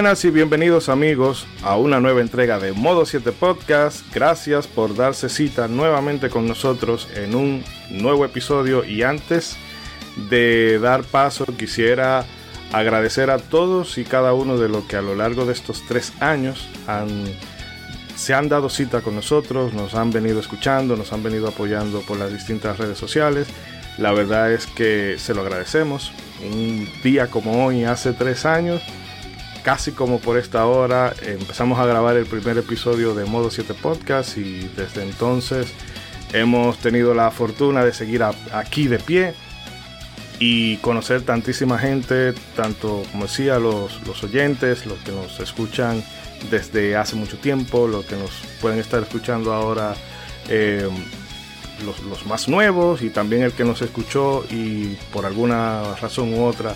buenas y bienvenidos amigos a una nueva entrega de Modo 7 Podcast. Gracias por darse cita nuevamente con nosotros en un nuevo episodio y antes de dar paso quisiera agradecer a todos y cada uno de los que a lo largo de estos tres años se han dado cita con nosotros, nos han venido escuchando, nos han venido apoyando por las distintas redes sociales. La verdad es que se lo agradecemos. Un día como hoy, hace tres años, casi como por esta hora, empezamos a grabar el primer episodio de Modo 7 Podcast y desde entonces hemos tenido la fortuna de seguir aquí de pie y conocer tantísima gente, tanto como decía, los, los oyentes, los que nos escuchan desde hace mucho tiempo, los que nos pueden estar escuchando ahora, eh, los, los, más nuevos y también el que nos escuchó y por alguna razón u otra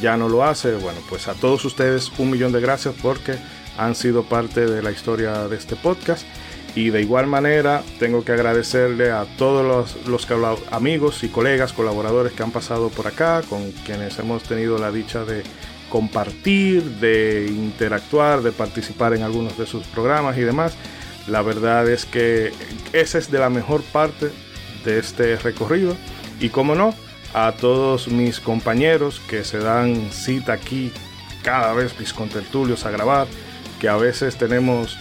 ya no lo hace. Bueno, pues a todos ustedes un millón de gracias porque han sido parte de la historia de este podcast. Y de igual manera tengo que agradecerle a todos los, amigos y colegas, colaboradores que han pasado por acá, con quienes hemos tenido la dicha de compartir, de interactuar, de participar en algunos de sus programas y demás. La verdad es que esa es de la mejor parte de este recorrido. Y como no, a todos mis compañeros que se dan cita aquí cada vez mis contertulios a grabar, que a veces tenemos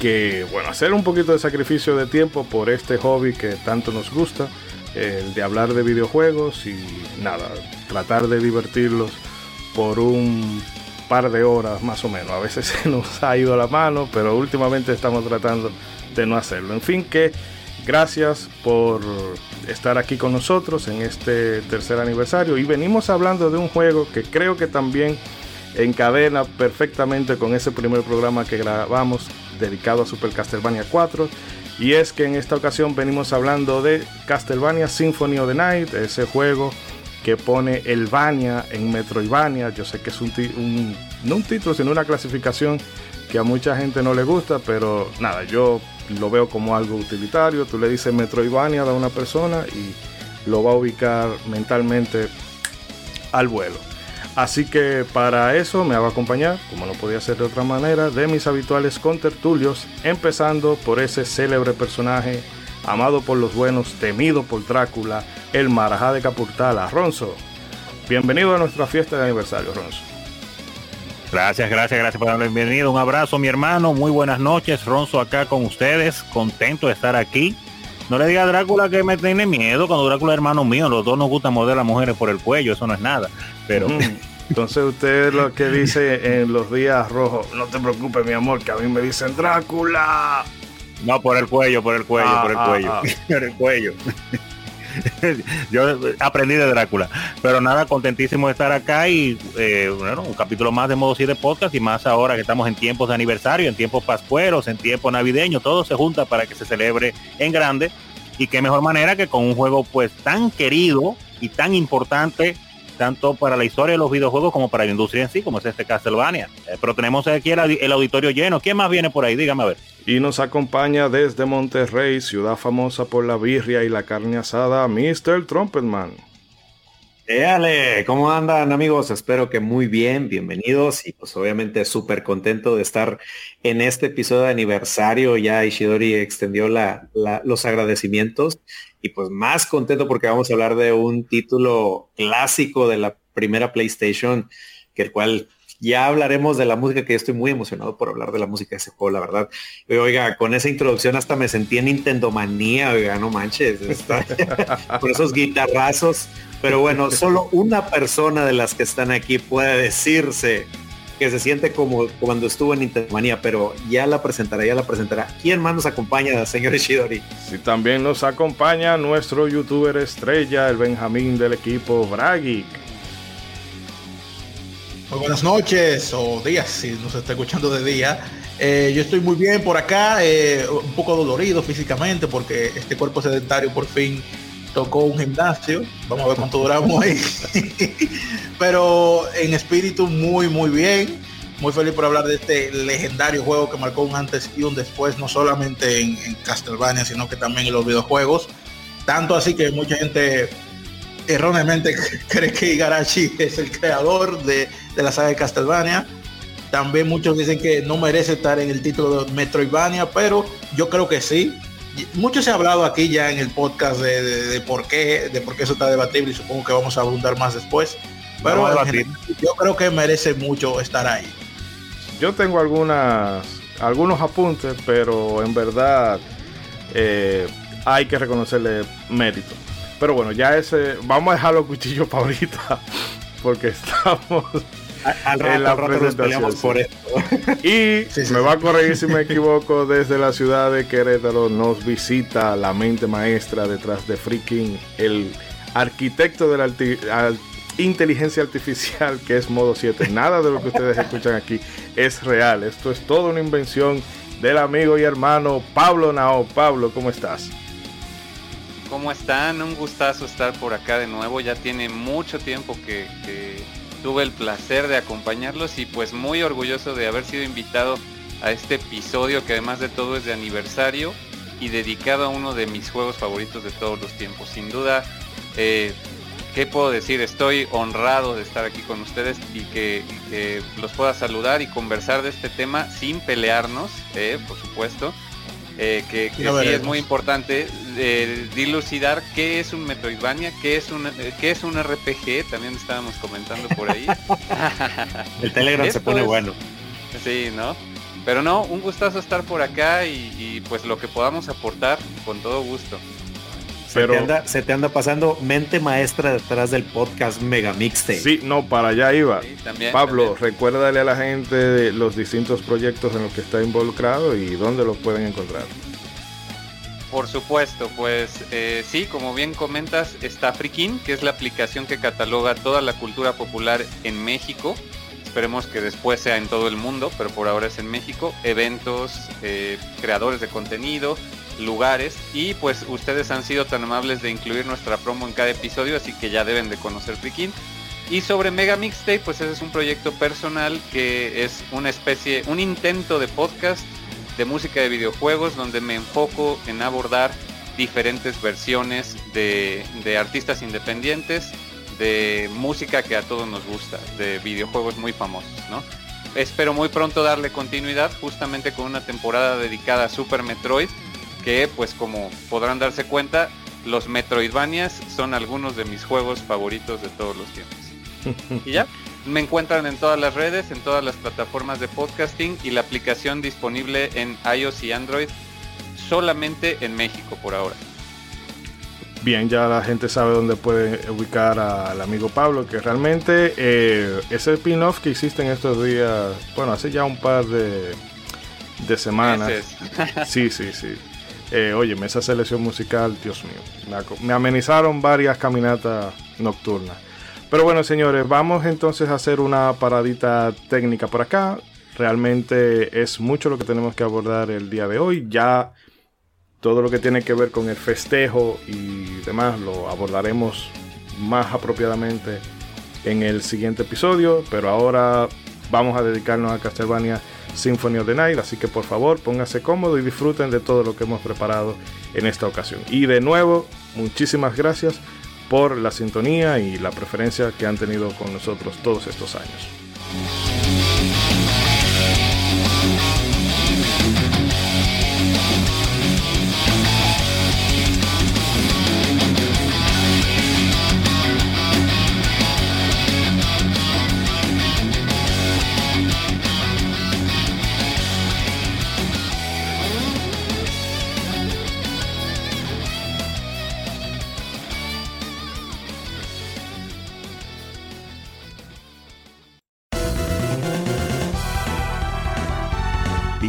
que bueno, hacer un poquito de sacrificio de tiempo por este hobby que tanto nos gusta, el de hablar de videojuegos y nada, tratar de divertirlos por un par de horas más o menos. A veces se nos ha ido la mano, pero últimamente estamos tratando de no hacerlo. En fin, que gracias por estar aquí con nosotros en este tercer aniversario y venimos hablando de un juego que creo que también encadena perfectamente con ese primer programa que grabamos dedicado a Super Castlevania 4. Y es que en esta ocasión venimos hablando de Castlevania Symphony of the Night, ese juego que pone el Vania en Metroidvania. Yo sé que es un, no un título, sino una clasificación que a mucha gente no le gusta, pero nada, yo lo veo como algo utilitario. Tú le dices Metroidvania a una persona y lo va a ubicar mentalmente al vuelo. Así que para eso me hago acompañar, como no podía ser de otra manera, de mis habituales contertulios, empezando por ese célebre personaje amado por los buenos, temido por Drácula, el Marajá de Capurtala, Ronzo. Bienvenido a nuestra fiesta de aniversario, Ronzo. Gracias, gracias, gracias por darle bienvenido. Un abrazo, mi hermano. Muy buenas noches. Ronzo acá con ustedes. Contento de estar aquí. No le diga a Drácula que me tiene miedo cuando Drácula es hermano mío. Los dos nos gusta morder a las mujeres por el cuello. Eso no es nada. Pero. Entonces usted lo que dice en los días rojos, no te preocupes mi amor, que a mí me dicen Drácula. No, por el cuello, por el cuello, por el ah, cuello. Ah, ah. por el cuello. Yo aprendí de Drácula. Pero nada, contentísimo de estar acá y eh, bueno, un capítulo más de Modo 7 Podcast y más ahora que estamos en tiempos de aniversario, en tiempos pascueros, en tiempos navideños, todo se junta para que se celebre en grande. Y qué mejor manera que con un juego pues tan querido y tan importante tanto para la historia de los videojuegos como para la industria en sí, como es este Castlevania. Eh, pero tenemos aquí el, auditorio lleno. ¿Quién más viene por ahí? Dígame a ver. Y nos acompaña desde Monterrey, ciudad famosa por la birria y la carne asada, Mr. Trumpetman. Éale, ¿cómo andan amigos? Espero que muy bien, bienvenidos y pues obviamente súper contento de estar en este episodio de aniversario. Ya Ishidori extendió los agradecimientos y pues más contento porque vamos a hablar de un título clásico de la primera PlayStation, que el cual ya hablaremos de la música, que estoy muy emocionado por hablar de la música de ese la verdad. Oiga, con esa introducción hasta me sentí en Nintendo manía, oiga, no manches, por esos guitarrazos. Pero bueno, solo una persona de las que están aquí puede decirse que se siente como cuando estuvo en Intermanía, pero ya la presentará, ya la presentará. ¿Quién más nos acompaña, señor Ishidori? Sí, también nos acompaña nuestro youtuber estrella, el Benjamín del equipo Bragi. Muy buenas noches o días, si nos está escuchando de día. Eh, yo estoy muy bien por acá, eh, un poco dolorido físicamente porque este cuerpo sedentario por fin tocó un gimnasio. Vamos a ver cuánto duramos ahí. Pero en espíritu muy, muy bien. Muy feliz por hablar de este legendario juego que marcó un antes y un después, no solamente en, Castlevania, sino que también en los videojuegos. Tanto así que mucha gente erróneamente cree que Igarashi es el creador de, de la saga de Castlevania. También muchos dicen que no merece estar en el título de Metroidvania, pero yo creo que sí. Mucho se ha hablado aquí ya en el podcast de, por qué, de por qué eso está debatible y supongo que vamos a abundar más después. Pero yo creo que merece mucho estar ahí. Yo tengo algunas, algunos apuntes, pero en verdad eh, hay que reconocerle mérito. Pero bueno, ya ese, vamos a dejar los cuchillos para ahorita, porque estamos en la presentación. Por esto. Y me va a corregir si me equivoco, desde la ciudad de Querétaro nos visita la mente maestra detrás de Freaking, el arquitecto de la inteligencia artificial que es modo 7. Nada de lo que ustedes escuchan aquí es real. Esto es toda una invención del amigo y hermano Pablo Nao. Pablo, ¿cómo estás? ¿Cómo están? Un gustazo estar por acá de nuevo. Ya tiene mucho tiempo que, tuve el placer de acompañarlos y pues muy orgulloso de haber sido invitado a este episodio que además de todo es de aniversario y dedicado a uno de mis juegos favoritos de todos los tiempos. Sin duda, eh, ¿qué puedo decir? Estoy honrado de estar aquí con ustedes y que, los pueda saludar y conversar de este tema sin pelearnos, eh, por supuesto. Eh, que, sí es muy importante eh, dilucidar qué es un Metroidvania, qué es un, qué es un RPG, también estábamos comentando por ahí. El Telegram se pone bueno. Sí, ¿no? Pero no, un gustazo estar por acá y pues lo que podamos aportar con todo gusto. Se, te anda, pasando mente maestra detrás del podcast Mega Mixtape. Sí, no, para allá iba. Pablo, recuérdale a la gente de los distintos proyectos en los que está involucrado y dónde los pueden encontrar. Por supuesto, pues eh, sí, como bien comentas, está Frikin, que es la aplicación que cataloga toda la cultura popular en México. Esperemos que después sea en todo el mundo, pero por ahora es en México. Eventos, eh, creadores de contenido, lugares. Y pues ustedes han sido tan amables de incluir nuestra promo en cada episodio así que ya deben de conocer Frikin y sobre Mega Mixtape pues ese es un proyecto personal que es una especie un intento de podcast de música de videojuegos donde me enfoco en abordar diferentes versiones de, de artistas independientes de música que a todos nos gusta de videojuegos muy famosos ¿no? espero muy pronto darle continuidad justamente con una temporada dedicada a Super Metroid que pues como podrán darse cuenta, los Metroidvanias son algunos de mis juegos favoritos de todos los tiempos. y ya, me encuentran en todas las redes, en todas las plataformas de podcasting y la aplicación disponible en iOS y Android solamente en México por ahora. Bien, ya la gente sabe dónde puede ubicar al amigo Pablo, que realmente eh, ese spin-off que hiciste en estos días, bueno, hace ya un par de, de semanas. Sí, sí, sí. Eh, oye, esa selección musical, Dios mío, me, amenizaron varias caminatas nocturnas. Pero bueno, señores, vamos entonces a hacer una paradita técnica por acá. Realmente es mucho lo que tenemos que abordar el día de hoy. Ya todo lo que tiene que ver con el festejo y demás lo abordaremos más apropiadamente en el siguiente episodio. Pero ahora vamos a dedicarnos a Castlevania Symphony of the Night, así que por favor pónganse cómodo y disfruten de todo lo que hemos preparado en esta ocasión. Y de nuevo, muchísimas gracias por la sintonía y la preferencia que han tenido con nosotros todos estos años.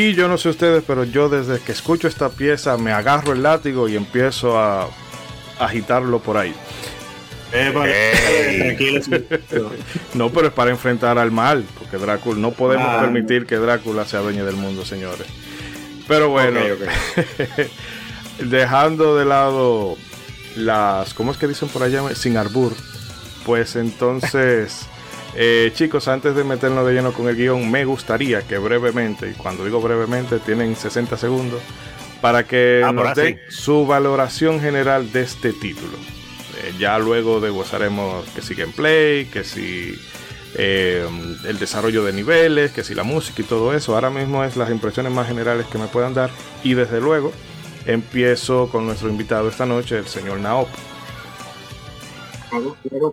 Y yo no sé ustedes, pero yo desde que escucho esta pieza me agarro el látigo y empiezo a agitarlo por ahí. no, pero es para enfrentar al mal, porque Drácula no podemos Ah. permitir que Drácula sea dueño del mundo, señores. Pero bueno, dejando de lado las, ¿cómo es que dicen por allá? Sin arbur. Pues entonces, eh, chicos, antes de meternos de lleno con el guion, me gustaría que brevemente, y cuando digo brevemente, tienen 60 segundos, para que Ah, nos den su valoración general de este título. Eh, ya luego desglosaremos que si gameplay, que si eh, el desarrollo de niveles, que si la música y todo eso. Ahora mismo es las impresiones más generales que me puedan dar. Y desde luego empiezo con nuestro invitado esta noche, el señor Naop.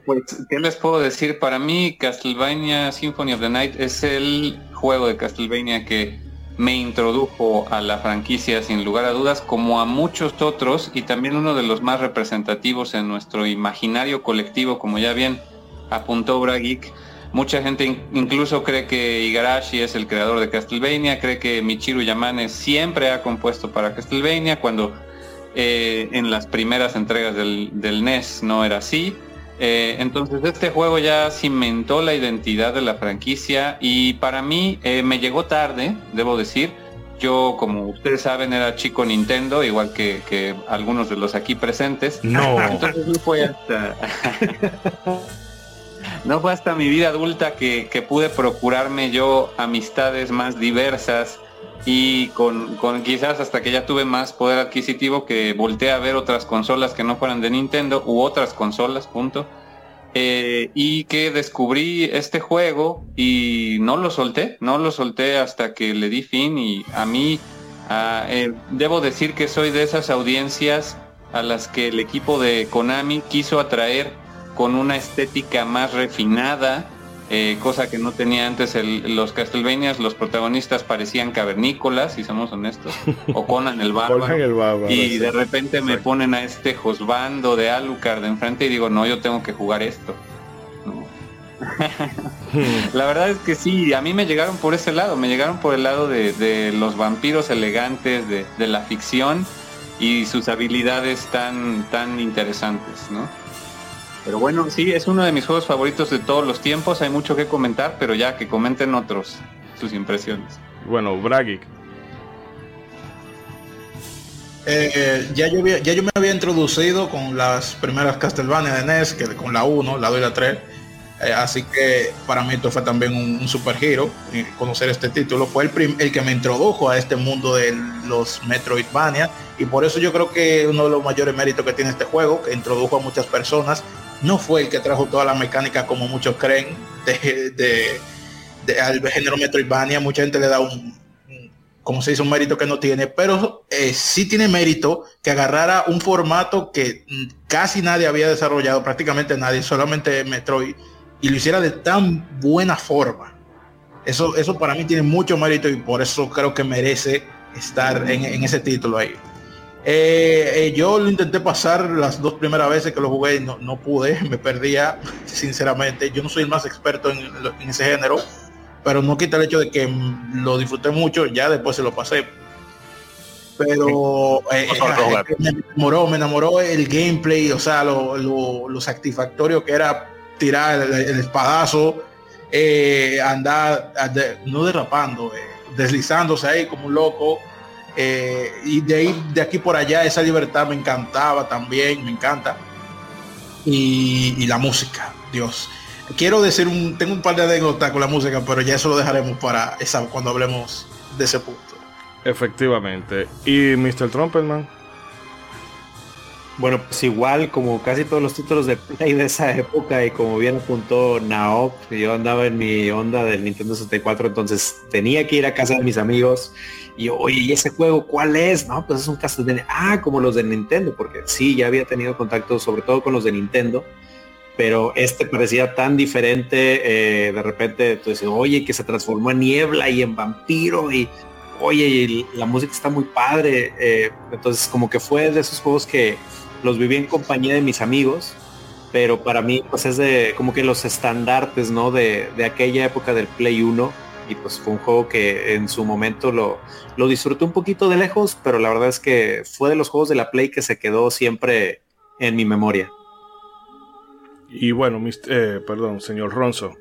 Pues, ¿qué les puedo decir? Para mí, Castlevania Symphony of the Night es el juego de Castlevania que me introdujo a la franquicia sin lugar a dudas, como a muchos otros, y también uno de los más representativos en nuestro imaginario colectivo, como ya bien apuntó Brageek. Mucha gente in- incluso cree que Igarashi es el creador de Castlevania, cree que Michiru Yamane siempre ha compuesto para Castlevania, cuando eh, en las primeras entregas del NES no era así. Eh, entonces este juego ya cimentó la identidad de la franquicia y para mí eh, me llegó tarde, debo decir. Yo, como ustedes saben, era chico Nintendo, igual que, que algunos de los aquí presentes. No. Entonces no fue hasta... no fue hasta mi vida adulta que, que pude procurarme yo amistades más diversas y con, con quizás hasta que ya tuve más poder adquisitivo que volteé a ver otras consolas que no fueran de Nintendo u otras consolas, punto. Eh, y que descubrí este juego y no lo solté, no lo solté hasta que le di fin y a mí eh, debo decir que soy de esas audiencias a las que el equipo de Konami quiso atraer con una estética más refinada, eh, cosa que no tenía antes el- los Castlevanias, los protagonistas parecían cavernícolas, si somos honestos, o Conan el bárbaro. Conan el bárbaro, Y sí. de repente me Exacto. ponen a este Josbando de Alucard de enfrente y digo, no, yo tengo que jugar esto. ¿no? La verdad es que sí, a mí me llegaron por ese lado, me llegaron por el lado de, de los vampiros elegantes, de, de la ficción y sus habilidades tan, tan interesantes, ¿no? Pero bueno, sí, es uno de mis juegos favoritos de todos los tiempos, hay mucho que comentar, pero ya que comenten otros sus impresiones. Bueno, Bragic. Eh, ya, yo había- ya yo me había introducido con las primeras Castlevania de NES, que con la 1, la 2 y la 3. Eh, así que para mí esto fue también un, un super giro eh, conocer este título. Fue el, prim- el que me introdujo a este mundo de los Metroidvania y por eso yo creo que uno de los mayores méritos que tiene este juego, que introdujo a muchas personas, no fue el que trajo toda la mecánica como muchos creen de, de- al género Metroidvania. Mucha gente le da un, como se dice, un mérito que no tiene, pero eh, sí tiene mérito que agarrara un formato que mm, casi nadie había desarrollado, prácticamente nadie, solamente Metroid, y lo hiciera de tan buena forma. Eso, eso para mí tiene mucho mérito y por eso creo que merece estar en ese título ahí. Eh, eh, yo lo intenté pasar las dos primeras veces que lo jugué y no, no pude, me perdía, sinceramente. Yo no soy el más experto en, en ese género, pero no quita el hecho de que mm, lo disfruté mucho, ya después se lo pasé. Pero eh, me enamoró, me enamoró el gameplay, o sea, lo, lo- lo satisfactorio que era tirar el, el espadazo, andar, no derrapando, deslizándose ahí como un loco. Eh, y de ahí, de aquí por allá, esa libertad me encantaba también, me encanta. Y, la música, Dios. Quiero decir un, tengo un par de anécdotas con la música, pero ya eso lo dejaremos para esa cuando hablemos de ese punto. Efectivamente. ¿Y Mr. Trumpetman? Bueno, pues igual como casi todos los títulos de Play de esa época y como bien apuntó Naop, yo andaba en mi onda del Nintendo 64, entonces tenía que ir a casa de mis amigos y oye, ¿y ese juego cuál es? No, pues es un de Ah, como los de Nintendo, porque sí, ya había tenido contacto sobre todo con los de Nintendo, pero este parecía tan diferente, eh, de repente, entonces, oye, que se transformó en niebla y en vampiro y oye, la música está muy padre. Eh, entonces, como que fue de esos juegos que los viví en compañía de mis amigos, pero para mí pues es de como que los estandartes, ¿no? De, aquella época del Play 1 y pues fue un juego que en su momento lo, lo disfruté un poquito de lejos, pero la verdad es que fue de los juegos de la Play que se quedó siempre en mi memoria. Y bueno, eh, perdón, señor Ronzo.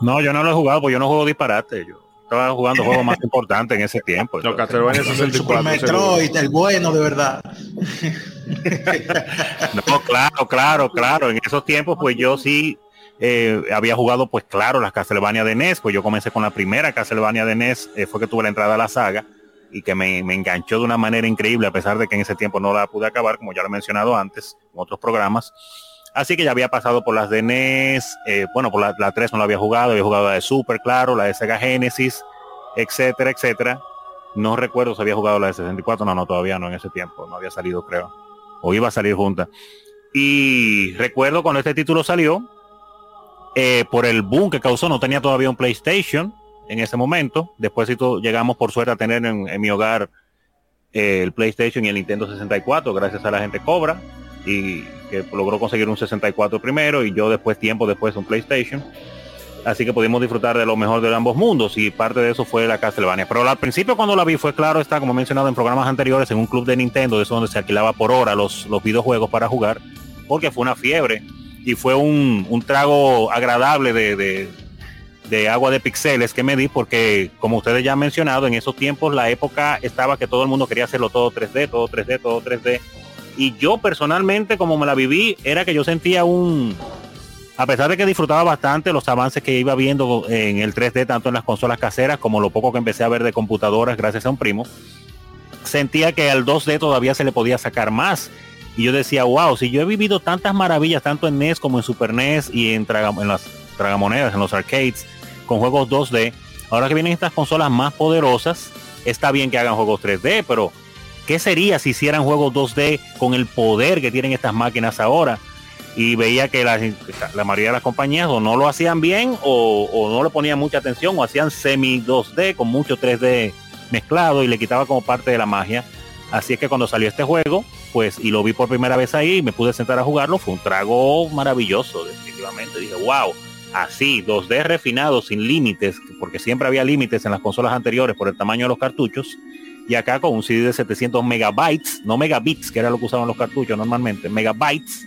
no, yo no lo he jugado, pues yo no juego disparate. Yo estaba jugando juegos más importantes en ese tiempo. No, Castlevania 64. Super Metroid, el bueno, de verdad. no, claro, claro, claro. En esos tiempos, pues yo sí eh, había jugado, pues claro, las Castlevania de NES. Pues yo comencé con la primera Castlevania de NES, eh, fue que tuve la entrada a la saga y que me, enganchó de una manera increíble, a pesar de que en ese tiempo no la pude acabar, como ya lo he mencionado antes en otros programas. Así que ya había pasado por las de NES, eh, bueno, por la, 3 no la había jugado, había jugado la de Super, claro, la de Sega Genesis, etcétera, etcétera. No recuerdo si había jugado la de 64, no, no, todavía no en ese tiempo, no había salido creo. O iba a salir junta. Y recuerdo cuando este título salió, eh, por el boom que causó, no tenía todavía un PlayStation en ese momento. Después llegamos por suerte a tener en, mi hogar eh, el PlayStation y el Nintendo 64, gracias a la gente Cobra y que logró conseguir un 64 primero y yo después, tiempo después, un PlayStation. Así que pudimos disfrutar de lo mejor de ambos mundos y parte de eso fue la Castlevania. Pero al principio cuando la vi fue claro, está como mencionado en programas anteriores, en un club de Nintendo, de eso donde se alquilaba por hora los, los videojuegos para jugar, porque fue una fiebre y fue un, un trago agradable de, de, agua de pixeles que me di, porque como ustedes ya han mencionado, en esos tiempos la época estaba que todo el mundo quería hacerlo todo 3D, todo 3D, todo 3D y yo personalmente, como me la viví, era que yo sentía un, a pesar de que disfrutaba bastante los avances que iba viendo en el 3D, tanto en las consolas caseras como lo poco que empecé a ver de computadoras gracias a un primo, sentía que al 2D todavía se le podía sacar más. Y yo decía, wow, si yo he vivido tantas maravillas, tanto en NES como en Super NES y en, en las tragamonedas, en los arcades, con juegos 2D, ahora que vienen estas consolas más poderosas, está bien que hagan juegos 3D, pero ¿Qué sería si hicieran juegos 2D con el poder que tienen estas máquinas ahora? Y veía que la, mayoría de las compañías o no lo hacían bien o, no le ponían mucha atención o hacían semi 2D con mucho 3D mezclado y le quitaba como parte de la magia. Así es que cuando salió este juego, pues y lo vi por primera vez ahí, me pude sentar a jugarlo, fue un trago maravilloso, definitivamente. Dije, wow, así, 2D refinado, sin límites, porque siempre había límites en las consolas anteriores por el tamaño de los cartuchos y acá con un CD de 700 megabytes, no megabits, que era lo que usaban los cartuchos normalmente, megabytes,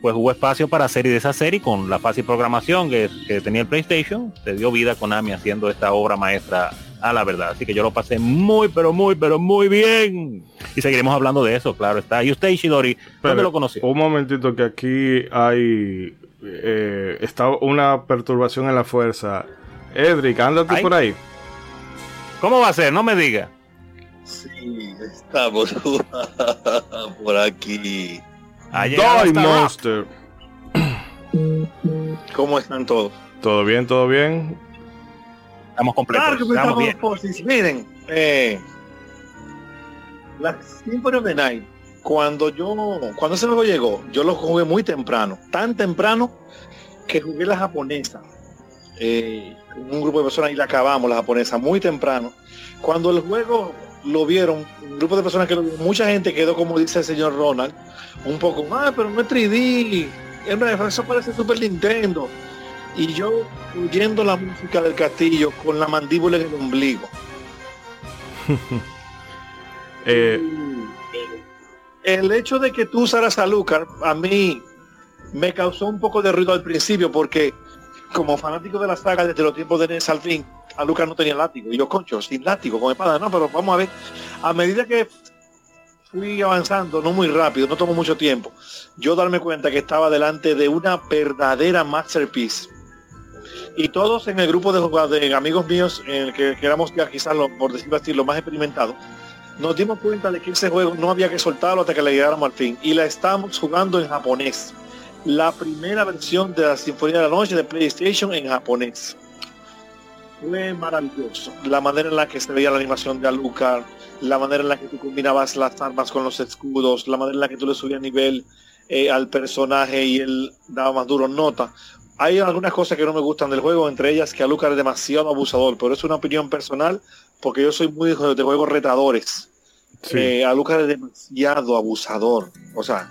pues hubo espacio para hacer y deshacer y con la fácil programación que, tenía el PlayStation, se dio vida con Ami haciendo esta obra maestra a la verdad. Así que yo lo pasé muy, pero muy, pero muy bien. Y seguiremos hablando de eso, claro está. ¿Y usted, Ishidori, dónde lo conoció? Un momentito que aquí hay eh, está una perturbación en la fuerza. Edric, ándate por ahí. ¿Cómo va a ser? No me diga. Sí, estamos por aquí. Die Monster. ¿Cómo están todos? ¿Todo bien? ¿Todo bien? Estamos completos. estamos, bien. Miren, eh, la Symphony of the Night, cuando yo, cuando ese juego llegó, yo lo jugué muy temprano, tan temprano que jugué la japonesa. Eh, un grupo de personas y la acabamos, la japonesa, muy temprano. Cuando el juego lo vieron, un grupo de personas que lo vieron, mucha gente quedó como dice el señor Ronald, un poco, ah, pero no es 3D, eso parece Super Nintendo. Y yo oyendo la música del castillo con la mandíbula en el ombligo. Eh, el hecho de que tú usaras a Lucar a mí me causó un poco de ruido al principio porque como fanático de la saga desde los tiempos de NES al fin, a Lucas no tenía látigo. Y yo, concho, sin látigo, con espada, no, pero vamos a ver. A medida que fui avanzando, no muy rápido, no tomó mucho tiempo, yo darme cuenta que estaba delante de una verdadera masterpiece. Y todos en el grupo de, amigos míos, en el que, éramos ya quizás, lo, por decirlo así, los más experimentados, nos dimos cuenta de que ese juego no había que soltarlo hasta que le llegáramos al fin. Y la estábamos jugando en japonés. La primera versión de la Sinfonía de la Noche de PlayStation en japonés. Fue maravilloso. La manera en la que se veía la animación de Alucard, la manera en la que tú combinabas las armas con los escudos, la manera en la que tú le subías nivel eh, al personaje y él daba más duro nota. Hay algunas cosas que no me gustan del juego, entre ellas que Alucard es demasiado abusador, pero es una opinión personal porque yo soy muy hijo de juegos retadores Sí. Eh, a Lucas es demasiado abusador. O sea,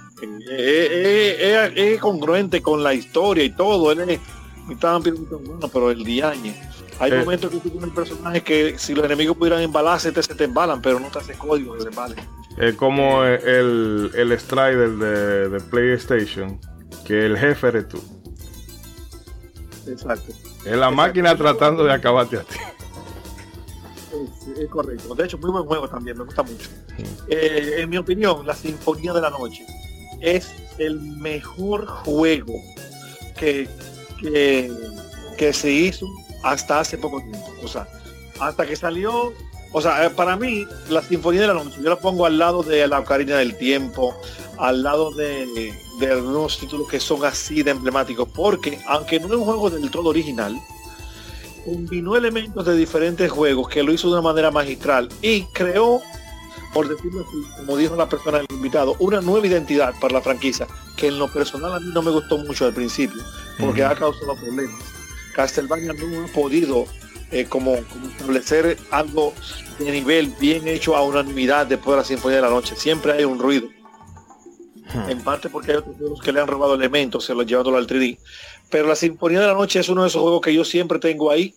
es, congruente con la historia y todo. Él es bueno, pero el diaño. Hay eh. momentos que tú tienes personaje que si los enemigos pudieran embalarse, te, se te embalan, pero no te hace código de embale. Es como el, el Strider de, de, PlayStation, que el jefe eres tú. Exacto. Es la máquina tratando de acabarte a ti es correcto. De hecho, muy buen juego también, me gusta mucho. Eh, en mi opinión, la Sinfonía de la Noche es el mejor juego que, que, se hizo hasta hace poco tiempo. O sea, hasta que salió, o sea, eh, para mí, la Sinfonía de la Noche, yo la pongo al lado de la Ocarina del Tiempo, al lado de, de algunos títulos que son así de emblemáticos, porque aunque no es un juego del todo original, combinó elementos de diferentes juegos que lo hizo de una manera magistral y creó, por decirlo así, como dijo la persona del invitado, una nueva identidad para la franquicia, que en lo personal a mí no me gustó mucho al principio, porque ha causado problemas. Castlevania no ha podido eh, como, establecer algo de nivel bien hecho a unanimidad después de la Sinfonía de la Noche. Siempre hay un ruido. En parte porque hay otros juegos que le han robado elementos, se los llevándolo al 3D. Pero la Sinfonía de la Noche es uno de esos juegos que yo siempre tengo ahí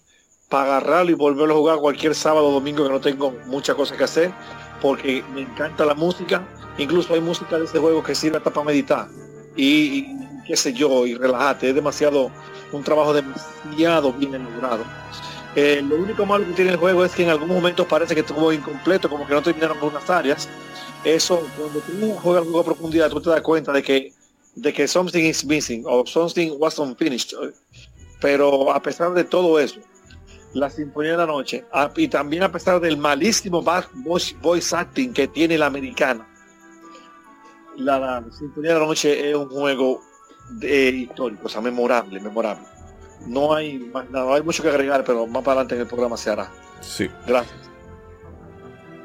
para agarrarlo y volverlo a jugar cualquier sábado o domingo que no tengo muchas cosas que hacer, porque me encanta la música. Incluso hay música de ese juego que sirve hasta para meditar y, qué sé yo, y relajarte. Es demasiado, un trabajo demasiado bien elaborado. Eh, lo único malo que tiene el juego es que en algunos momentos parece que estuvo incompleto, como que no terminaron algunas áreas. Eso, cuando tú juegas el juego a profundidad, tú te das cuenta de que de que something is missing o something wasn't finished. Pero a pesar de todo eso, la Sinfonía de la Noche, y también a pesar del malísimo voice acting que tiene la americana, la, Sinfonía de la Noche es un juego de, histórico, o sea, memorable, memorable. No hay más nada, hay mucho que agregar, pero más para adelante en el programa se hará. Sí. Gracias.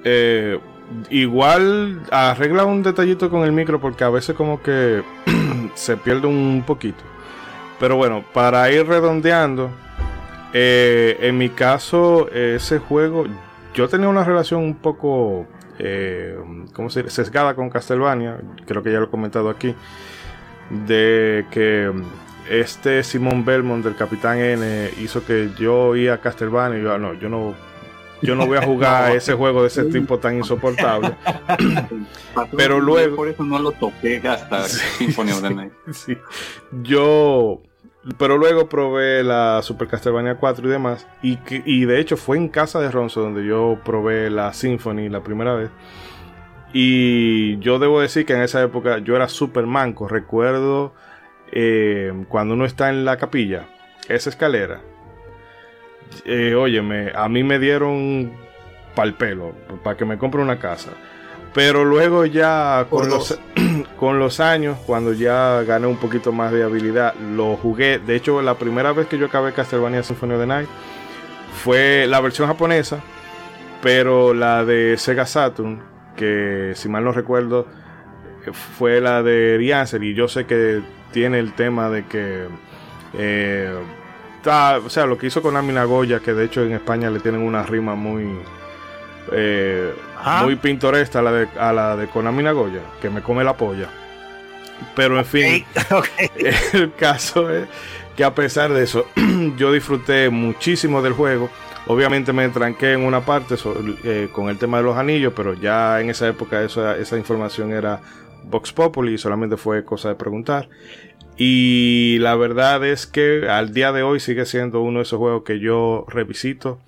Eh, igual arregla un detallito con el micro porque a veces como que se pierde un poquito. Pero bueno, para ir redondeando, eh, en mi caso, ese juego, yo tenía una relación un poco, eh, ¿cómo se dice? Sesgada con Castlevania, creo que ya lo he comentado aquí, de que este Simón Belmont del Capitán N hizo que yo iba a Castlevania y yo, ah, no, yo no yo no voy a jugar ese juego de ese tipo tan insoportable. Pero luego. Por eso no lo toqué hasta Symphony of the Night. sí. Yo. Pero luego probé la Super Castlevania 4 y demás. Y, y de hecho fue en casa de Ronzo donde yo probé la Symphony la primera vez. Y yo debo decir que en esa época yo era super manco. Recuerdo eh, cuando uno está en la capilla, esa escalera eh, óyeme, a mí me dieron pal pelo para que me compre una casa. Pero luego ya con los, con los, años, cuando ya gané un poquito más de habilidad, lo jugué. De hecho, la primera vez que yo acabé Castlevania Symphony of the Night fue la versión japonesa, pero la de Sega Saturn, que si mal no recuerdo, fue la de Rianser. Y yo sé que tiene el tema de que eh, o sea, lo que hizo con Amina Goya, que de hecho en España le tienen una rima muy eh, muy pintoresca a la de, a la de Konami Nagoya, que me come la polla. Pero en fin, el caso es que a pesar de eso, yo disfruté muchísimo del juego. Obviamente me tranqué en una parte eh, con el tema de los anillos, pero ya en esa época esa, esa información era Vox Populi, solamente fue cosa de preguntar. Y la verdad es que al día de hoy sigue siendo uno de esos juegos que yo revisito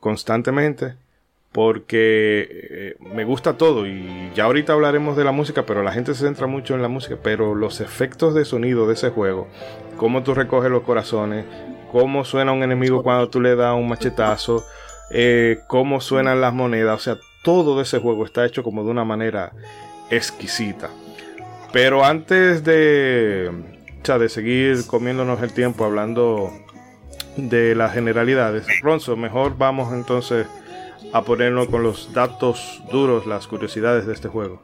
constantemente porque eh, me gusta todo y ya ahorita hablaremos de la música, pero la gente se centra mucho en la música, pero los efectos de sonido de ese juego, cómo tú recoges los corazones, cómo suena un enemigo cuando tú le das un machetazo, eh, cómo suenan las monedas, o sea, todo de ese juego está hecho como de una manera exquisita. Pero antes de, de seguir comiéndonos el tiempo hablando de las generalidades, Ronzo, mejor vamos entonces a ponernos con los datos duros, las curiosidades de este juego.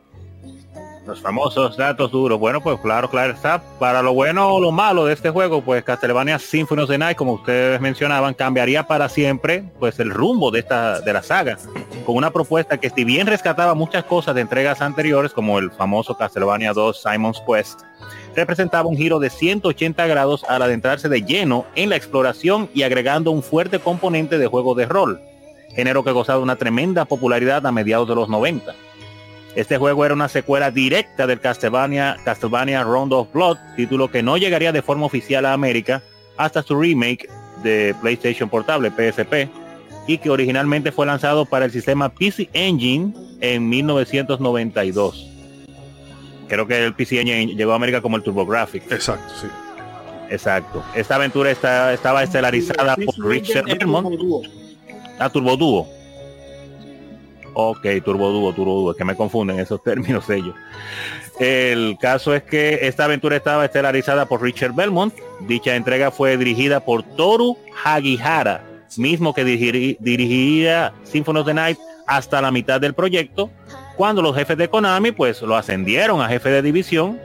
Los famosos datos duros. Bueno, pues claro, claro está. Para lo bueno o lo malo de este juego, pues Castlevania Symphony of the Night, como ustedes mencionaban, cambiaría para siempre pues el rumbo de esta de la saga, con una propuesta que si bien rescataba muchas cosas de entregas anteriores, como el famoso Castlevania 2 Simon's Quest, representaba un giro de 180 grados al adentrarse de lleno en la exploración y agregando un fuerte componente de juego de rol, género que gozaba de una tremenda popularidad a mediados de los 90 este juego era una secuela directa del Castlevania, Castlevania Round of Blood, título que no llegaría de forma oficial a América hasta su remake de PlayStation Portable, PSP, y que originalmente fue lanzado para el sistema PC Engine en 1992. Creo que el PC Engine llegó a América como el TurboGrafx. Exacto, sí. Exacto. Esta aventura está, estaba estelarizada por Richard Belmont. Ah, Turbo Duo. Ok, Turbo Dúo, Turbo Dúo, es que me confunden esos términos ellos. El caso es que esta aventura estaba estelarizada por Richard Belmont. Dicha entrega fue dirigida por Toru Hagihara, mismo que dirigiría Symphony of Night hasta la mitad del proyecto, cuando los jefes de Konami pues lo ascendieron a jefe de división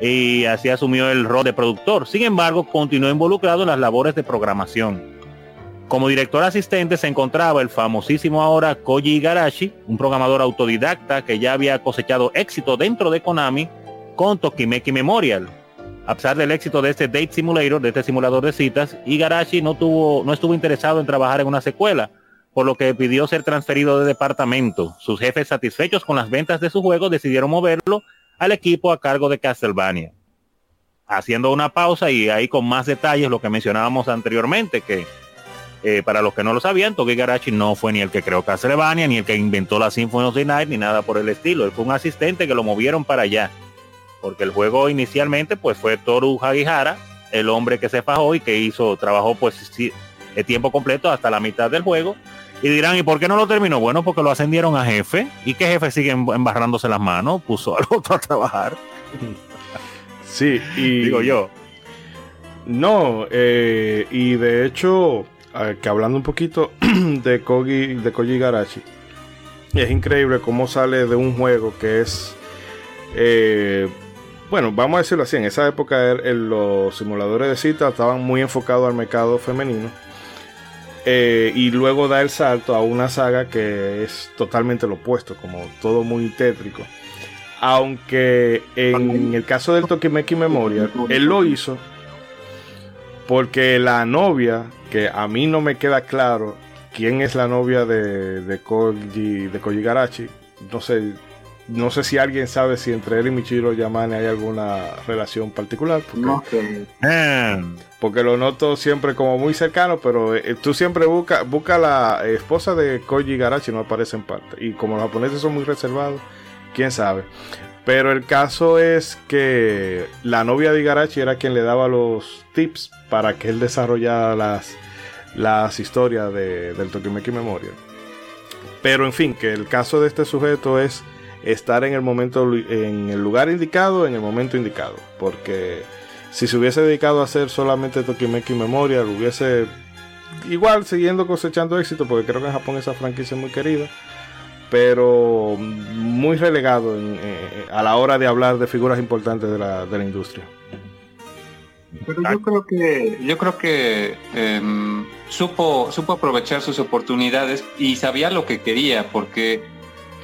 y así asumió el rol de productor. Sin embargo, continuó involucrado en las labores de programación. Como director asistente se encontraba el famosísimo ahora Koji Igarashi, un programador autodidacta que ya había cosechado éxito dentro de Konami con Tokimeki Memorial. A pesar del éxito de este Date Simulator, de este simulador de citas, Igarashi no, tuvo, no estuvo interesado en trabajar en una secuela, por lo que pidió ser transferido de departamento. Sus jefes satisfechos con las ventas de su juego decidieron moverlo al equipo a cargo de Castlevania. Haciendo una pausa y ahí con más detalles lo que mencionábamos anteriormente, que eh, para los que no lo sabían, Toki Garachi no fue ni el que creó Castlevania, ni el que inventó la Symphony of the Night, ni nada por el estilo. Él fue un asistente que lo movieron para allá. Porque el juego inicialmente pues fue Toru Hagihara, el hombre que se fajó y que hizo, trabajó pues el tiempo completo hasta la mitad del juego. Y dirán, ¿y por qué no lo terminó? Bueno, porque lo ascendieron a jefe. ¿Y qué jefe sigue embarrándose las manos? Puso al otro a trabajar. Sí, y... Digo yo. No, eh, y de hecho, que hablando un poquito de Koji, de Garachi, es increíble cómo sale de un juego que es, eh, bueno, vamos a decirlo así, en esa época er, los simuladores de cita estaban muy enfocados al mercado femenino. Eh, y luego da el salto a una saga que es totalmente lo opuesto, como todo muy tétrico. Aunque en el caso del Tokimeki Memorial, él lo hizo porque la novia que a mí no me queda claro quién es la novia de, de Koji, de Koji Garachi. No sé, no sé si alguien sabe si entre él y Michiro Yamane hay alguna relación particular. Porque, porque lo noto siempre como muy cercano, pero eh, tú siempre buscas busca la esposa de Koji Garachi, no aparece en parte. Y como los japoneses son muy reservados, quién sabe. Pero el caso es que la novia de Igarashi era quien le daba los tips para que él desarrollara las, las historias de, del Tokimeki Memorial. Pero en fin, que el caso de este sujeto es estar en el momento, en el lugar indicado, en el momento indicado. Porque si se hubiese dedicado a hacer solamente Tokimeki Memorial, hubiese igual siguiendo cosechando éxito, porque creo que en Japón esa franquicia es muy querida pero muy relegado eh, a la hora de hablar de figuras importantes de la, de la industria. Pero yo creo que yo creo que em, supo supo aprovechar sus oportunidades y sabía lo que quería porque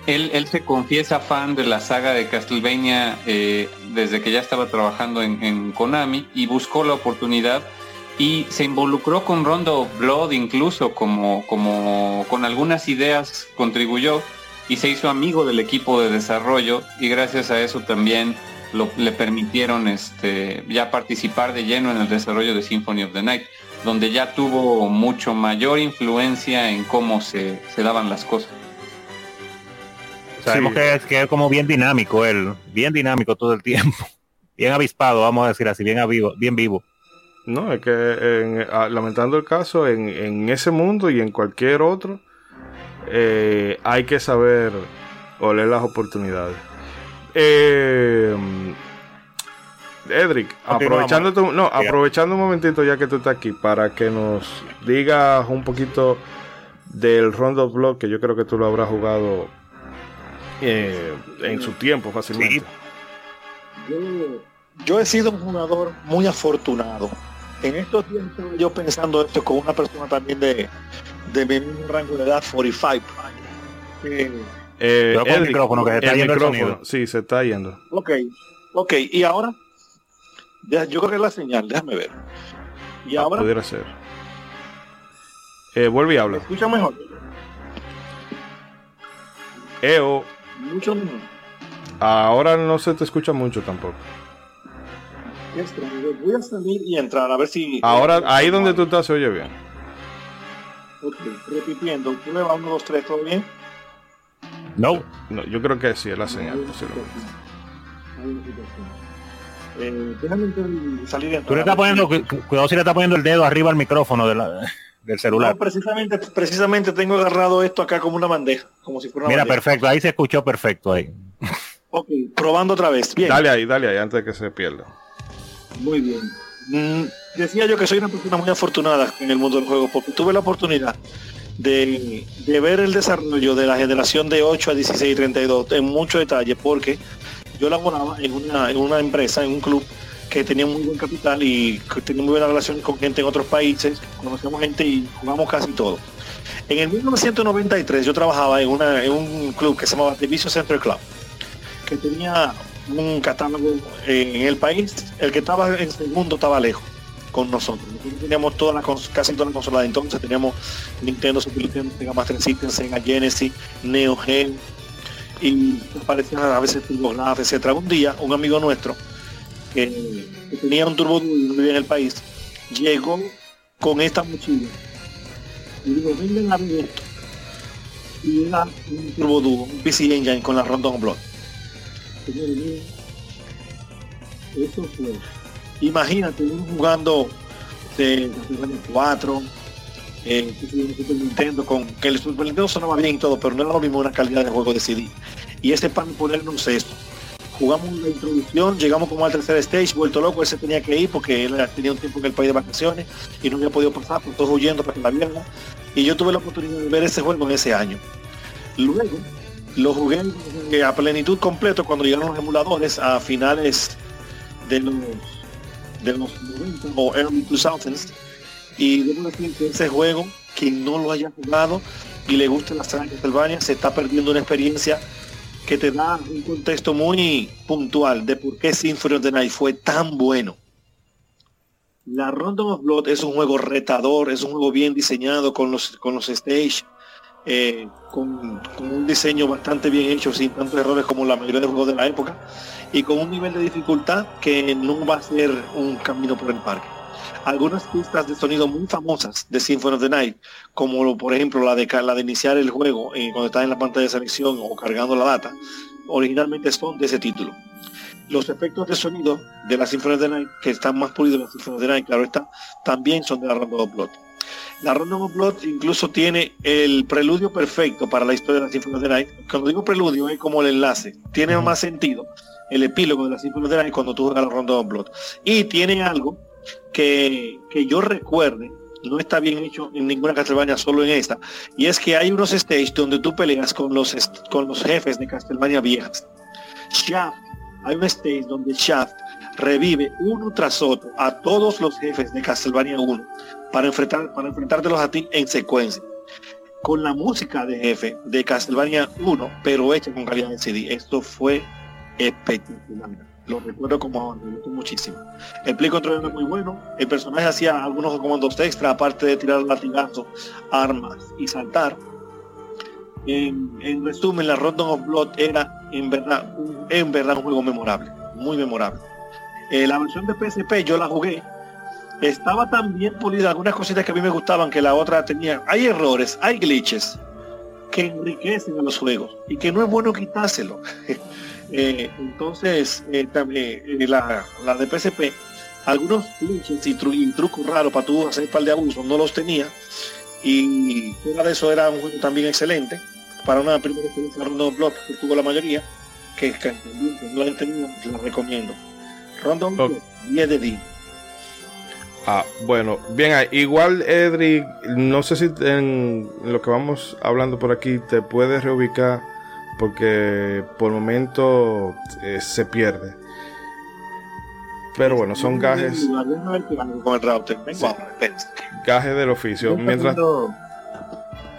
él, él se confiesa fan de la saga de Castlevania eh, desde que ya estaba trabajando en, en, Konami y buscó la oportunidad y se involucró con Rondo Blood incluso como, como con algunas ideas contribuyó y se hizo amigo del equipo de desarrollo y gracias a eso también le permitieron este, ya participar de lleno en el desarrollo de Symphony of the Night, donde ya tuvo mucho mayor influencia en cómo se, daban las cosas. Sabemos que, es, que es como bien dinámico él, bien dinámico todo el tiempo, bien avispado, vamos a decir así, bien vivo, bien vivo. No, es que lamentando el caso, en, ese mundo y en cualquier otro, eh, hay que saber oler las oportunidades. Eh, Edric, aprovechando, no, aprovechando un momentito ya que tú estás aquí para que nos digas un poquito del Rondo Block que yo creo que tú lo habrás jugado eh, en su tiempo fácilmente. Yo, he sido un jugador muy afortunado. En estos tiempos yo pensando esto con una persona también de, de mi mismo rango de edad, 45. Eh, el micrófono que se está yendo el Sí, se está yendo. Ok, ok. ¿Y ahora? yo creo que es la señal, déjame ver. ¿Y ah, ahora? Pudiera ser. Eh, vuelve y habla. escucha mejor? EO. Mucho mejor. Ahora no se te escucha mucho tampoco. Voy a salir y entrar a ver si. Ahora, ahí donde tú estás se oye bien. Ok, repitiendo. Tú vas uno, dos, tres, ¿todo bien? No. no. Yo creo que sí es la señal, eh, déjame salir Tú le estás poniendo, cuidado si le estás poniendo el dedo arriba al micrófono del celular. precisamente, precisamente tengo agarrado esto acá como una bandeja, como si fuera una Mira, perfecto, ahí se escuchó perfecto ahí. Ok, probando otra vez. Bien. Dale ahí, dale ahí, antes de que se pierda. Muy bien. Mm, decía yo que soy una persona muy afortunada en el mundo del juego, porque tuve la oportunidad de, ver el desarrollo de la generación de 8 a 16 y 32 en mucho detalle porque yo laboraba en una, en una empresa, en un club que tenía muy buen capital y que tenía muy buena relación con gente en otros países, conocíamos gente y jugamos casi todo. En el 1993 yo trabajaba en, una, en un club que se llamaba Division Center Club, que tenía un catálogo en el país, el que estaba en segundo estaba lejos con nosotros. Teníamos todas las, casi todas las consolas entonces, teníamos Nintendo, Super Nintendo, Sega Master System, Sega Genesis, Neo Geo, y aparecían a veces TurboGrafx, etcétera. Un día, un amigo nuestro, que, tenía un turbo vivía en el país, llegó con esta mochila. Y vengan a ver esto. Era un turbo dúo, un PC Engine con la Random Blood. Eso fue Imagínate jugando de Super 4, eh, Super Nintendo, con que el Super Nintendo sonaba bien y todo, pero no era lo mismo una calidad de juego de CD. Y ese para ponernos esto. Jugamos la introducción, llegamos como al tercer stage, vuelto loco, él se tenía que ir porque él tenía un tiempo en el país de vacaciones y no había podido pasar, por todos huyendo para que la vieran. Y yo tuve la oportunidad de ver ese juego en ese año. Luego lo jugué a plenitud completo cuando llegaron los emuladores a finales de los de los 90 o early 2000s. Y debo decir que ese juego, quien no lo haya jugado y le gusta la saga Castlevania, se está perdiendo una experiencia que te da un contexto muy puntual de por qué Symphony of the Night fue tan bueno. La Random of Blood es un juego retador, es un juego bien diseñado con los, con los stage, eh, con, un diseño bastante bien hecho, sin tantos errores como la mayoría de juegos de la época y con un nivel de dificultad que no va a ser un camino por el parque. Algunas pistas de sonido muy famosas de Symphony of the Night, como por ejemplo la de, la de iniciar el juego eh, cuando está en la pantalla de selección o cargando la data, originalmente son de ese título. Los efectos de sonido de la Symphony of the Night, que están más pulidos en la Symphony of the Night, claro está, también son de la of Blood. La Random of Blood incluso tiene el preludio perfecto para la historia de la Symphony of the Night. Cuando digo preludio es como el enlace, tiene más sentido el epílogo de la Symphony of cuando tú juegas la Ronda of Blood. Y tiene algo que, que yo recuerde, no está bien hecho en ninguna Castlevania, solo en esta, y es que hay unos stages donde tú peleas con los, con los jefes de Castlevania viejas. Shaft, hay un stage donde Shaft revive uno tras otro a todos los jefes de Castlevania 1 para enfrentar para enfrentártelos a ti en secuencia con la música de jefe de Castlevania 1 pero hecha con calidad de CD esto fue espectacular. Lo recuerdo como muchísimo. El play control era muy bueno. El personaje hacía algunos comandos extra, aparte de tirar latigazos, armas y saltar. En, resumen, la Rondo of Blood era en verdad, en verdad un juego memorable, muy memorable. Eh, la versión de PSP yo la jugué. Estaba tan bien pulida, algunas cositas que a mí me gustaban que la otra tenía. Hay errores, hay glitches que enriquecen a los juegos y que no es bueno quitárselo. Eh, entonces, eh, también la, la, de PSP, algunos glitches y, trucos raros para tú hacer par de abusos no los tenía. Y fuera de eso era un juego también excelente para una primera experiencia Rondo Blood que tuvo la mayoría, que, que no la he tenido, la recomiendo. Rondo Blood, 10 de 10. Ah, bueno, bien, ah, igual Edric, no sé si en lo que vamos hablando por aquí te puedes reubicar porque por el momento eh, se pierde. Pero bueno, son gajes. Gajes del oficio. Mientras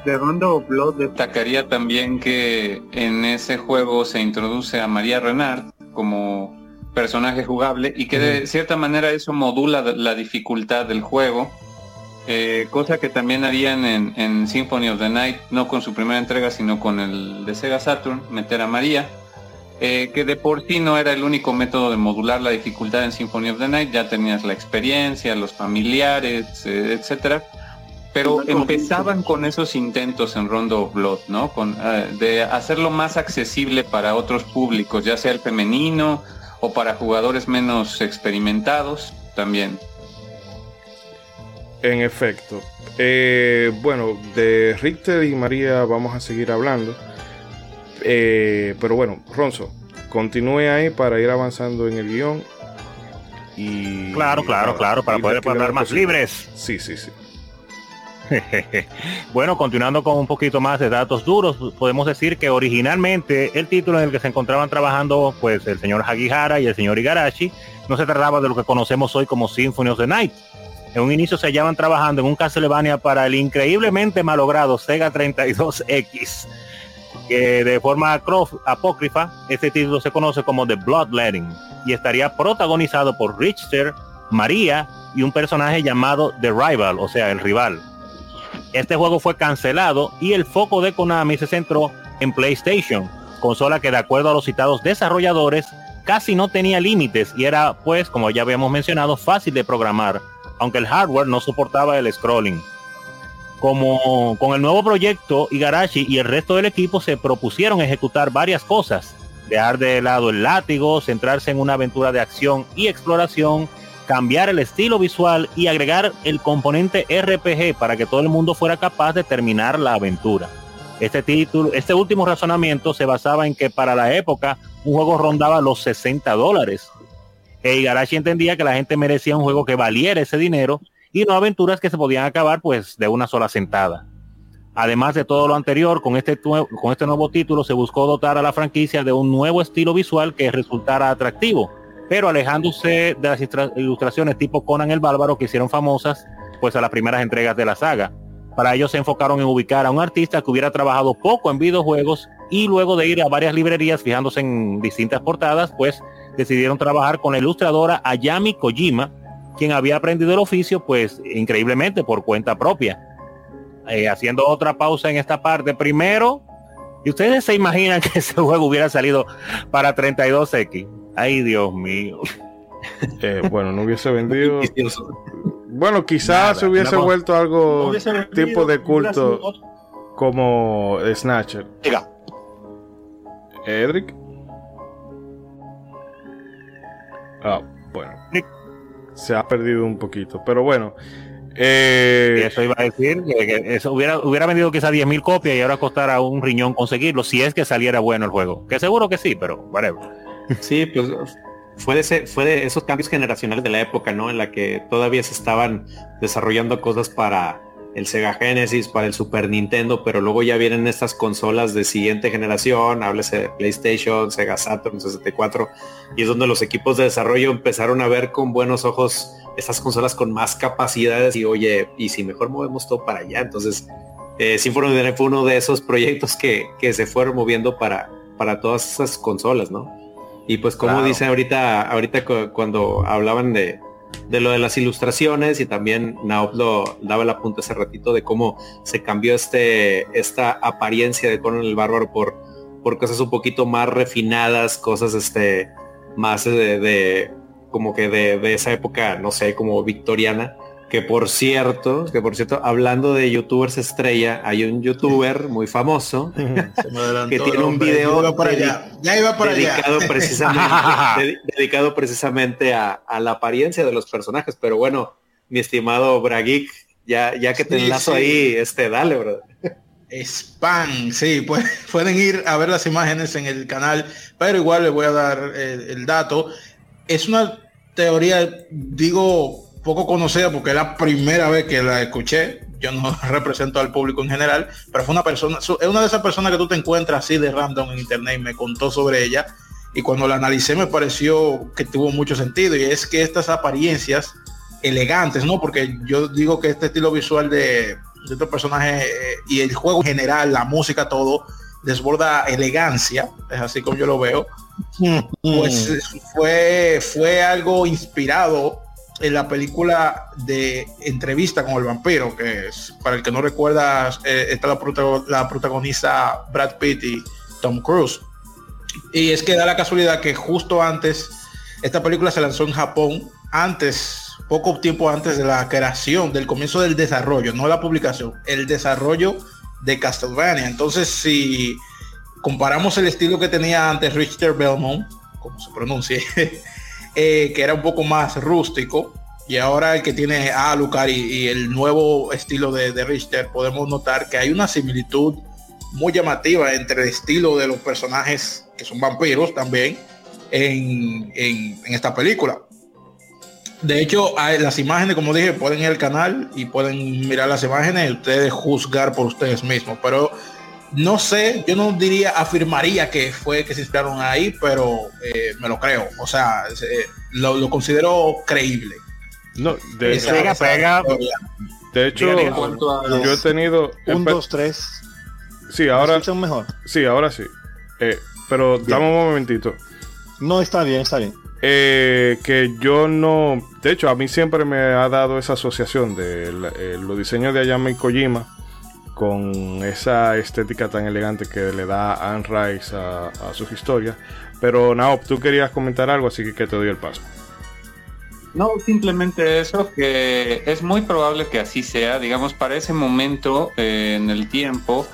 de Rondo Blood destacaría también que en ese juego se introduce a María Renard como personaje jugable y que de cierta manera eso modula la dificultad del juego, eh, cosa que también harían en, Symphony of the Night, no con su primera entrega, sino con el de Sega Saturn, meter a María, eh, que de por sí no era el único método de modular la dificultad en Symphony of the Night, ya tenías la experiencia, los familiares, eh, etcétera. Pero empezaban con esos intentos en Rondo Blood, ¿no? Con, eh, de hacerlo más accesible para otros públicos, ya sea el femenino o para jugadores menos experimentados también. En efecto. Eh, bueno, de Richter y María vamos a seguir hablando. Eh, pero bueno, Ronzo, continúe ahí para ir avanzando en el guion. Y, claro, claro, claro, para poder hablar más libres. Sí, sí, sí. bueno, continuando con un poquito más de datos duros, podemos decir que originalmente el título en el que se encontraban trabajando pues el señor Hagihara y el señor Igarashi no se trataba de lo que conocemos hoy como Symphony of the Night. En un inicio se hallaban trabajando en un Castlevania para el increíblemente malogrado Sega 32X. Que de forma apócrifa, este título se conoce como The Bloodletting y estaría protagonizado por Richter, María y un personaje llamado The Rival, o sea, el rival. Este juego fue cancelado y el foco de Konami se centró en PlayStation, consola que de acuerdo a los citados desarrolladores casi no tenía límites y era pues, como ya habíamos mencionado, fácil de programar, aunque el hardware no soportaba el scrolling. Como con el nuevo proyecto, Igarashi y el resto del equipo se propusieron ejecutar varias cosas, dejar de lado el látigo, centrarse en una aventura de acción y exploración, cambiar el estilo visual y agregar el componente RPG para que todo el mundo fuera capaz de terminar la aventura. Este título, este último razonamiento se basaba en que para la época un juego rondaba los 60 dólares. E Igarashi entendía que la gente merecía un juego que valiera ese dinero y no aventuras que se podían acabar pues de una sola sentada. Además de todo lo anterior, con este, con este nuevo título se buscó dotar a la franquicia de un nuevo estilo visual que resultara atractivo pero alejándose de las ilustraciones tipo Conan el Bárbaro que hicieron famosas pues a las primeras entregas de la saga. Para ello se enfocaron en ubicar a un artista que hubiera trabajado poco en videojuegos y luego de ir a varias librerías fijándose en distintas portadas, pues decidieron trabajar con la ilustradora Ayami Kojima, quien había aprendido el oficio pues increíblemente por cuenta propia. Eh, haciendo otra pausa en esta parte, primero, ¿y ustedes se imaginan que ese juego hubiera salido para 32X? Ay, Dios mío. Eh, bueno, no hubiese vendido. bueno, quizás se hubiese vuelto algo tipo de culto como Snatcher. Edric. Ah, bueno. Se ha perdido un poquito, pero bueno. Eh, eso iba a decir que, eso hubiera, hubiera vendido quizás 10.000 copias y ahora costará un riñón conseguirlo si es que saliera bueno el juego. Que seguro que sí, pero whatever. Sí, pues fue de, ese, fue de esos cambios generacionales de la época, ¿no? En la que todavía se estaban desarrollando cosas para el Sega Genesis, para el Super Nintendo, pero luego ya vienen estas consolas de siguiente generación, háblese de PlayStation, Sega Saturn, 64, y es donde los equipos de desarrollo empezaron a ver con buenos ojos estas consolas con más capacidades y oye, y si mejor movemos todo para allá, entonces eh, Symphony fue uno de esos proyectos que, que se fueron moviendo para, para todas esas consolas, ¿no? Y pues como dice ahorita, ahorita cuando hablaban de, de lo de las ilustraciones y también Naop lo daba el apunte hace ratito de cómo se cambió este, esta apariencia de Conan el Bárbaro por, por cosas un poquito más refinadas, cosas este, más de, como que de, de, esa época, no sé, como victoriana. Que por cierto, que por cierto, hablando de youtubers estrella, hay un youtuber muy famoso que tiene un video para allá. Ya iba para dedicado allá. precisamente, dedicado precisamente a, a, la apariencia de los personajes. Pero bueno, mi estimado Brageek, ya, ya que te sí, enlazo sí. ahí, este, dale, bro. Spam, sí, pues, pueden ir a ver las imágenes en el canal, pero igual les voy a dar el, el dato. Es una teoría, digo, poco conocida porque es la primera vez que la escuché. Yo no represento al público en general, pero fue una persona, es una de esas personas que tú te encuentras así de random en internet y me contó sobre ella. Y cuando la analicé me pareció que tuvo mucho sentido y es que estas apariencias elegantes, ¿no? Porque yo digo que este estilo visual de, de estos personajes eh, y el juego en general, la música, todo, desborda elegancia, es así como yo lo veo. Pues fue, fue algo inspirado en la película de entrevista con el vampiro, que es, para el que no recuerda, eh, está la, protagon la, protagonista Brad Pitt y Tom Cruise. Y es que da la casualidad que justo antes, esta película se lanzó en Japón, antes, poco tiempo antes de la creación, del comienzo del desarrollo, no la publicación, el desarrollo de Castlevania. Entonces, si comparamos el estilo que tenía antes Richter Belmont, como se pronuncie, eh, que era un poco más rústico, y ahora el que tiene a Alucard y, el nuevo estilo de, Richter, podemos notar que hay una similitud muy llamativa entre el estilo de los personajes que son vampiros también en, en, esta película. De hecho, las imágenes, como dije, pueden ir al canal y pueden mirar las imágenes ustedes juzgar por ustedes mismos. Pero no sé, yo no diría, afirmaría que fue que se inspiraron ahí, pero eh, me lo creo. O sea, eh, lo, lo, considero creíble. No, de hecho, pega, pega. De hecho, yo he tenido. Un, dos, tres. Sí, ahora. mejor? Sí, ahora sí. Eh, pero bien. dame un momentito. No, está bien, está bien. Eh, que yo no. De hecho, a mí siempre me ha dado esa asociación de los diseños de Ayama y Kojima con esa estética tan elegante que le da Anne Rice a, sus historias. Pero Naop, tú querías comentar algo, así que, te doy el paso. No, simplemente eso, que es muy probable que así sea. Digamos, para ese momento eh, en el tiempo,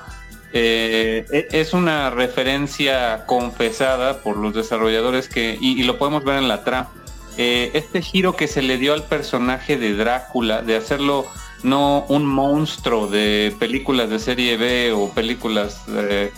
eh, es una referencia confesada por los desarrolladores que, y, y lo podemos ver en la trama. Eh, este giro que se le dio al personaje de Drácula, de hacerlo no un monstruo de películas de serie B o películas eh,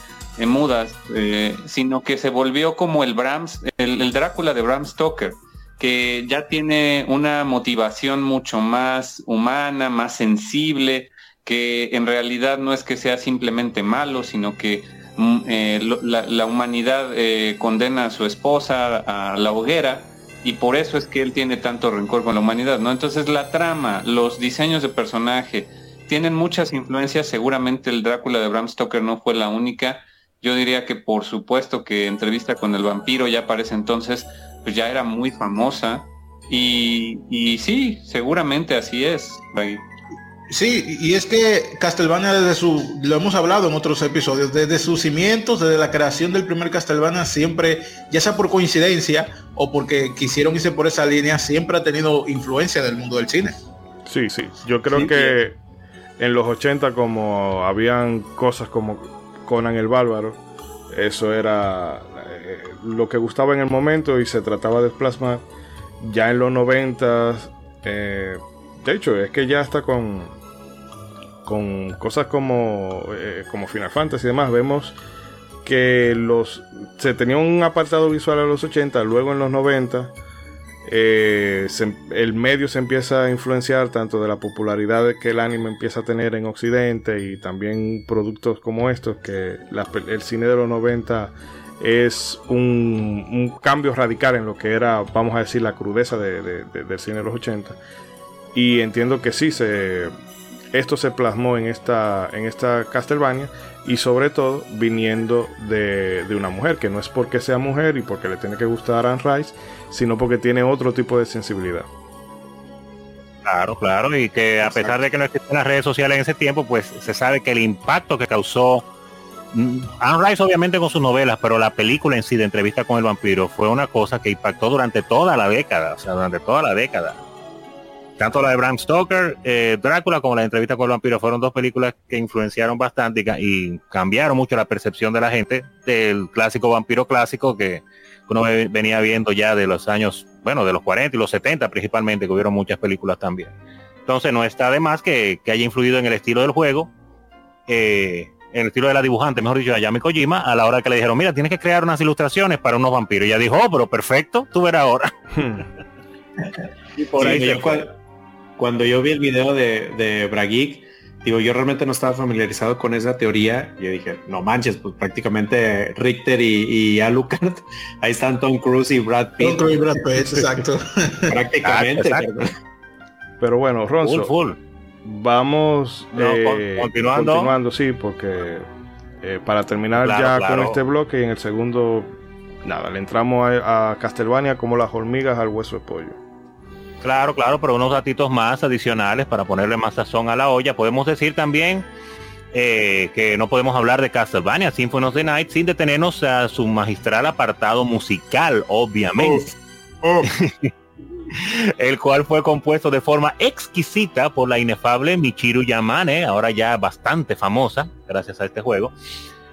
mudas, eh, sino que se volvió como el Brams, el, Drácula de Bram Stoker, que ya tiene una motivación mucho más humana, más sensible, que en realidad no es que sea simplemente malo, sino que mm, eh, la, humanidad condena a su esposa a la hoguera y por eso es que él tiene tanto rencor con la humanidad, ¿no? Entonces la trama, los diseños de personaje tienen muchas influencias, seguramente el Drácula de Bram Stoker no fue la única. Yo diría que por supuesto que entrevista con el vampiro ya parece entonces, pues ya era muy famosa. Y, y sí, seguramente así es. Sí, y es que Castlevania desde su, lo hemos hablado en otros episodios, desde sus cimientos, desde la creación del primer Castlevania, siempre, ya sea por coincidencia o porque quisieron irse por esa línea, siempre ha tenido influencia del mundo del cine. Sí, sí, yo creo sí, que sí. en los 80 como habían cosas como Conan el Bárbaro, eso era eh, lo que gustaba en el momento y se trataba de plasmar. Ya en los 90 eh, de hecho, es que ya está con, con cosas como, eh, como Final Fantasy y demás. Vemos que los se tenía un apartado visual en los 80, luego en los 90. Eh, se, el medio se empieza a influenciar tanto de la popularidad que el anime empieza a tener en Occidente y también productos como estos, que el cine de los 90 es un, cambio radical en lo que era, vamos a decir, la crudeza de, de, de, del cine de los 80 y entiendo que sí se esto se plasmó en esta en esta Castlevania y sobre todo viniendo de, de, una mujer que no es porque sea mujer y porque le tiene que gustar a Anne Rice sino porque tiene otro tipo de sensibilidad Claro, claro, y que a pesar de que no existían las redes sociales en ese tiempo, pues se sabe que el impacto que causó mm, Anne Rice obviamente con sus novelas, pero la película en sí de entrevista con el vampiro fue una cosa que impactó durante toda la década, o sea, durante toda la década. Tanto la de Bram Stoker, eh, Drácula, como la entrevista con el vampiro fueron dos películas que influenciaron bastante y, cambiaron mucho la percepción de la gente del clásico vampiro clásico que uno venía viendo ya de los años, bueno, de los 40 y los 70 principalmente, que hubieron muchas películas también. Entonces no está de más que, haya influido en el estilo del juego, eh, en el estilo de la dibujante, mejor dicho, Yami Kojima, a la hora que le dijeron, mira, tienes que crear unas ilustraciones para unos vampiros. Y ella dijo, oh, pero perfecto, tú verás ahora. y por ahí cuando, yo vi el video de, de Brageek, digo, yo realmente no estaba familiarizado con esa teoría. Yo dije, no manches, pues prácticamente Richter y, Alucard, ahí están Tom Cruise y Brad Pitt. Tom Cruise y Brad Pitt, exacto. prácticamente. Pero bueno, Ronzo, vamos eh, continuando. continuando, sí, porque eh, para terminar ya con este bloque, en el segundo, nada, le entramos a, a Castlevania como las hormigas al hueso de pollo. Claro, claro, pero unos ratitos más adicionales para ponerle más sazón a la olla. Podemos decir también eh, que no podemos hablar de Castlevania Symphony of the Night sin detenernos a su magistral apartado musical, obviamente. el cual fue compuesto de forma exquisita por la inefable Michiru Yamane, ahora ya bastante famosa, gracias a este juego.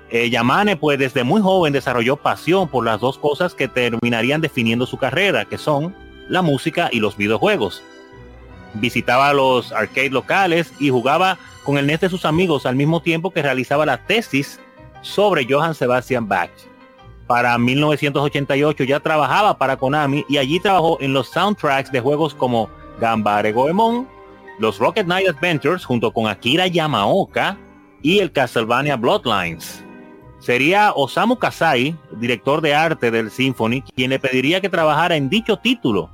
Eh, Yamane, pues desde muy joven desarrolló pasión por las dos cosas que terminarían definiendo su carrera, que son la música y los videojuegos. Visitaba los arcades locales y jugaba con el NES de sus amigos al mismo tiempo que realizaba la tesis sobre Johann Sebastian Bach. Para 1988 ya trabajaba para Konami y allí trabajó en los soundtracks de juegos como Gambare Goemon, los Rocket Knight Adventures junto con Akira Yamaoka y el Castlevania Bloodlines. Sería Osamu Kasai, director de arte del Symphony, quien le pediría que trabajara en dicho título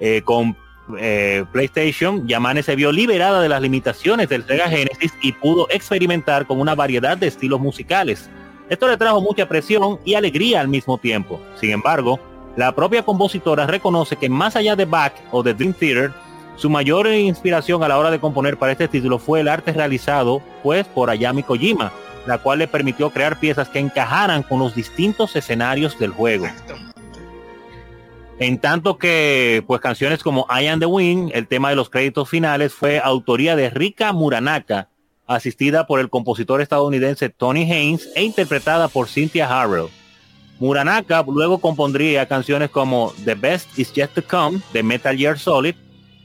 eh, con eh, PlayStation, Yamane se vio liberada de las limitaciones del Sega Genesis y pudo experimentar con una variedad de estilos musicales. Esto le trajo mucha presión y alegría al mismo tiempo. Sin embargo, la propia compositora reconoce que más allá de Bach o de Dream Theater, su mayor inspiración a la hora de componer para este título fue el arte realizado pues por Ayami Kojima, la cual le permitió crear piezas que encajaran con los distintos escenarios del juego. En tanto que, pues canciones como I Am the Wind, el tema de los créditos finales, fue autoría de Rika Muranaka, asistida por el compositor estadounidense Tony Haynes e interpretada por Cynthia Harrell. Muranaka luego compondría canciones como The Best Is Yet to Come de Metal Gear Solid,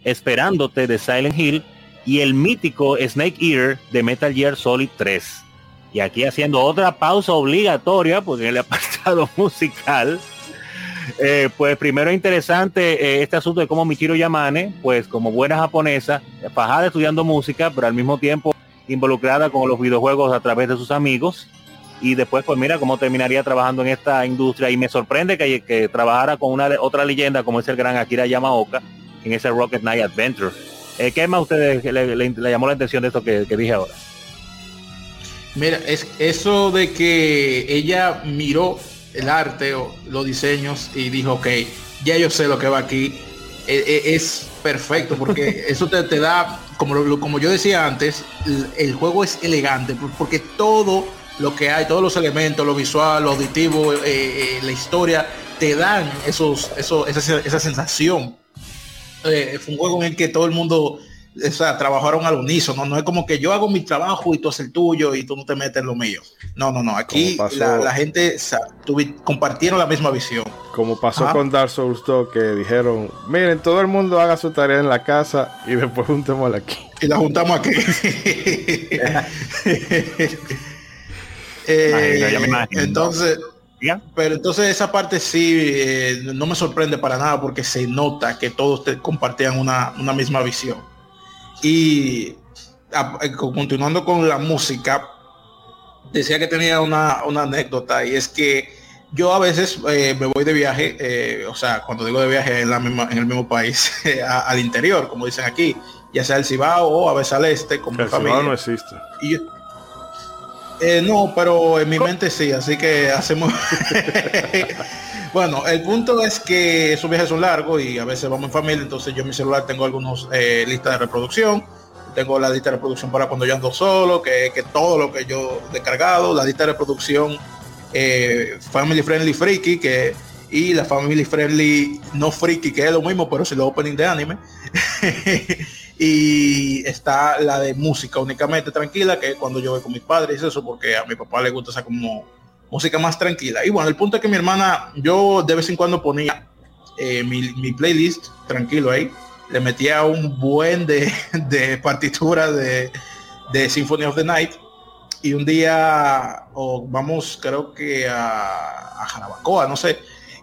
Esperándote de Silent Hill y el mítico Snake Eater de Metal Gear Solid 3. Y aquí haciendo otra pausa obligatoria, porque en el apartado musical, eh, pues primero interesante eh, este asunto de cómo Michiro Yamane, pues como buena japonesa, fajada estudiando música, pero al mismo tiempo involucrada con los videojuegos a través de sus amigos. Y después, pues mira cómo terminaría trabajando en esta industria. Y me sorprende que, que trabajara con una otra leyenda como es el gran Akira Yamaoka en ese Rocket Knight Adventure. Eh, ¿Qué más ustedes le, llamó la atención de esto que, que dije ahora? Mira, es eso de que ella miró el arte o los diseños y dijo, ok, ya yo sé lo que va aquí. E, e, es, perfecto porque eso te, te da, como, lo, como yo decía antes, el, juego es elegante porque todo lo que hay, todos los elementos, lo visual, lo auditivo, eh, eh, la historia, te dan esos, eso, esa, esa sensación. Eh, fue un juego en el que todo el mundo o sea, trabajaron al unísono, no es como que yo hago mi trabajo y tú haces el tuyo y tú no te metes en lo mío. No, no, no, aquí la, gente compartieron la misma visión. Como pasó con Dark Souls 2 que dijeron, miren, todo el mundo haga su tarea en la casa y después juntémosla aquí. Y la juntamos aquí. Eh, entonces, pero entonces esa parte sí eh, no me sorprende para nada porque se nota que todos te compartían una, una misma visión. Y eh, continuando con la música, decía que tenía una, anécdota y es que yo a veces eh, me voy de viaje, eh, o sea, cuando digo de viaje en, la misma, en el mismo país, al interior, como dicen aquí, ya sea el Cibao o a veces al este, como el familia. no existe. No, pero en mi mente sí, así que hacemos bueno, el punto es que esos viajes son largos y a veces vamos en familia, entonces yo en mi celular tengo algunos eh, listas de reproducción. Tengo la lista de reproducción para cuando yo ando solo, que, que todo lo que yo he descargado, la lista de reproducción eh, Family Friendly Freaky, que y la Family Friendly No Freaky, que es lo mismo, pero es el opening de anime. y está la de música únicamente tranquila, que cuando yo voy con mis padres, eso porque a mi papá le gusta esa como música más tranquila. Y bueno, el punto es que mi hermana, yo de vez en cuando ponía eh, mi, playlist tranquilo ahí, le metía un buen de, de partitura de, de Symphony of the Night. Y un día, vamos, creo que a, a Jarabacoa, no sé,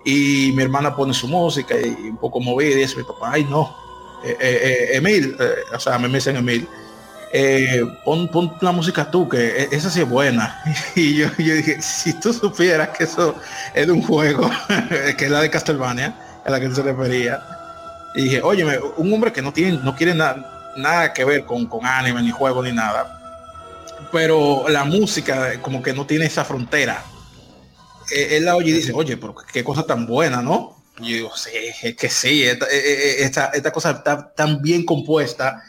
y mi hermana pone su música y un poco movida y dice mi papá, ay no, eh, eh, eh, Emil, o sea, me dicen Emil, pon, pon, la música tú, que e, esa sí es buena. Y yo, yo dije, si tú supieras que eso es de un juego, que es la de Castlevania, a la que se refería. Y dije, oye, un hombre que no tiene, no quiere nada, nada que ver con, con anime, ni juego, ni nada. Pero la música como que no tiene esa frontera él la oye y dice, oye, pero qué cosa tan buena, ¿no? Yo digo, es que sí, esta, eh, eh, esta, esta cosa está tan bien compuesta.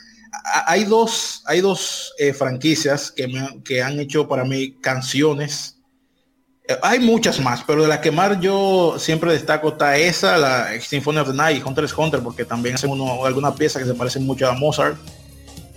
Hay dos, hay dos eh, franquicias que, me, que han hecho para mí canciones. Hay muchas más, pero de las que más yo siempre destaco está esa, la Symphony of the Night Hunter x Hunter, porque también hacen uno, alguna pieza que se parecen mucho a Mozart.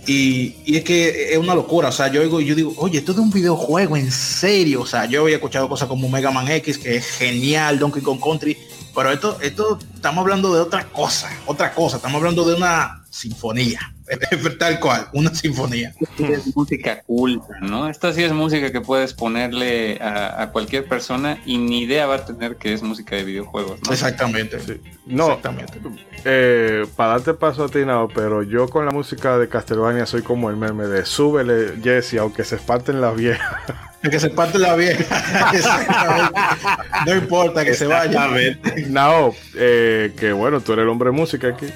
Y, es que es una locura, o sea, yo digo, yo digo, oye, esto es un videojuego, en serio, o sea, yo había escuchado cosas como Mega Man X, que es genial, Donkey Kong Country, pero esto, esto, estamos hablando de otra cosa, otra cosa, estamos hablando de una sinfonía, tal cual, una sinfonía. Es música culta, ¿no? Esta sí es música que puedes ponerle a, cualquier persona y ni idea va a tener que es música de videojuegos, ¿no? Exactamente. Sí. No, Exactamente. Eh, para darte paso a ti, no, pero yo con la música de Castlevania soy como el meme de súbele, Jesse, aunque se esparten las viejas. que se parte la vieja. no importa que se vaya. No, eh, que bueno, tú eres el hombre de música aquí.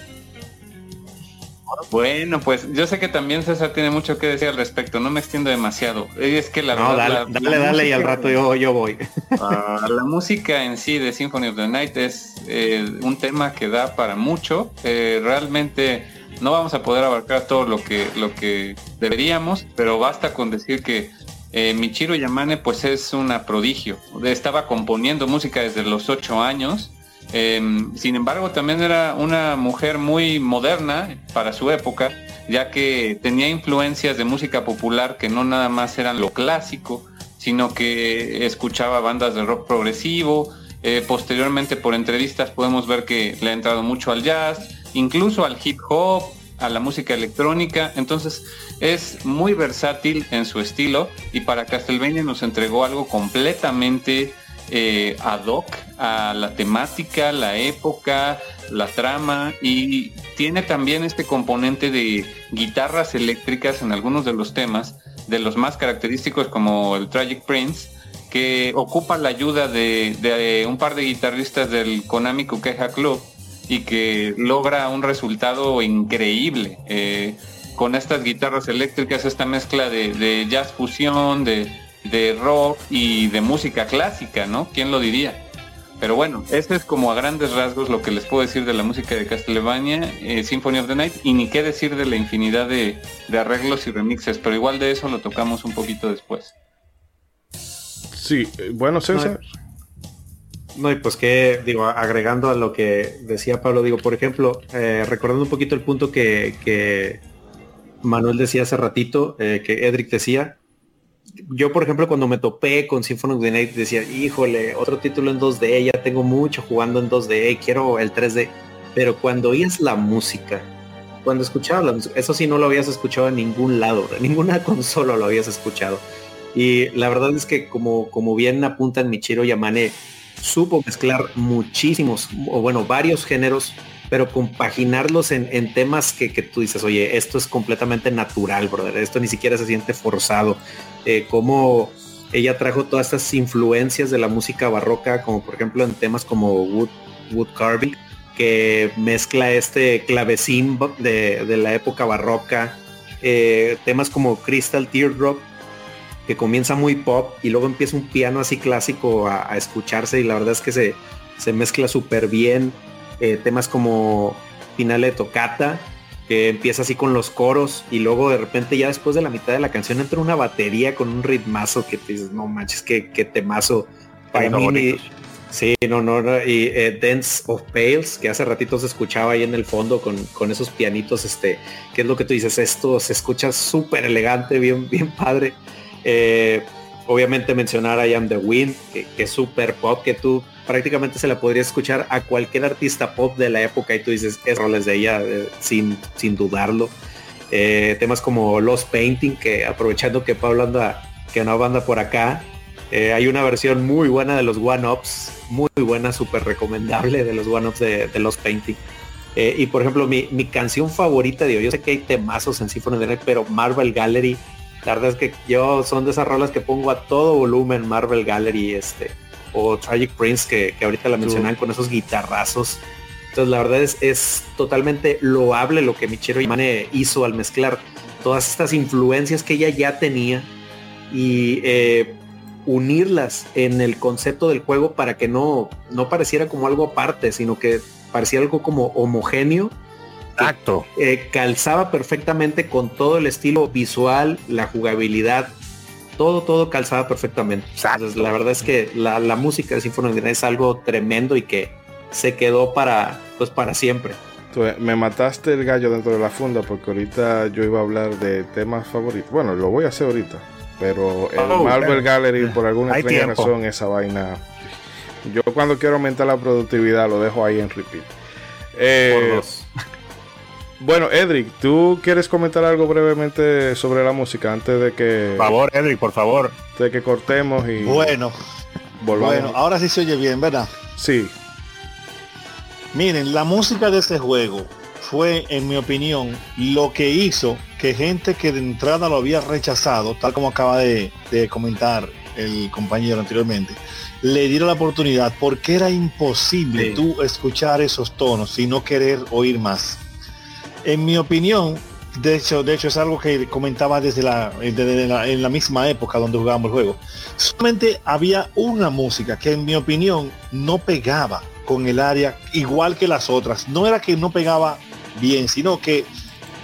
Bueno, pues yo sé que también César tiene mucho que decir al respecto, no me extiendo demasiado. Es que la no, dale, dale, y al rato yo, yo voy. Ah, la música en sí de Symphony of the Night es eh, un tema que da para mucho. Eh, realmente no vamos a poder abarcar todo lo que, lo que deberíamos, pero basta con decir que eh, Michiro Yamane pues es una prodigio. Estaba componiendo música desde los ocho años Em, sin embargo, también era una mujer muy moderna para su época, ya que tenía influencias de música popular que no nada más eran lo clásico, sino que escuchaba bandas de rock progresivo. Eh, posteriormente, por entrevistas, podemos ver que le ha entrado mucho al jazz, incluso al hip hop, a la música electrónica. Entonces, es muy versátil en su estilo y para Castlevania nos entregó algo completamente eh, ad hoc a la temática, la época, la trama y tiene también este componente de guitarras eléctricas en algunos de los temas, de los más característicos como el Tragic Prince, que ocupa la ayuda de, un par de guitarristas del Konami Kukeha Club y que logra un resultado increíble. Eh, con estas guitarras eléctricas, esta mezcla de jazz fusión, de, de rock y de música clásica, ¿no? ¿Quién lo diría? Pero bueno, este es como a grandes rasgos lo que les puedo decir de la música de Castlevania, eh, Symphony of the Night, y ni qué decir de la infinidad de, arreglos y remixes, pero igual de eso lo tocamos un poquito después. Sí, eh, bueno, César. No, y pues que, digo, agregando a lo que decía Pablo, digo, por ejemplo, eh, recordando un poquito el punto que, Manuel decía hace ratito, que Edric decía, yo, por ejemplo, cuando me topé con Symphony of the Night, decía, híjole, otro título en 2D, ya tengo mucho jugando en 2D, quiero el 3D. Pero cuando oías la música, cuando escuchabas la música, eso sí no lo habías escuchado en ningún lado, en ninguna consola lo habías escuchado. Y la verdad es que como, como bien apuntan Michiro Yamane, supo mezclar muchísimos, o bueno, varios géneros pero compaginarlos en, temas que, tú dices, oye, esto es completamente natural, brother, esto ni siquiera se siente forzado. Eh, como ella trajo todas estas influencias de la música barroca, como por ejemplo en temas como wood, wood carving, que mezcla este clavecín de, la época barroca, eh, temas como Crystal Teardrop, que comienza muy pop y luego empieza un piano así clásico a, a escucharse y la verdad es que se, se mezcla súper bien. Eh, temas como Finale de Tocata, que empieza así con los coros y luego de repente ya después de la mitad de la canción entra una batería con un ritmazo que te dices, no manches, qué, qué temazo. Para mí, sí, no, no, y eh, Dance of Pales, que hace ratito se escuchaba ahí en el fondo con, con esos pianitos, este, que es lo que tú dices, esto se escucha súper elegante, bien, bien padre. Eh, obviamente mencionar I Am the Wind, que, que es súper pop, que tú prácticamente se la podría escuchar a cualquier artista pop de la época y tú dices, es roles de ella eh, sin, sin dudarlo. Eh, temas como Los Painting, que aprovechando que Pablo anda, que una banda por acá, eh, hay una versión muy buena de los One Ups, muy buena, súper recomendable de los One Ups de, Los Painting. y por ejemplo, mi, canción favorita, digo, yo sé que hay temazos en Symphony the pero Marvel Gallery, la verdad es que yo son de esas rolas que pongo a todo volumen Marvel Gallery, este, o Tragic Prince, que, ahorita la mencionan con esos guitarrazos. Entonces la verdad es, es totalmente loable lo que Michiro Yamane hizo al mezclar todas estas influencias que ella ya tenía y eh, unirlas en el concepto del juego para que no, no pareciera como algo aparte, sino que parecía algo como homogéneo. Exacto. Eh, calzaba perfectamente con todo el estilo visual, la jugabilidad todo, todo calzaba perfectamente. Entonces, la verdad es que la, música de Symphony es algo tremendo y que se quedó para, pues, para siempre. me mataste el gallo dentro de la funda porque ahorita yo iba a hablar de temas favoritos. Bueno, lo voy a hacer ahorita. Pero el oh, Marvel Gallery, por alguna extraña razón, esa vaina. Yo cuando quiero aumentar la productividad lo dejo ahí en repeat. Eh, bueno, Edric, ¿tú quieres comentar algo brevemente sobre la música antes de que... Por favor, Edric, por favor. De que cortemos y... Bueno, bueno, ahora sí se oye bien, ¿verdad? Sí. Miren, la música de este juego fue, en mi opinión, lo que hizo que gente que de entrada lo había rechazado, tal como acaba de, comentar el compañero anteriormente, le diera la oportunidad porque era imposible tú escuchar esos tonos y no querer oír más. En mi opinión, de hecho, de hecho es algo que comentaba desde la, en la misma época donde jugábamos el juego. Solamente había una música que en mi opinión no pegaba con el área igual que las otras. No era que no pegaba bien, sino que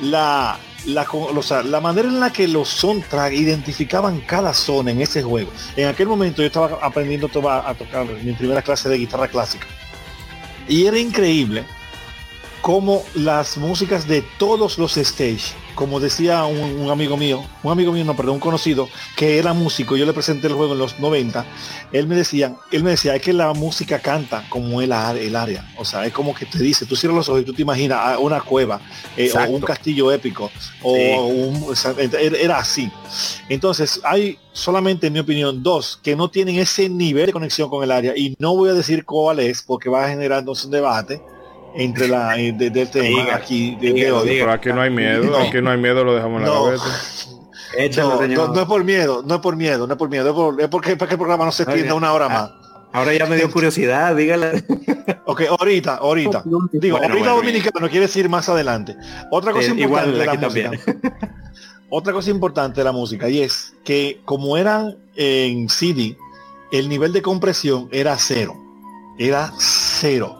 la, la, la manera en la que los soundtrack identificaban cada zona en ese juego. En aquel momento yo estaba aprendiendo a tocar mi primera clase de guitarra clásica. Y era increíble como las músicas de todos los stage, como decía un, amigo mío, un amigo mío, no, perdón, un conocido, que era músico, yo le presenté el juego en los 90, él me decía, él me decía, es que la música canta como el, el área, o sea, es como que te dice, tú cierras los ojos y tú te imaginas una cueva, eh, o un castillo épico, o un, era así. Entonces, hay solamente, en mi opinión, dos que no tienen ese nivel de conexión con el área, y no voy a decir cuál es, porque va generando un debate, entre la de, de tema aquí de, Pero aquí no hay miedo, aquí no hay miedo, lo dejamos en la no, no, no, es por miedo, no es por miedo, no es por miedo, es, por, es porque para que el programa no se extienda una hora más. Ahora ya me dio curiosidad, dígale. ok, ahorita, ahorita. Digo, ahorita dominicano quiere decir más adelante. Otra cosa importante de la música. Otra cosa importante de la música y es que como eran en CD, el nivel de compresión era cero. Era cero.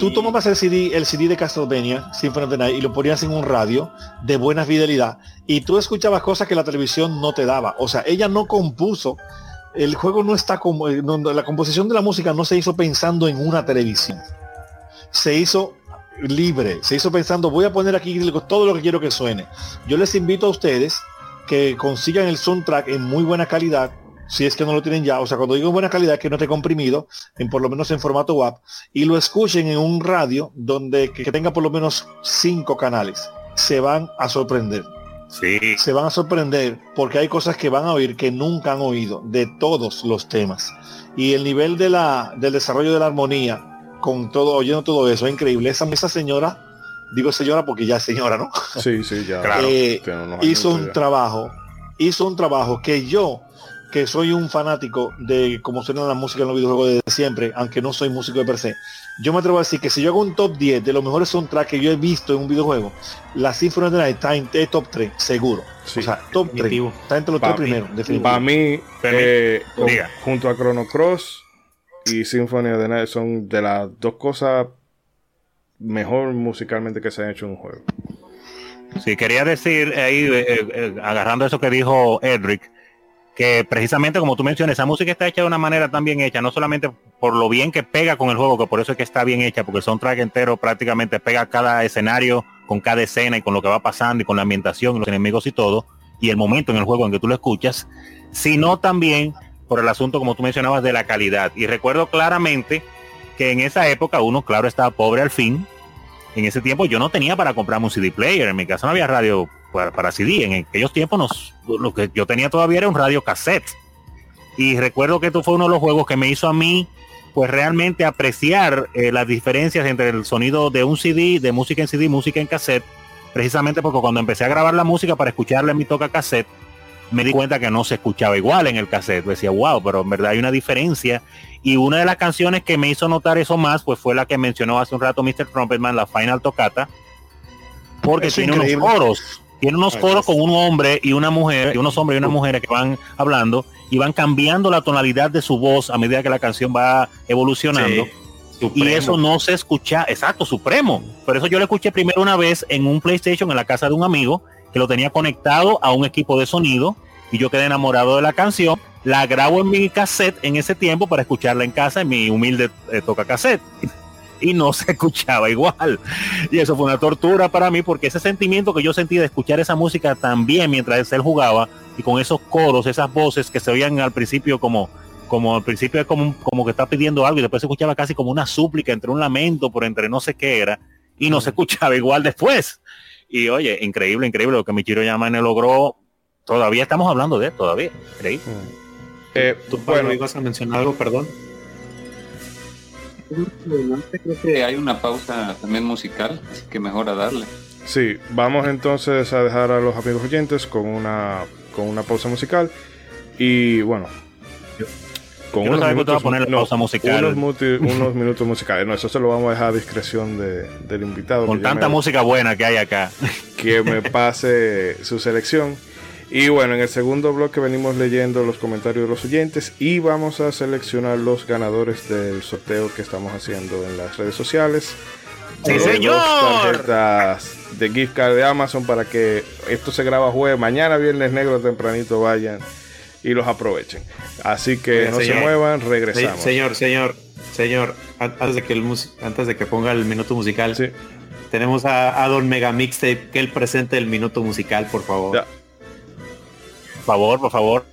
Tú tomabas el CD, el CD de Castlevania, Symphony of the Night, y lo ponías en un radio de buena fidelidad, y tú escuchabas cosas que la televisión no te daba. O sea, ella no compuso, el juego no está como, eh, la composición de la música no se hizo pensando en una televisión. Se hizo libre, se hizo pensando, voy a poner aquí todo lo que quiero que suene. Yo les invito a ustedes que consigan el soundtrack en muy buena calidad, si es que no lo tienen ya, o sea, cuando digo buena calidad, que no esté comprimido, en por lo menos en formato WAP, y lo escuchen en un radio donde que, tenga por lo menos cinco canales. Se van a sorprender. Sí. Se van a sorprender porque hay cosas que van a oír que nunca han oído de todos los temas. Y el nivel de la, del desarrollo de la armonía, con todo, oyendo todo eso, es increíble. Esa, esa señora, digo señora porque ya es señora, ¿no? Sí, sí, ya. Eh, hizo un trabajo, hizo un trabajo que yo que soy un fanático de cómo suena la música en los videojuegos desde siempre, aunque no soy músico de per se, yo me atrevo a decir que si yo hago un top 10 de los mejores soundtracks que yo he visto en un videojuego, la Symphony of the Night está en top 3, seguro. O sea, top 3. Está entre los tres primeros, Para mí, eh, junto a Chrono Cross, y Symphony of the Night son de las dos cosas mejor musicalmente que se han hecho en un juego. Sí, quería decir ahí, eh, eh, agarrando eso que dijo Edric, que precisamente como tú mencionas, esa música está hecha de una manera tan bien hecha, no solamente por lo bien que pega con el juego, que por eso es que está bien hecha, porque el soundtrack entero prácticamente pega cada escenario, con cada escena y con lo que va pasando y con la ambientación y los enemigos y todo, y el momento en el juego en que tú lo escuchas, sino también por el asunto, como tú mencionabas, de la calidad. Y recuerdo claramente que en esa época uno, claro, estaba pobre al fin. En ese tiempo yo no tenía para comprar un CD player. En mi casa no había radio para, CD. En aquellos tiempos nos, lo que yo tenía todavía era un radio cassette. Y recuerdo que esto fue uno de los juegos que me hizo a mí pues realmente apreciar eh, las diferencias entre el sonido de un CD, de música en CD, música en cassette, precisamente porque cuando empecé a grabar la música para escucharla en mi toca cassette, me di cuenta que no se escuchaba igual en el cassette. Decía, wow, pero en verdad hay una diferencia. Y una de las canciones que me hizo notar eso más, pues fue la que mencionó hace un rato Mr. Trumpetman, la Final Tocata, porque tiene unos coros, tiene unos coros con un hombre y una mujer, y unos hombres y una mujer que van hablando y van cambiando la tonalidad de su voz a medida que la canción va evolucionando. Y eso no se escucha, exacto, supremo. Por eso yo lo escuché primero una vez en un PlayStation en la casa de un amigo que lo tenía conectado a un equipo de sonido y yo quedé enamorado de la canción. La grabo en mi cassette en ese tiempo para escucharla en casa en mi humilde eh, toca cassette. Y no se escuchaba igual. Y eso fue una tortura para mí porque ese sentimiento que yo sentí de escuchar esa música también mientras él jugaba y con esos coros, esas voces que se oían al principio como, como al principio es como, como que está pidiendo algo y después se escuchaba casi como una súplica entre un lamento por entre no sé qué era y no se escuchaba igual después. Y oye, increíble, increíble lo que Michiro Yamane logró. Todavía estamos hablando de él, todavía. Increíble. Eh, ¿Tú, bueno, ibas a mencionar algo, perdón? Creo que hay una pausa también musical, así que mejor a darle. Sí, vamos entonces a dejar a los amigos oyentes con una, con una pausa musical. Y bueno, con unos minutos, poner musical. Unos, minutos musicales. No, eso se lo vamos a dejar a discreción del invitado. Con tanta música buena que hay acá. Que me pase su selección. Y bueno, en el segundo bloque venimos leyendo los comentarios de los oyentes y vamos a seleccionar los ganadores del sorteo que estamos haciendo en las redes sociales. ¡Sí, señor! tarjetas de gift card de Amazon para que esto se graba jueves, mañana viernes negro tempranito vayan y los aprovechen. Así que no se muevan, regresamos. Señor, señor, señor, antes de que el antes de que ponga el minuto musical, sí. tenemos a, Don Mega Mixtape que él presente el minuto musical, por favor. Por favor, por favor.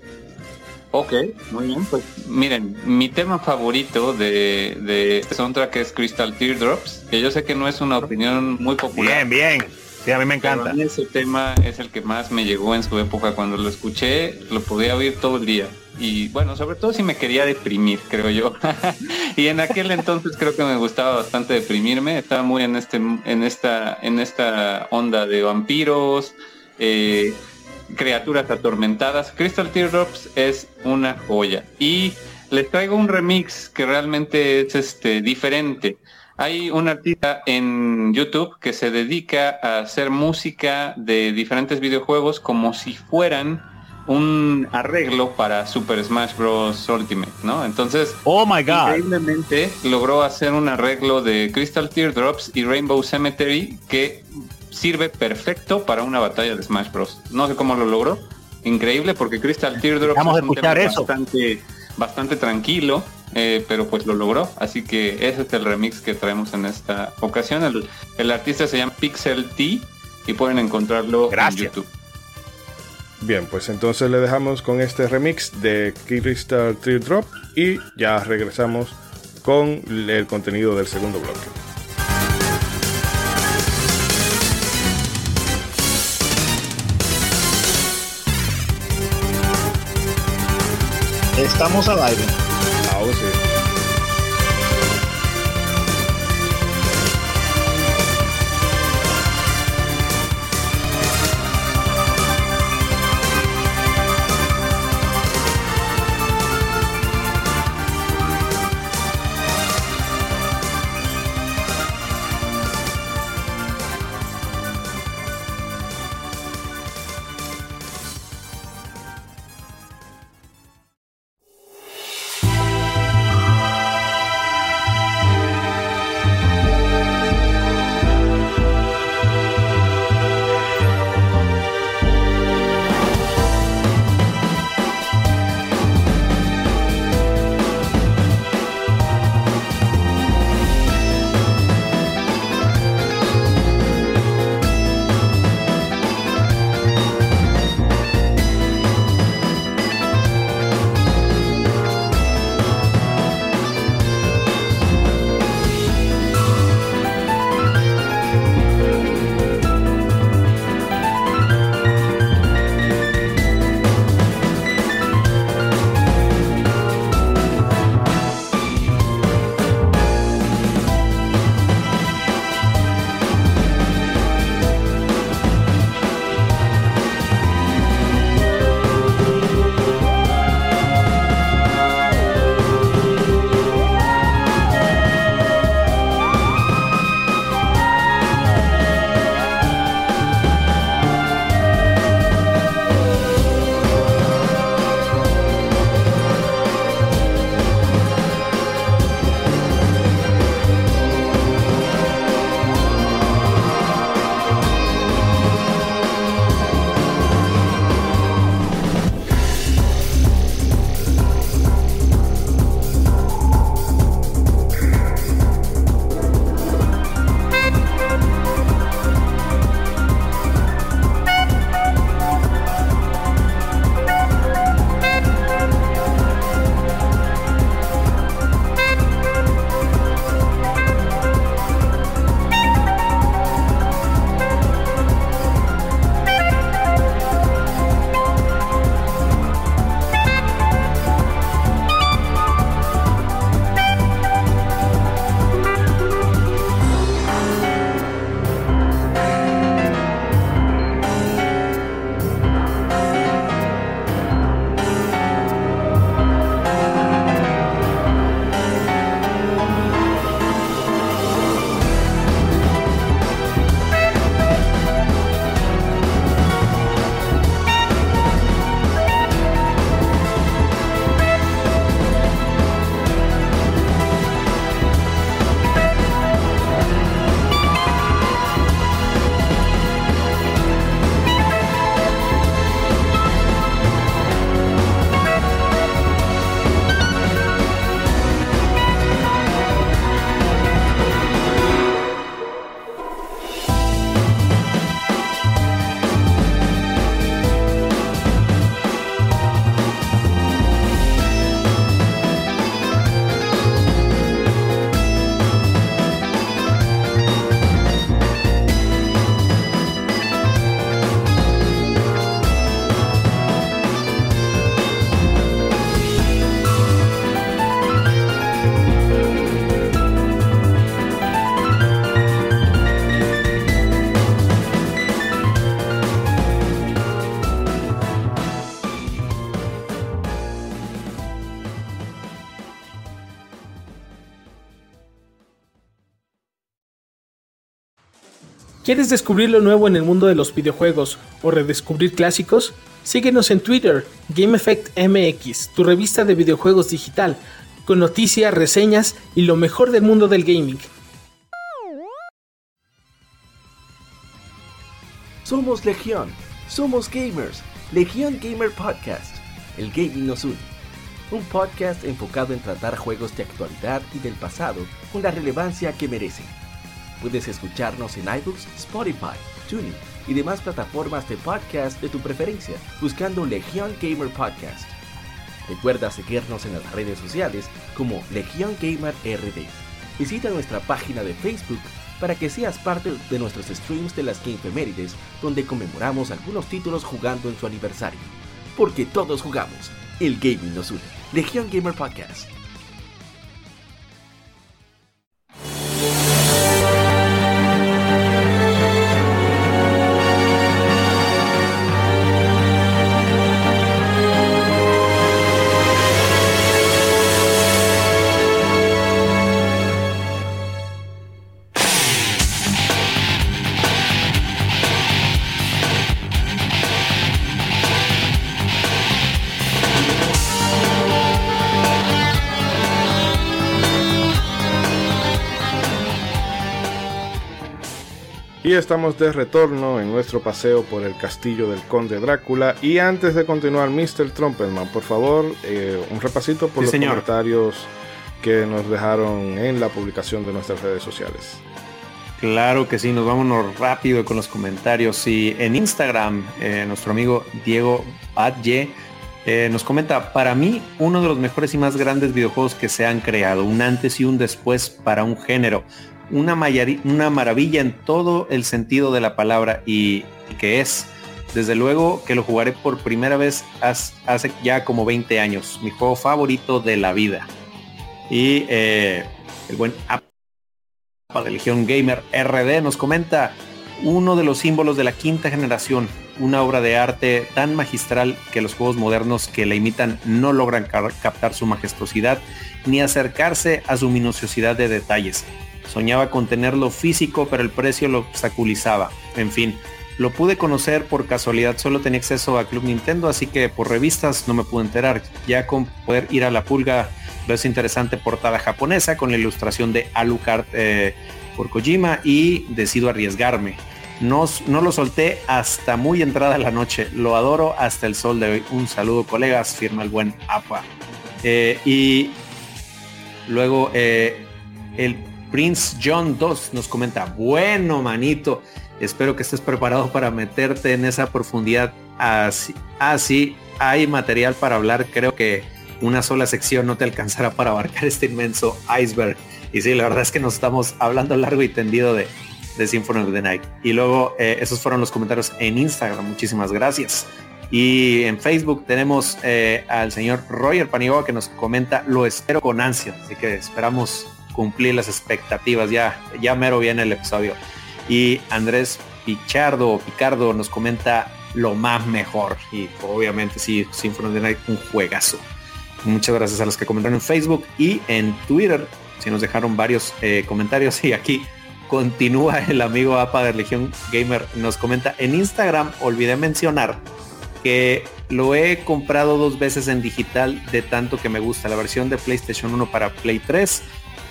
Ok, muy bien, pues miren, mi tema favorito de, de este soundtrack es Crystal Teardrops, que yo sé que no es una opinión muy popular. Bien, bien. Sí, a mí me encanta. ese tema es el que más me llegó en su época. Cuando lo escuché, lo podía oír todo el día. Y bueno, sobre todo si me quería deprimir, creo yo. y en aquel entonces creo que me gustaba bastante deprimirme. Estaba muy en este, en esta, en esta onda de vampiros, eh, criaturas atormentadas. Crystal Teardrops es una joya. Y les traigo un remix que realmente es este diferente. Hay un artista en YouTube que se dedica a hacer música de diferentes videojuegos como si fueran un arreglo para Super Smash Bros. Ultimate, ¿no? Entonces, oh my god, increíblemente logró hacer un arreglo de Crystal Teardrops y Rainbow Cemetery que sirve perfecto para una batalla de Smash Bros. No sé cómo lo logró, increíble porque Crystal Teardrops Vamos es un tema bastante bastante tranquilo eh, pero pues lo logró. Así que ese es el remix que traemos en esta ocasión. El, artista se llama Pixel T y pueden encontrarlo en YouTube. Bien, pues entonces le dejamos con este remix de Crystal Drop y ya regresamos con el contenido del segundo bloque. Estamos al aire. Ahora ¿Quieres descubrir lo nuevo en el mundo de los videojuegos o redescubrir clásicos? Síguenos en Twitter, GameEffectMX, tu revista de videojuegos digital, con noticias, reseñas y lo mejor del mundo del gaming. Somos Legión, somos gamers, Legión Gamer Podcast. El gaming nos une. Un podcast enfocado en tratar juegos de actualidad y del pasado con la relevancia que merecen. Puedes escucharnos en iBooks, Spotify, TuneIn y demás plataformas de podcast de tu preferencia buscando Legión Gamer Podcast. Recuerda seguirnos en las redes sociales como Legión Gamer RD. Visita nuestra página de Facebook para que seas parte de nuestros streams de las Gamefemérides, donde conmemoramos algunos títulos jugando en su aniversario. Porque todos jugamos, el gaming nos une. Legión Gamer Podcast. Estamos de retorno en nuestro paseo por el castillo del conde Drácula. Y antes de continuar, Mr. Trumpetman, por favor, eh, un repasito por Sí, los señor. comentarios que nos dejaron en la publicación de nuestras redes sociales. Claro que sí, nos vámonos rápido con los comentarios. Y en Instagram, eh, nuestro amigo Diego Badye eh, nos comenta, para mí, uno de los mejores y más grandes videojuegos que se han creado, un antes y un después para un género. Una, maravilla en todo el sentido de la palabra y que es, desde luego que lo jugaré por primera vez hace ya como 20 años, mi juego favorito de la vida. Y eh, el buen de Legión Gamer RD nos comenta uno de los símbolos de la quinta generación, una obra de arte tan magistral que los juegos modernos que la imitan no logran ca- captar su majestuosidad ni acercarse a su minuciosidad de detalles. Soñaba con tenerlo físico, pero el precio lo obstaculizaba. En fin, lo pude conocer por casualidad, solo tenía acceso a Club Nintendo, así que por revistas no me pude enterar. Ya con poder ir a la pulga, veo esa interesante portada japonesa con la ilustración de Alucard eh, por Kojima y decido arriesgarme. No, no lo solté hasta muy entrada la noche. Lo adoro hasta el sol de hoy. Un saludo, colegas. Firma el buen APA. Eh, y luego eh, el Prince John 2 nos comenta, bueno, manito, espero que estés preparado para meterte en esa profundidad. Así, así hay material para hablar. Creo que una sola sección no te alcanzará para abarcar este inmenso iceberg. Y sí, la verdad es que nos estamos hablando largo y tendido de, de Symphony of the Night. Y luego eh, esos fueron los comentarios en Instagram. Muchísimas gracias. Y en Facebook tenemos eh, al señor Roger Paniagua que nos comenta, lo espero con ansia. Así que esperamos cumplir las expectativas. Ya, ya mero viene el episodio. Y Andrés Pichardo Picardo nos comenta lo más mejor. Y obviamente sí, Symphony Night, un juegazo. Muchas gracias a los que comentaron en Facebook y en Twitter. Si nos dejaron varios eh, comentarios y aquí continúa el amigo APA de Legión Gamer. Nos comenta en Instagram, olvidé mencionar que lo he comprado dos veces en digital de tanto que me gusta. La versión de PlayStation 1 para Play 3,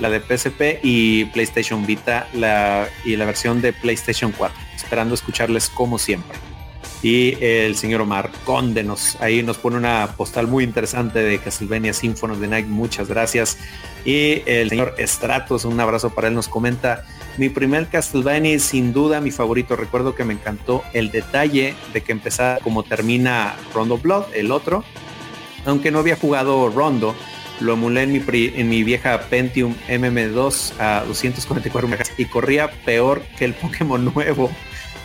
la de PSP y PlayStation Vita la, y la versión de PlayStation 4. Esperando escucharles como siempre. Y el señor Omar Conde nos, ahí nos pone una postal muy interesante de Castlevania Symphony of the Night. Muchas gracias. Y el señor Stratos, un abrazo para él, nos comenta, mi primer Castlevania es sin duda mi favorito. Recuerdo que me encantó el detalle de que empezaba como termina Rondo Blood, el otro. Aunque no había jugado Rondo, lo emulé en mi, pri- en mi vieja Pentium MM2 a 244 MHz y corría peor que el Pokémon nuevo.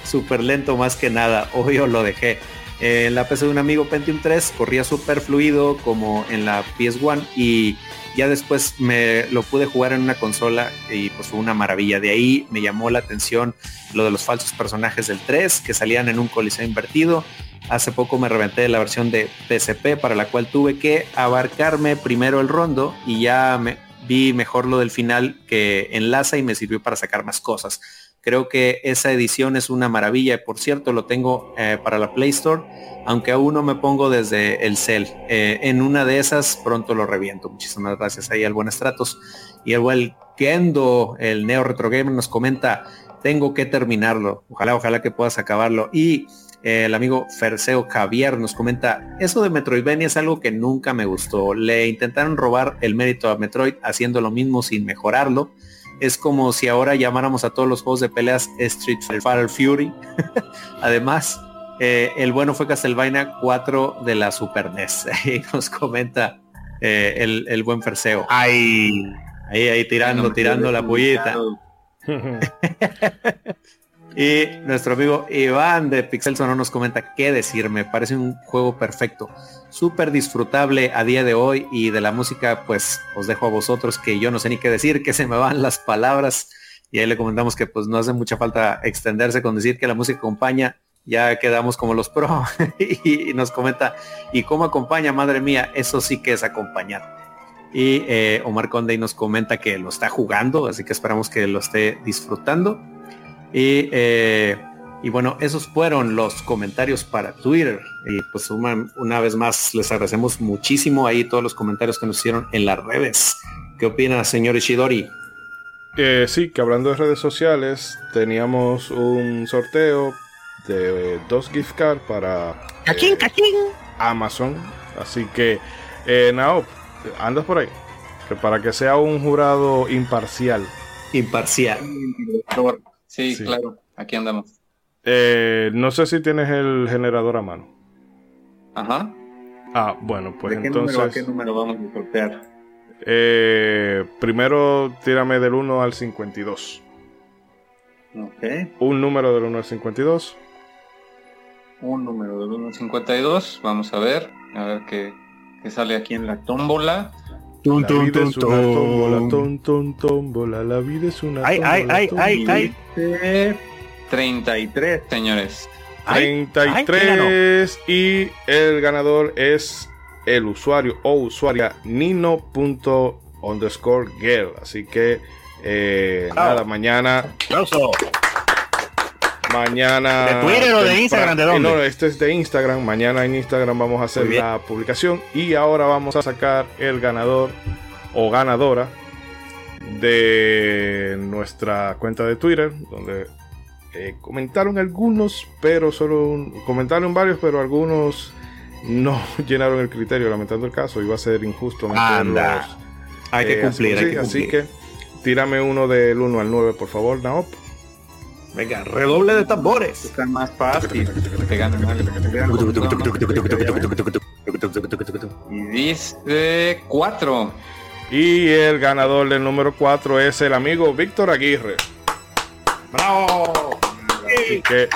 Súper lento más que nada. Obvio lo dejé. En la PC de un amigo Pentium 3 corría súper fluido como en la PS1 y ya después me lo pude jugar en una consola y pues fue una maravilla. De ahí me llamó la atención lo de los falsos personajes del 3 que salían en un coliseo invertido. Hace poco me reventé la versión de PSP para la cual tuve que abarcarme primero el rondo y ya me vi mejor lo del final que enlaza y me sirvió para sacar más cosas. Creo que esa edición es una maravilla. Por cierto, lo tengo eh, para la Play Store, aunque aún no me pongo desde el cel. Eh, en una de esas pronto lo reviento. Muchísimas gracias ahí al buen Estratos. Y el buen Kendo, el Neo Retro Gamer, nos comenta, tengo que terminarlo. Ojalá, ojalá que puedas acabarlo. Y eh, el amigo Ferseo Javier nos comenta, eso de Metroidvania es algo que nunca me gustó. Le intentaron robar el mérito a Metroid haciendo lo mismo sin mejorarlo es como si ahora llamáramos a todos los juegos de peleas Street Fighter Fury. Además, eh, el bueno fue Castlevania 4 de la Super NES. Ahí nos comenta eh, el, buen Ferseo. Ahí, ahí, ahí tirando, tirando la pollita. Y nuestro amigo Iván de Pixel Sono nos comenta qué decir, me parece un juego perfecto, súper disfrutable a día de hoy y de la música pues os dejo a vosotros que yo no sé ni qué decir, que se me van las palabras y ahí le comentamos que pues no hace mucha falta extenderse con decir que la música acompaña, ya quedamos como los pro y, nos comenta, ¿y cómo acompaña? Madre mía, eso sí que es acompañar. Y eh, Omar Conde nos comenta que lo está jugando, así que esperamos que lo esté disfrutando. Y, eh, y bueno, esos fueron los comentarios para Twitter. Y pues una, vez más les agradecemos muchísimo ahí todos los comentarios que nos hicieron en las redes. ¿Qué opina, señor Ishidori? Eh, sí, que hablando de redes sociales, teníamos un sorteo de dos gift cards para eh, Amazon. Así que, eh, Nao, andas por ahí. para que sea un jurado imparcial. Imparcial. Sí, claro, aquí andamos. Eh, no sé si tienes el generador a mano. Ajá. Ah, bueno, pues ¿De qué entonces. Número, ¿A qué número vamos a sortear? Eh, primero tírame del 1 al 52. Ok. Un número del 1 al 52. Un número del 1 al 52. Vamos a ver. A ver qué, qué sale aquí en la tómbola. Tum, la vida es una tómbola, tom, tom, tómbola. La vida es una ay, tómbola. Ay, ay, ay, ay. 33, señores. 33 y el ganador es el usuario o usuaria nino.underscore girl. Así que eh, nada, mañana. Mañana. ¿De Twitter o de Instagram? ¿De dónde? No, este es de Instagram. Mañana en Instagram vamos a hacer la publicación. Y ahora vamos a sacar el ganador o ganadora de nuestra cuenta de Twitter, donde eh, comentaron algunos, pero solo comentaron varios, pero algunos no llenaron el criterio, lamentando el caso. Iba a ser injusto. Anda. hay, que eh, cumplir, así, hay que así cumplir. que tírame uno del 1 al 9, por favor, Naop. Venga, redoble de tambores. Está más fácil. Y dice 4. Y el ganador del número 4 es el amigo Víctor Aguirre. ¡Bravo! Así que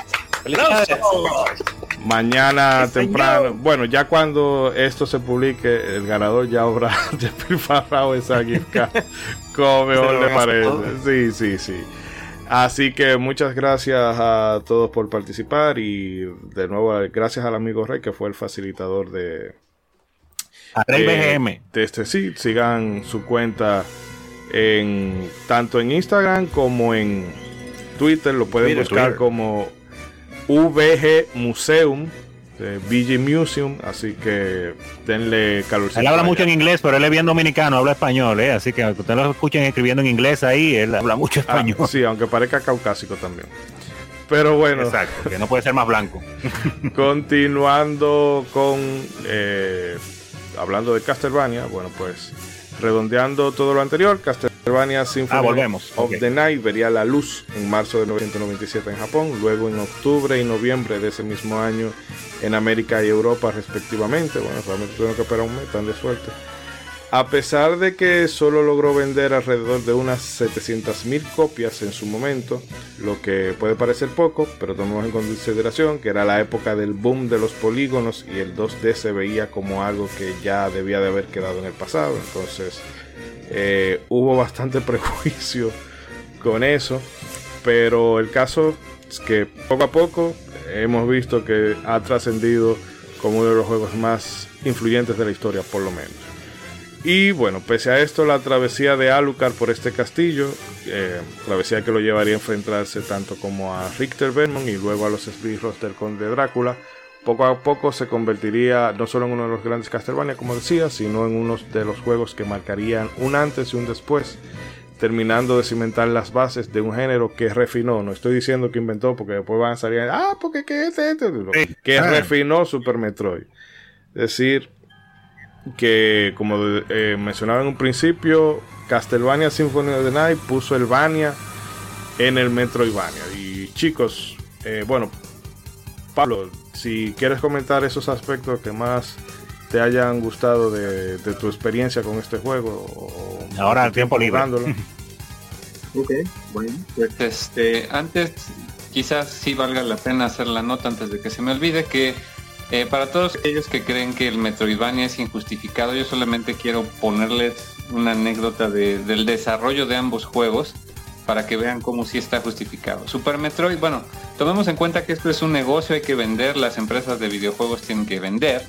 mañana temprano, bueno, ya cuando esto se publique, el ganador ya habrá despilfarrado esa gift card como mejor le parece. Sí, sí, sí. Así que muchas gracias a todos por participar y de nuevo gracias al amigo Rey que fue el facilitador de, a Rey eh, BGM. de este sí. Sigan su cuenta en tanto en Instagram como en Twitter. Lo pueden buscar Twitter. como VG Museum, de VG Museum. Así que denle calorcito. Él habla mucho en inglés, pero él es bien dominicano, habla español, ¿eh? Así que aunque ustedes lo escuchen escribiendo en inglés ahí, él habla mucho Ah, español. sí, aunque parezca caucásico también. Pero bueno, Exacto, que no puede ser más blanco. continuando con eh, hablando de Castlevania, bueno pues redondeando todo lo anterior, Castlevania Symphony Ah, volvemos, of the Night vería la luz en marzo de 1997 en Japón, luego en octubre y noviembre de ese mismo año en América y Europa respectivamente. Bueno, realmente tuvieron que esperar un mes tan de suerte. A pesar de que solo logró vender alrededor de unas 700.000 copias en su momento, lo que puede parecer poco, pero tomemos en consideración que era la época del boom de los polígonos y el 2D se veía como algo que ya debía de haber quedado en el pasado, entonces eh, hubo bastante prejuicio con eso, pero el caso es que poco a poco hemos visto que ha trascendido como uno de los juegos más influyentes de la historia, por lo menos. Y bueno, pese a esto, la travesía de Alucard por este castillo, eh, travesía que lo llevaría a enfrentarse tanto como a Richter Vermont y luego a los esbirros del conde Drácula, poco a poco se convertiría no solo en uno de los grandes Castlevania, como decía, sino en uno de los juegos que marcarían un antes y un después, terminando de cimentar las bases de un género que refinó. No estoy diciendo que inventó, porque después van a salir, ah, porque qué es esto, que Ah. refinó Super Metroid. Es decir, que como eh, mencionaba en un principio, Castlevania Symphony of the Night puso el Vania en el Metroidvania. Y chicos, eh, bueno, Pablo, si quieres comentar esos aspectos que más te hayan gustado de, de tu experiencia con este juego. O, Ahora el tiempo libre. Ok, bueno. pues, Este, antes, quizás sí valga la pena hacer la nota antes de que se me olvide que eh, para todos aquellos que creen que el Metroidvania es injustificado, yo solamente quiero ponerles una anécdota de- del desarrollo de ambos juegos para que vean cómo sí está justificado. Super Metroid, bueno, tomemos en cuenta que esto es un negocio, hay que vender, las empresas de videojuegos tienen que vender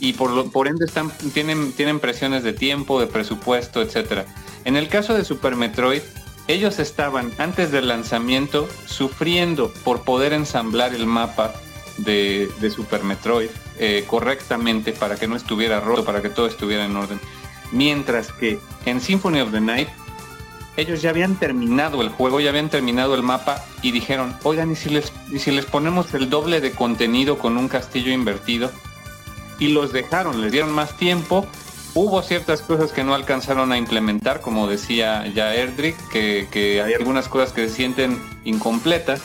y por, lo, por ende están, tienen, tienen presiones de tiempo, de presupuesto, etcétera. En el caso de Super Metroid, ellos estaban antes del lanzamiento sufriendo por poder ensamblar el mapa de, de Super Metroid eh, correctamente para que no estuviera roto, para que todo estuviera en orden. Mientras que en Symphony of the Night ellos ya habían terminado el juego, ya habían terminado el mapa y dijeron, oigan, ¿y si les, y si les ponemos el doble de contenido con un castillo invertido? Y los dejaron, les dieron más tiempo. Hubo ciertas cosas que no alcanzaron a implementar, como decía ya Erdrick, que, que hay algunas cosas que se sienten incompletas,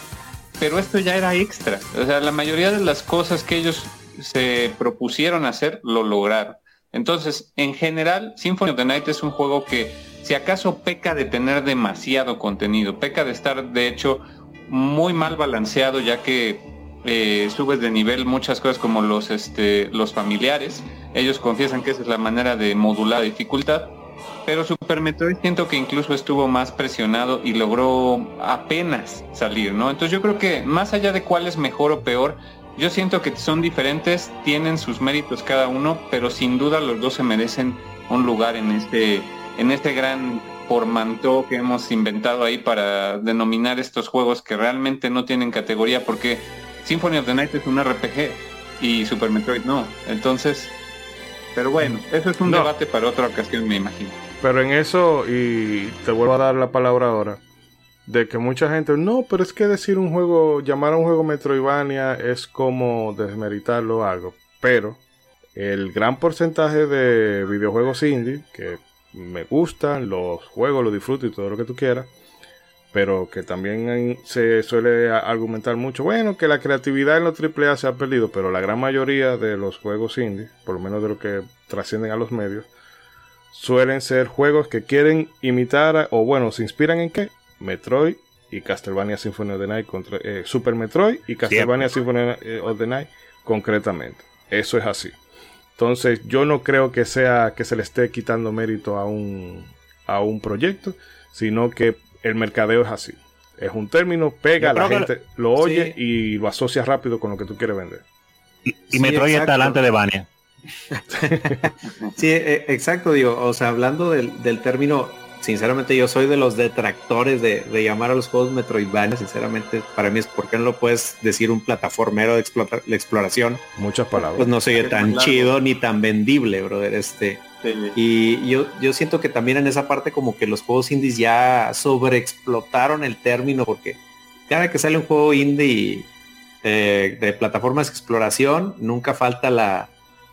pero esto ya era extra. O sea, la mayoría de las cosas que ellos se propusieron hacer, lo lograron. Entonces, en general, Symphony of the Night es un juego que, si acaso peca de tener demasiado contenido, peca de estar, de hecho, muy mal balanceado, ya que eh, subes de nivel muchas cosas como los, este, los familiares. Ellos confiesan que esa es la manera de modular la dificultad. Pero Super Metroid siento que incluso estuvo más presionado y logró apenas salir, ¿no? Entonces yo creo que más allá de cuál es mejor o peor, yo siento que son diferentes, tienen sus méritos cada uno, pero sin duda los dos se merecen un lugar en este, en este gran pormantó que hemos inventado ahí para denominar estos juegos que realmente no tienen categoría, porque Symphony of the Night es un RPG y Super Metroid no. Entonces, pero bueno, eso es un No. debate para otra ocasión, me imagino. Pero en eso, y te vuelvo a dar la palabra ahora, de que mucha gente, no, pero es que decir un juego, llamar a un juego Metroidvania es como desmeritarlo algo. Pero el gran porcentaje de videojuegos indie, que me gustan, los juegos, los disfruto y todo lo que tú quieras, pero que también se suele argumentar mucho, bueno, que la creatividad en los AAA se ha perdido, pero la gran mayoría de los juegos indie, por lo menos de los que trascienden a los medios, suelen ser juegos que quieren imitar, a- o bueno, se inspiran en qué? Metroid y Castlevania Symphony of the Night, contra- eh, Super Metroid y Castlevania Symphony eh, of the Night concretamente. Eso es así. Entonces yo no creo que sea que se le esté quitando mérito a un, a un proyecto, sino que el mercadeo es así. Es un término, pega, la gente lo oye sí. y lo asocia rápido con lo que tú quieres vender. Y, y Sí, Metroid está delante de Vania. Sí, eh, exacto, digo, o sea, hablando del, del término, sinceramente yo soy de los detractores de, de llamar a los juegos Metroidvania, sinceramente, para mí es porque no lo puedes decir un plataformero de explota- de exploración, Muchas palabras. pues no se oye Es tan chido ni tan vendible, brother, este. Y yo, yo siento que también en esa parte como que los juegos indies ya sobreexplotaron el término porque cada que sale un juego indie eh, de plataformas de exploración, nunca falta la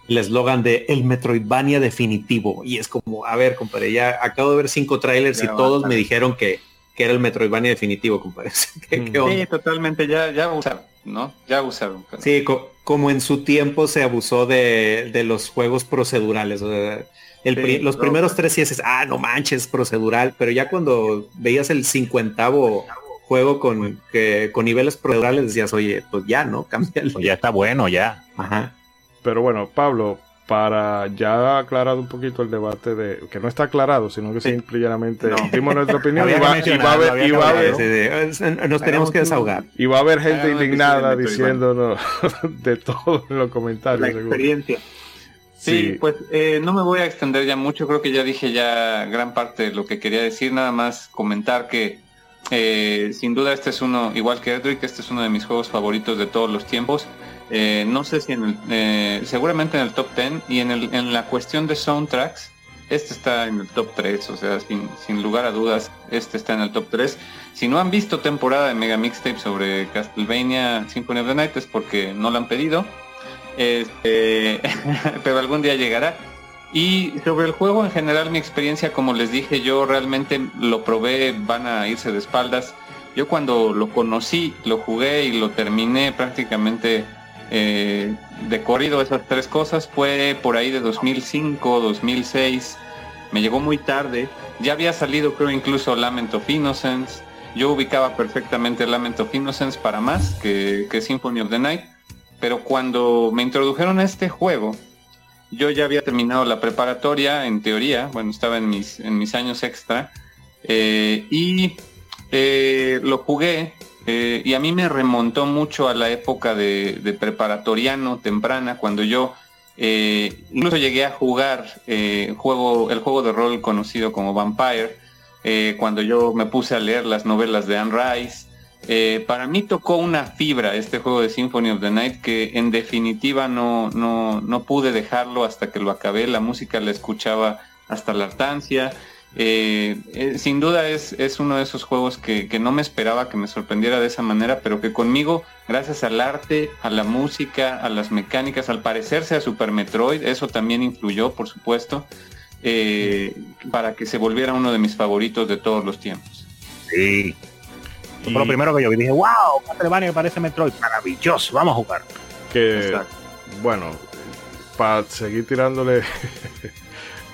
el eslogan de el Metroidvania definitivo. Y es como, a ver, compadre, ya acabo de ver cinco trailers Ya y todos me dijeron que, que era el Metroidvania definitivo, compadre. ¿Qué, Mm. qué onda? Sí, totalmente, ya, ya usaron, ¿no? Ya usaron. pero- Sí, co- como en su tiempo se abusó de, de los juegos procedurales. o sea, el Sí, pri- los no. primeros tres sí dices, ah, no manches, procedural, pero ya cuando veías el cincuentavo juego con, que, con niveles procedurales decías, oye, pues ya, ¿no? Cámbialo. Pues ya está bueno, ya. Ajá. Pero bueno, Pablo, para ya aclarado un poquito el debate de que no está aclarado, sino que simplemente No. dimos nuestra opinión y va, que y va a haber, mencionarlo, y va a había que haber- Sí, sí, Nos tenemos que desahogar. y va a haber gente un indignada diciéndonos de todo en los comentarios. La experiencia. Sí, pues eh, no me voy a extender ya mucho, creo que ya dije ya gran parte de lo que quería decir, nada más comentar que eh, sin duda este es uno, igual que Edric, este es uno de mis juegos favoritos de todos los tiempos. Eh, no sé si en el, eh, seguramente en el top 10 y en, el, en la cuestión de soundtracks, este está en el top 3, o sea, sin, sin lugar a dudas, este está en el top 3. Si no han visto temporada de Mega Mixtape sobre Castlevania Symphony of the Night es porque no lo han pedido, este, pero algún día llegará. Y sobre el juego en general, mi experiencia, como les dije, yo realmente lo probé, van a irse de espaldas. Yo cuando lo conocí, lo jugué y lo terminé prácticamente eh, de corrido esas tres cosas, fue por ahí de 2005, 2006. Me llegó muy tarde. Ya había salido creo incluso Lament of Innocence. Yo ubicaba perfectamente Lament of Innocence para más que, que Symphony of the Night. Pero cuando me introdujeron a este juego, yo ya había terminado la preparatoria, en teoría, bueno, estaba en mis, en mis años extra, eh, y eh, lo jugué, eh, y a mí me remontó mucho a la época de, preparatoriano temprana, cuando yo incluso llegué a jugar juego, el juego de rol conocido como Vampire, cuando yo me puse a leer las novelas de Anne Rice, eh, para mí tocó una fibra este juego de Symphony of the Night que en definitiva no, no, no pude dejarlo hasta que lo acabé. La música la escuchaba hasta la hartancia. Eh, eh, sin duda es, es, uno de esos juegos que, que, no me esperaba que me sorprendiera de esa manera, pero que conmigo, gracias al arte, a la música, a las mecánicas, al parecerse a Super Metroid, eso también influyó, por supuesto, para que se volviera uno de mis favoritos de todos los tiempos. Sí, fue lo primero que yo vi. Dije, wow, Castlevania parece Metroid. Maravilloso, vamos a jugar. Que, bueno, para seguir tirándole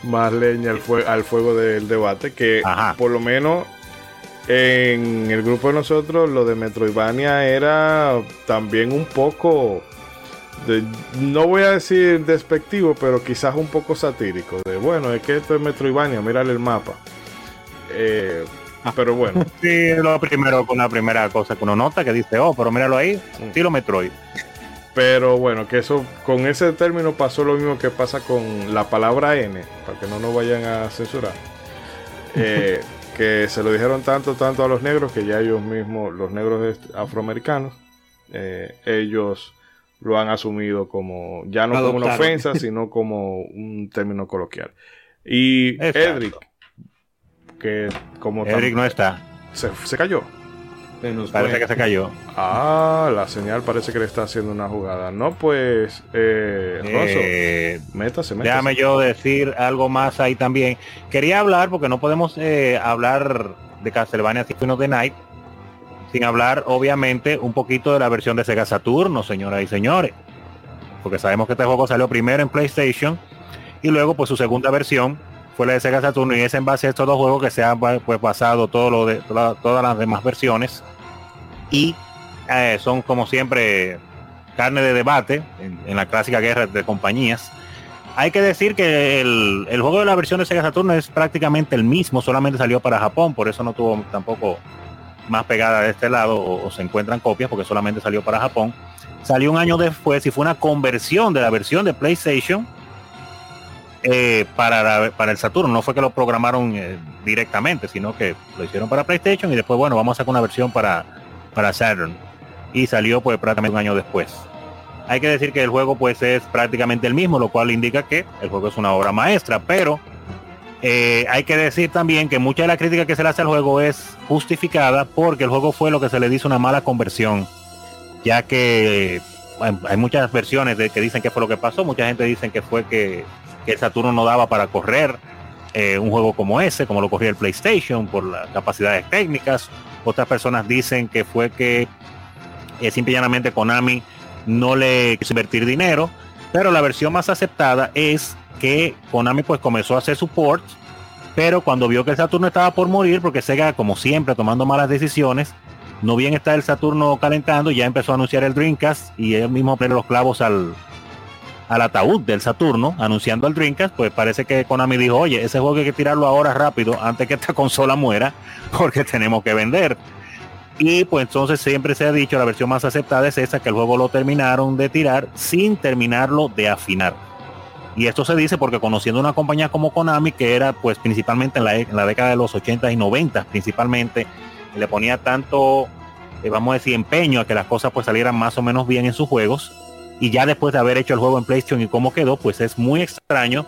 más leña al, al fuego del debate, que por lo menos en el grupo de nosotros lo de Metroidvania era también un poco, de, no voy a decir despectivo, pero quizás un poco satírico. De bueno, es que esto es Metroidvania, mírale el mapa. Eh, Ah, pero bueno. Sí, lo primero, con la primera cosa que uno nota que dice, oh, pero míralo ahí, estilo Metroid. Pero bueno, que eso, con ese término pasó lo mismo que pasa con la palabra N, para que no nos vayan a censurar. Eh, que se lo dijeron tanto, tanto a los negros que ya ellos mismos, los negros afroamericanos, eh, ellos lo han asumido como, ya no como una ofensa, sino como un término coloquial. Y Edric, que como Eric no está. Se, cayó. Parece que se cayó. Ah, la señal parece que le está haciendo una jugada. No, pues, eh, eh métase, Déjame yo decir algo más ahí también. Quería hablar, porque no podemos eh, hablar de Castlevania Symphony of the Night sin hablar, obviamente, un poquito de la versión de Sega Saturno, señoras y señores. Porque sabemos que este juego salió primero en PlayStation y luego, pues, su segunda versión fue la de Sega Saturno y es en base a estos dos juegos que se han pues, basado todo lo de todas las demás versiones y eh, son como siempre carne de debate en, la clásica guerra de compañías. Hay que decir que el, juego de la versión de Sega Saturno es prácticamente el mismo, solamente salió para Japón, por eso no tuvo tampoco más pegada de este lado o se encuentran copias porque solamente salió para Japón. Salió un año después y fue una conversión de la versión de PlayStation eh, para, para el Saturno. No fue que lo programaron eh, directamente, sino que lo hicieron para PlayStation y después, bueno, vamos a sacar una versión para, para Saturn. Y salió pues prácticamente un año después. Hay que decir que el juego pues es prácticamente el mismo, lo cual indica que el juego es una obra maestra, pero eh, hay que decir también que mucha de la crítica que se le hace al juego es justificada porque el juego fue lo que se le dice una mala conversión, ya que hay muchas versiones de que dicen que fue lo que pasó, mucha gente dice que fue que que Saturno no daba para correr eh, un juego como ese, como lo corría el PlayStation, por las capacidades técnicas. Otras personas dicen que fue que eh, simple y llanamente Konami no le quiso invertir dinero, pero la versión más aceptada es que Konami pues comenzó a hacer support, pero cuando vio que el Saturno estaba por morir, porque Sega como siempre tomando malas decisiones, no bien está el Saturno calentando, ya empezó a anunciar el Dreamcast y él mismo poner los clavos al, al ataúd del Saturno anunciando el Dreamcast, pues parece que Konami dijo, oye, ese juego hay que tirarlo ahora rápido antes que esta consola muera porque tenemos que vender. Y pues entonces siempre se ha dicho, la versión más aceptada es esa, que el juego lo terminaron de tirar sin terminarlo de afinar. Y esto se dice porque conociendo una compañía como Konami, que era pues principalmente en la, en la década de los 80 y 90 principalmente, le ponía tanto, eh, vamos a decir, empeño a que las cosas pues salieran más o menos bien en sus juegos. Y ya después de haber hecho el juego en PlayStation y cómo quedó, pues es muy extraño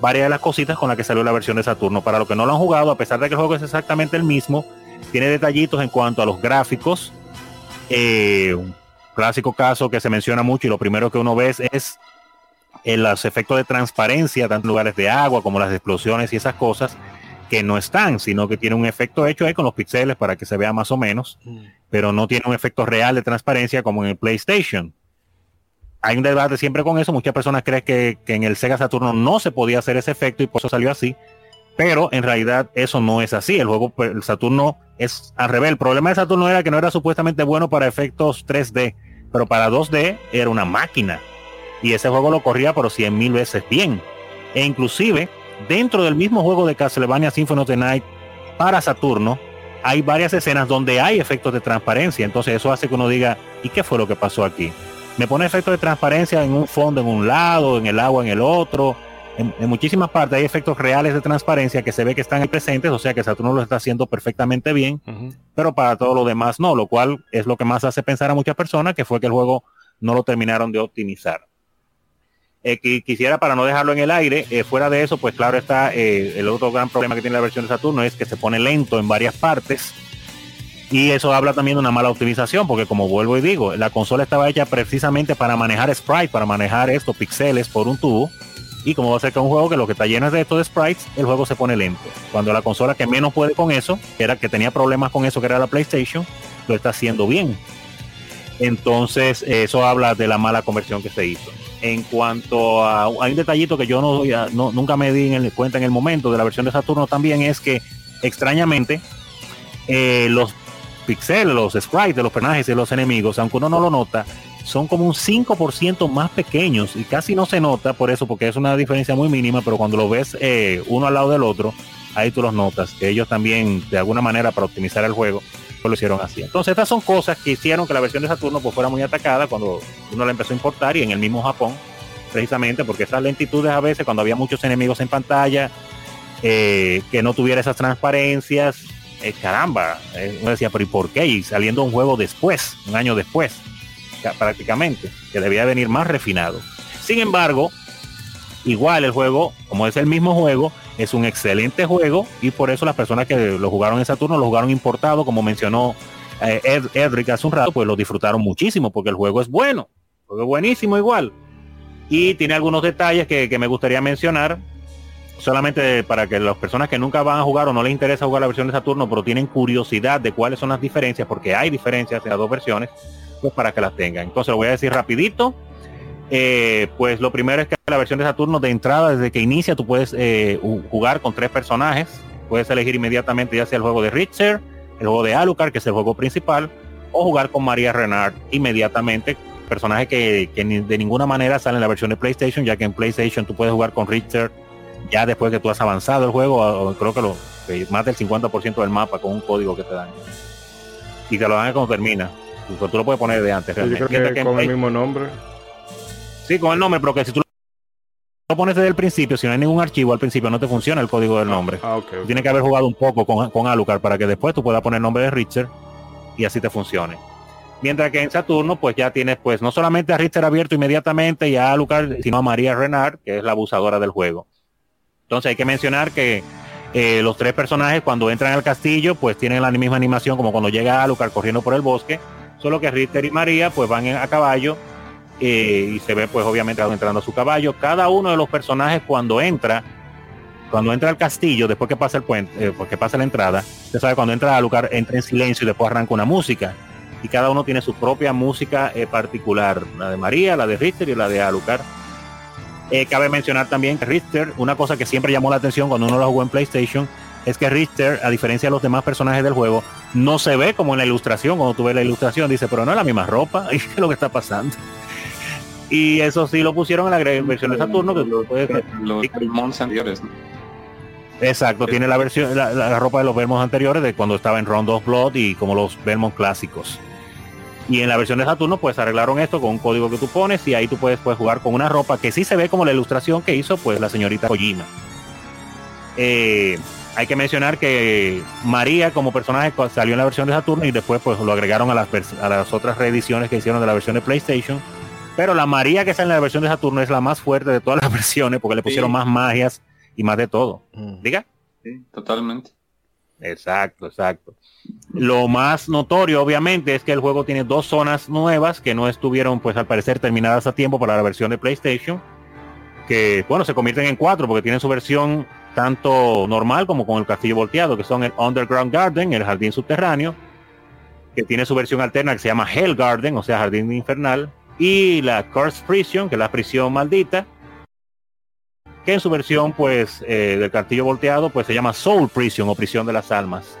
varias de las cositas con las que salió la versión de Saturno. Para los que no lo han jugado, a pesar de que el juego es exactamente el mismo, tiene detallitos en cuanto a los gráficos. Eh, un clásico caso que se menciona mucho y lo primero que uno ve es en los efectos de transparencia, tanto en lugares de agua como las explosiones y esas cosas, que no están, sino que tiene un efecto hecho ahí con los píxeles para que se vea más o menos, pero no tiene un efecto real de transparencia como en el PlayStation. Hay un debate siempre con eso, muchas personas creen que, en el Sega Saturno no se podía hacer ese efecto y por eso salió así, pero en realidad eso no es así. El juego, pues, el Saturno es al revés. El problema de Saturno era que no era supuestamente bueno para efectos 3D, pero para 2D era una máquina. Y ese juego lo corría por 100 mil veces bien. E inclusive, dentro del mismo juego de Castlevania Symphony of the Night para Saturno, hay varias escenas donde hay efectos de transparencia. Entonces eso hace que uno diga, ¿y qué fue lo que pasó aquí? Me pone efectos de transparencia en un fondo en un lado, en el agua en el otro en, muchísimas partes hay efectos reales de transparencia que se ve que están ahí presentes, o sea que Saturno lo está haciendo perfectamente bien, pero para todo lo demás no, lo cual es lo que más hace pensar a muchas personas que fue que el juego no lo terminaron de optimizar. Eh, quisiera para no dejarlo en el aire, eh, fuera de eso, pues claro está, eh, el otro gran problema que tiene la versión de Saturno es que se pone lento en varias partes. Y eso habla también de una mala optimización, porque como vuelvo y digo, la consola estaba hecha precisamente para manejar sprite, para manejar estos píxeles por un tubo y como va a ser que un juego que lo que está lleno es de estos sprites, el juego se pone lento. Cuando la consola que menos puede con eso, que era que tenía problemas con eso, que era la PlayStation, lo está haciendo bien. Entonces, eso habla de la mala conversión que se hizo. En cuanto a hay un detallito que yo no, nunca me di en cuenta en el momento de la versión de Saturno también es que extrañamente eh, los pixeles, los sprites de los personajes y los enemigos, aunque uno no lo nota, son como un 5% más pequeños y casi no se nota por eso, porque es una diferencia muy mínima, pero cuando lo ves eh, uno al lado del otro, ahí tú los notas, ellos también, de alguna manera, para optimizar el juego, pues lo hicieron así. Entonces, estas son cosas que hicieron que la versión de Saturno pues, fuera muy atacada cuando uno la empezó a importar y en el mismo Japón, precisamente porque esas lentitudes a veces, cuando había muchos enemigos en pantalla, eh, que no tuviera esas transparencias, eh, caramba, uno decía, pero ¿y por qué? Y saliendo un juego después, un año después prácticamente, que debía venir más refinado. Sin embargo, igual el juego, como es el mismo juego, es un excelente juego y por eso las personas que lo jugaron en Saturno lo jugaron importado, como mencionó eh, Edric hace un rato, pues lo disfrutaron muchísimo porque el juego es bueno, juego es buenísimo igual. Y tiene algunos detalles que me gustaría mencionar, solamente para que las personas que nunca van a jugar o no les interesa jugar la versión de Saturno, pero tienen curiosidad de cuáles son las diferencias, porque hay diferencias en las dos versiones, pues para que las tengan. Entonces lo voy a decir rapidito. Eh, pues lo primero es que la versión de Saturno de entrada, desde que inicia, tú puedes eh, jugar con tres personajes. Puedes elegir inmediatamente ya sea el juego de Richter, el juego de Alucard, que es el juego principal, o jugar con María Renard inmediatamente, personaje que, de ninguna manera sale en la versión de PlayStation, ya que en PlayStation tú puedes jugar con Richter ya después que tú has avanzado el juego, creo que, lo, más del 50% del mapa con un código que te dan. Y te lo dan cuando termina. Pues tú lo puedes poner de antes. Realmente. con el mismo nombre. Sí, con el nombre, pero que si tú lo pones desde el principio, si no hay ningún archivo al principio, no te funciona el código del nombre. Ah, Tiene que haber jugado un poco con, con Alucard para que después tú puedas poner el nombre de Richter y así te funcione. Mientras que en Saturno, pues ya tienes pues no solamente a Richter abierto inmediatamente y a Alucard, sino a María Renard, que es la abusadora del juego. Entonces hay que mencionar que eh, los tres personajes cuando entran al castillo, pues tienen la misma animación como cuando llega Alucard corriendo por el bosque Solo que Richter y María pues van a caballo eh, y se ve pues obviamente entrando a su caballo. Cada uno de los personajes cuando entra, cuando entra al castillo, después que pasa el puente, eh, porque pasa la entrada, usted sabe cuando entra al lugar entra en silencio y después arranca una música. Y cada uno tiene su propia música eh, particular, la de María, la de Richter y la de Alucard. Cabe mencionar también que Richter, una cosa que siempre llamó la atención cuando uno lo jugó en PlayStation, es que Richter, a diferencia de los demás personajes del juego, no se ve como en la ilustración. Cuando tú ves la ilustración, dice, pero no es la misma ropa. ¿Y qué es lo que está pasando? Y eso sí lo pusieron en la versión de Saturno, que los anteriores. Exacto, tiene la versión, la, ropa de los Belmont anteriores de cuando estaba en Round of Blood y como los Belmont clásicos. Y en la versión de Saturno pues arreglaron esto con un código que tú pones y ahí tú puedes, puedes jugar con una ropa que sí se ve como la ilustración que hizo pues la señorita Kojima. Eh, hay que mencionar que María como personaje salió en la versión de Saturno y después pues lo agregaron a las, a las otras reediciones que hicieron de la versión de PlayStation. Pero la María que sale en la versión de Saturno es la más fuerte de todas las versiones porque le pusieron más magias y más de todo. Mm. Diga. Sí, totalmente. Exacto, exacto. Lo más notorio, obviamente, es que el juego tiene dos zonas nuevas que no estuvieron, pues al parecer, terminadas a tiempo para la versión de PlayStation. Que, bueno, se convierten en cuatro porque tienen su versión tanto normal como con el castillo volteado, que son el Underground Garden, el jardín subterráneo, que tiene su versión alterna que se llama Hell Garden, o sea, jardín infernal, y la Curse Prison, que es la prisión maldita, que en su versión pues eh, del castillo volteado pues se llama Soul Prison o prisión de las almas.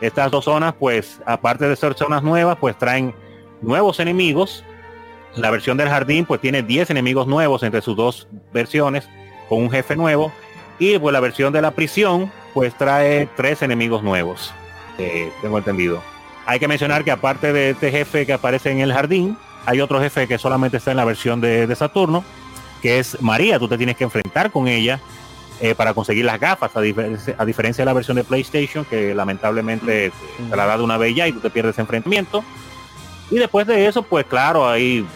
Estas dos zonas pues aparte de ser zonas nuevas pues traen nuevos enemigos. La versión del jardín pues tiene 10 enemigos nuevos entre sus dos versiones con un jefe nuevo y pues la versión de la prisión pues trae tres enemigos nuevos. Eh, tengo entendido. Hay que mencionar que aparte de este jefe que aparece en el jardín, hay otro jefe que solamente está en la versión de, de Saturno, que es María. Tú te tienes que enfrentar con ella eh, para conseguir las gafas, a, diferencia, a, diferencia de la versión de PlayStation, que lamentablemente mm. te la da de una bella y tú te pierdes enfrentamiento. Y después de eso, pues claro, hay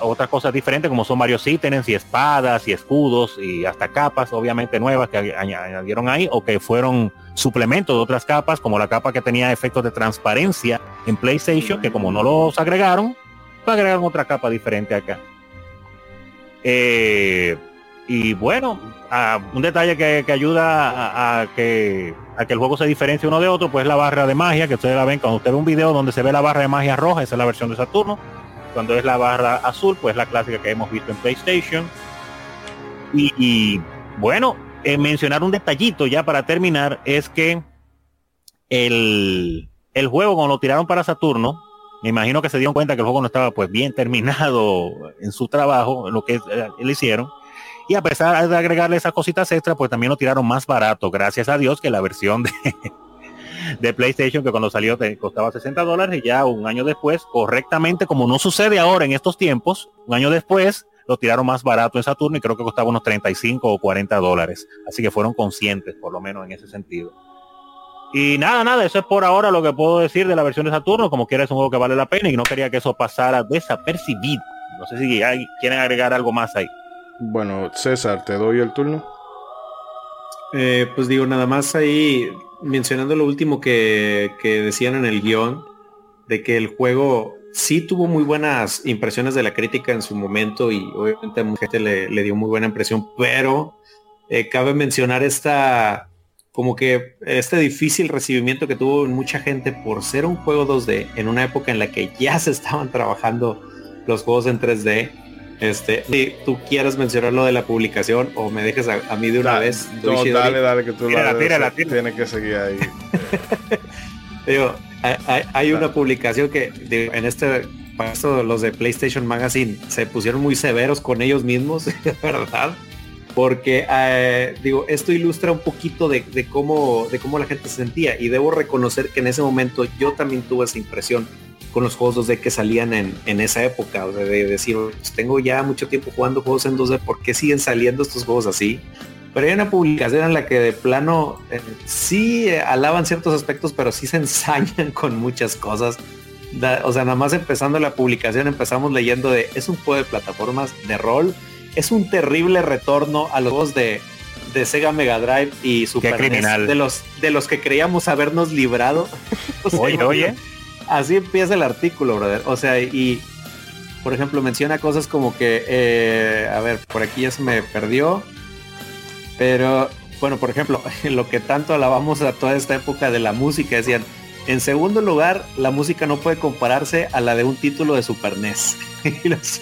otras cosas diferentes como son varios ítems y espadas y escudos y hasta capas obviamente nuevas que añadieron ahí o que fueron suplementos de otras capas como la capa que tenía efectos de transparencia en PlayStation que como no los agregaron pues agregaron otra capa diferente acá eh, y bueno, un detalle que, ayuda a, que, a que el juego se diferencie uno de otro, pues la barra de magia, que ustedes la ven cuando usted ve un video donde se ve la barra de magia roja, esa es la versión de Saturno. Cuando es la barra azul, pues la clásica que hemos visto en PlayStation. Y, bueno, eh, mencionar un detallito ya para terminar es que el juego cuando lo tiraron para Saturno, me imagino que se dieron cuenta que el juego no estaba pues bien terminado en su trabajo, lo que eh, le hicieron. Y a pesar de agregarle esas cositas extra, pues también lo tiraron más barato, gracias a Dios, que la versión de, de PlayStation, que cuando salió costaba 60 dólares y ya un año después, correctamente, como no sucede ahora en estos tiempos, un año después lo tiraron más barato en Saturno y creo que costaba unos 35 o 40 dólares. Así que fueron conscientes, por lo menos en ese sentido. Y nada, nada, eso es por ahora lo que puedo decir de la versión de Saturno. Como quiera es un juego que vale la pena y no quería que eso pasara desapercibido. No sé si hay, quieren agregar algo más ahí. Bueno, César, te doy el turno. Eh, pues digo, nada más ahí mencionando lo último que, que decían en el guion, de que el juego sí tuvo muy buenas impresiones de la crítica en su momento y obviamente a mucha gente le, le dio muy buena impresión, pero eh, cabe mencionar esta como que este difícil recibimiento que tuvo mucha gente por ser un juego 2D en una época en la que ya se estaban trabajando los juegos en 3D. Este, si tú quieres mencionar lo de la publicación o me dejes a, a mí de una Da- vez. no, dale, dale, que tú Tírala, la tírala, tírala. Tiene que seguir ahí. Digo, hay, una publicación que digo, en este para esto los de PlayStation Magazine se pusieron muy severos con ellos mismos, ¿verdad? Porque eh, digo, esto ilustra un poquito de, cómo de cómo la gente se sentía y debo reconocer que en ese momento yo también tuve esa impresión con los juegos 2D que salían en, en esa época, o sea, de decir, pues, tengo ya mucho tiempo jugando juegos en 2D, ¿por qué siguen saliendo estos juegos así? Pero hay una publicación en la que de plano eh, sí eh, alaban ciertos aspectos, pero sí se ensañan con muchas cosas. O sea, nada más empezando la publicación empezamos leyendo de es un juego de plataformas de rol, es un terrible retorno a los juegos de, de Sega Mega Drive y Super NES, criminal. de los de los que creíamos habernos librado. O sea, Oye, oye. Así empieza el artículo, brother. O sea, y por ejemplo menciona cosas como que, eh, a ver, por aquí ya se me perdió. Pero, bueno, por ejemplo, lo que tanto alabamos a toda esta época de la música, decían, en segundo lugar, la música no puede compararse a la de un título de Super NES.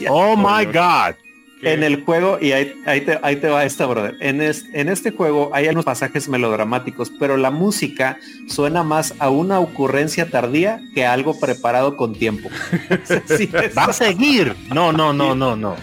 Oh my God. En el juego, y ahí, ahí te, ahí te va esta, brother. En, es- en este juego hay algunos pasajes melodramáticos, pero la música suena más a una ocurrencia tardía que a algo preparado con tiempo. Sí, Va a seguir. No, no, no, no, no.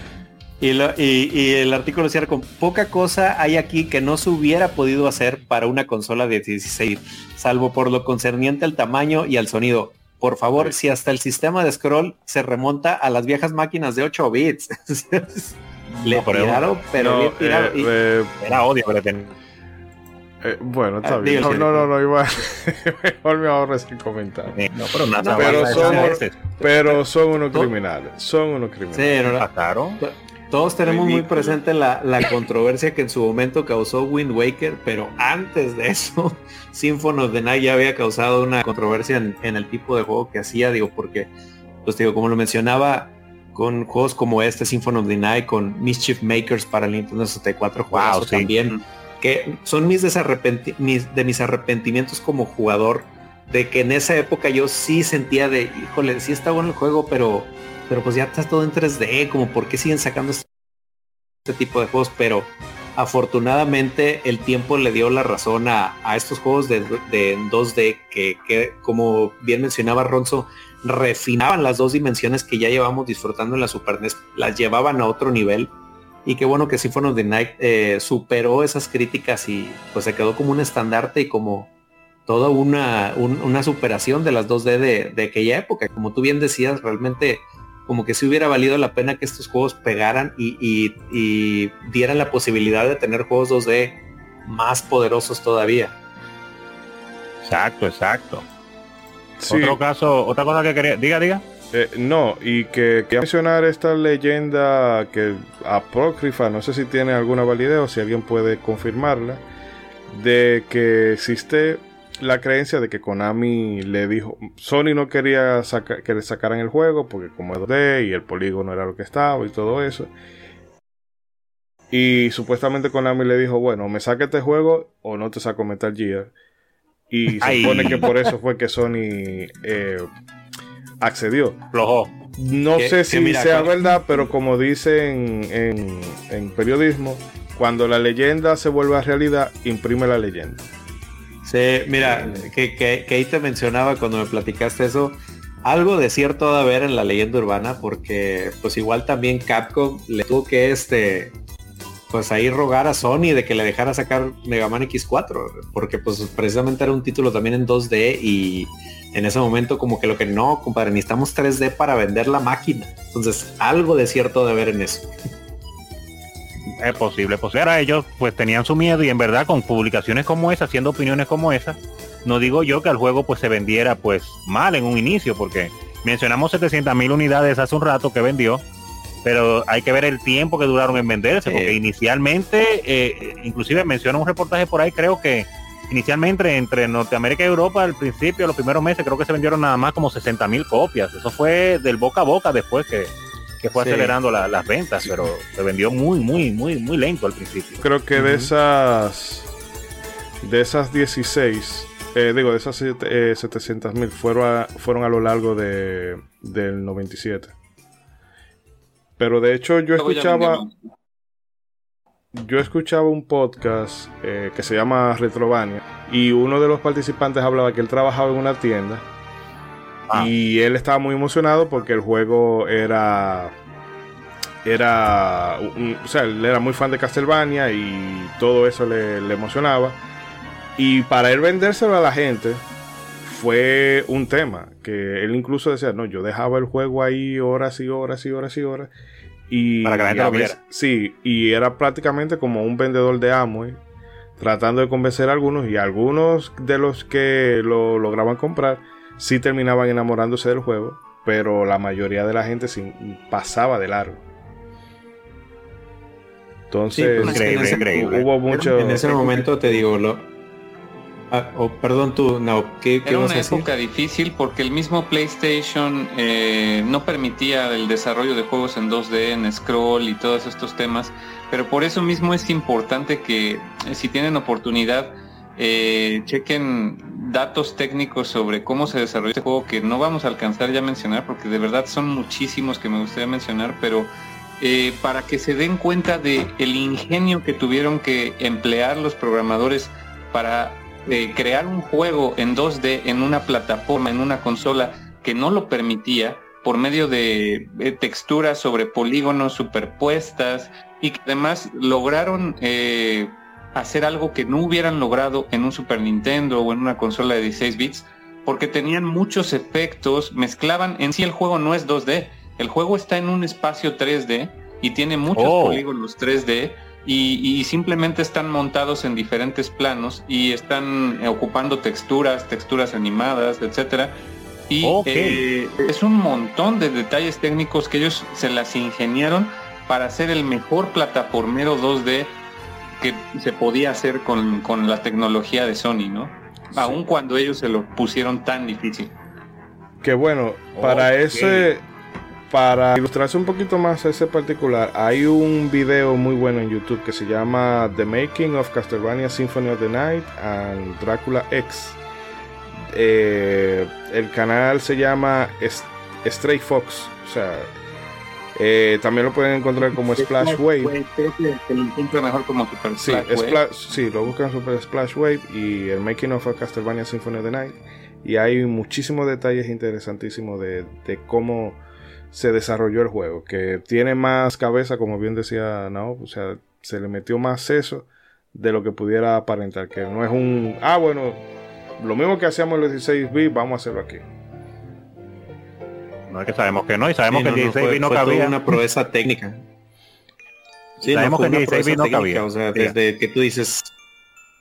y, lo- y- y el artículo cierra con poca cosa hay aquí que no se hubiera podido hacer para una consola de 16, salvo por lo concerniente al tamaño y al sonido. Por favor, si hasta el sistema de scroll se remonta a las viejas máquinas de 8 bits. le pero- tiraron, pero No, tirado. eh, Y- eh, Era odio que le ten- eh, bueno, está Ah, bien. No, no, no, no, igual. Mejor me ahorro sin comentar. eh, No, pero nada pero más son- veces Pero son unos criminales. Son unos criminales. Sí, no. Todos tenemos muy presente la, la controversia que en su momento causó Wind Waker, pero antes de eso, Symphony of the Night ya había causado una controversia en, en el tipo de juego que hacía, digo, porque, pues digo, como lo mencionaba, con juegos como este, Symphony of the Night, con Mischief Makers para el Nintendo 64, juegazos Wow, sí. también, que son mis, desarrepenti- mis- de mis arrepentimientos como jugador, de que en esa época yo sí sentía de, híjole, sí está bueno el juego, pero pero pues ya está todo en 3D, como por qué siguen sacando este, tipo de juegos, pero afortunadamente el tiempo le dio la razón a, a estos juegos de, de 2D que, que, como bien mencionaba Ronzo, refinaban las dos dimensiones que ya llevamos disfrutando en la Super NES, las llevaban a otro nivel. Y qué bueno que Symphony of the Night eh, superó esas críticas y pues se quedó como un estandarte y como toda una, un- una superación de las 2D de, de aquella época. Como tú bien decías, realmente como que si hubiera valido la pena que estos juegos pegaran y, y- y dieran la posibilidad de tener juegos 2D más poderosos todavía. Exacto, exacto. Sí, Otro caso, otra cosa que quería, diga, diga. eh, no, y que quería mencionar esta leyenda que apócrifa, no sé si tiene alguna validez o si alguien puede confirmarla, de que existe la creencia de que Konami le dijo, Sony no quería saca- que le sacaran el juego porque como es 2D y el polígono era lo que estaba y todo eso. Y supuestamente Konami le dijo, bueno, me saca este juego o no te saco Metal Gear. Y se supone que por eso fue que Sony eh, accedió. Flojo. No sé si mira, sea verdad, pero como dicen en, en periodismo, cuando la leyenda se vuelve a realidad, imprime la leyenda. Sí, mira, que, que, ahí te mencionaba cuando me platicaste eso, algo de cierto de haber en la leyenda urbana, porque pues igual también Capcom le tuvo que este pues ahí rogar a Sony de que le dejara sacar Mega Man X4, porque pues precisamente era un título también en 2D y en ese momento como que lo que no, compadre, necesitamos 3D para vender la máquina. Entonces, algo de cierto de haber en eso. Es posible, pues ahora ellos pues tenían su miedo y en verdad con publicaciones como esa, haciendo opiniones como esa, no digo yo que el juego pues se vendiera pues mal en un inicio, porque mencionamos 700 mil unidades hace un rato que vendió, pero hay que ver el tiempo que duraron en venderse, porque inicialmente, eh, inclusive menciona un reportaje por ahí, creo que inicialmente entre Norteamérica y Europa al principio, los primeros meses, creo que se vendieron nada más como 60 mil copias, eso fue del boca a boca después que, que fue Sí. acelerando la- las ventas, pero se vendió muy, muy, muy, muy lento al principio. Creo que de esas de esas 16, eh, digo, de esas 700 mil fueron a, fueron a lo largo de, del 97. Pero de hecho yo escuchaba... yo escuchaba un podcast eh, que se llama Retrovania y uno de los participantes hablaba que él trabajaba en una tienda Ah. y él estaba muy emocionado porque el juego era era un- o sea él era muy fan de Castlevania y todo eso le, le emocionaba y para él vendérselo a la gente fue un tema que él incluso decía no yo dejaba el juego ahí horas y horas y horas y horas y Para que la gente lo viera. sí y era prácticamente como un vendedor de Amway tratando de convencer a algunos y algunos de los que lo lograban comprar sí terminaban enamorándose del juego pero la mayoría de la gente pasaba de largo entonces pues, Increíble, en ese- increíble. hubo mucho En ese momento te digo, lo... Ah, oh, perdón tú, no, ¿qué, qué Era una decir? época difícil porque el mismo PlayStation eh, no permitía el desarrollo de juegos en 2D, en scroll y todos estos temas. Pero por eso mismo es importante que si tienen oportunidad eh, chequen datos técnicos sobre cómo se desarrolló este juego que no vamos a alcanzar ya a mencionar porque de verdad son muchísimos que me gustaría mencionar, pero eh, para que se den cuenta de el ingenio que tuvieron que emplear los programadores para eh, crear un juego en 2D en una plataforma, en una consola que no lo permitía por medio de eh, texturas sobre polígonos superpuestas y que además lograron hacer algo que no hubieran logrado en un Super Nintendo o en una consola de 16 bits porque tenían muchos efectos, mezclaban, en sí el juego no es 2D, el juego está en un espacio 3D y tiene muchos Oh. polígonos 3D y, y simplemente están montados en diferentes planos y están eh, ocupando texturas, texturas animadas, etcétera. Y eh, es un montón de detalles técnicos que ellos se las ingeniaron para hacer el mejor plataformero 2D que se podía hacer con, con la tecnología de Sony, ¿no? Aun cuando ellos se lo pusieron tan difícil. Que bueno, para ese, para ilustrarse un poquito más ese particular, hay un video muy bueno en YouTube que se llama The Making of Castlevania Symphony of the Night and Dracula X. Eh, el canal se llama Stray Fox, o sea, eh, también lo pueden encontrar como Splash Wave. Que, lo mejor como Super Sí, Splash Wave. Spla- sí, lo buscan Super Splash Wave y el Making of a Castlevania Symphony of the Night. Y hay muchísimos detalles interesantísimos de, de cómo se desarrolló el juego. Que tiene más cabeza, como bien decía Nao. O sea, se le metió más seso de lo que pudiera aparentar. Que no es un. Ah, bueno, lo mismo que hacíamos en los 16 bits, vamos a hacerlo aquí. No es que sabemos que no, y sabemos Sí, que no, el no, 16 fue- no fue cabía. una proeza técnica. Sí, Sabemos fue que el una 16 bit proeza no cabía. O sea, Sí. desde que tú dices,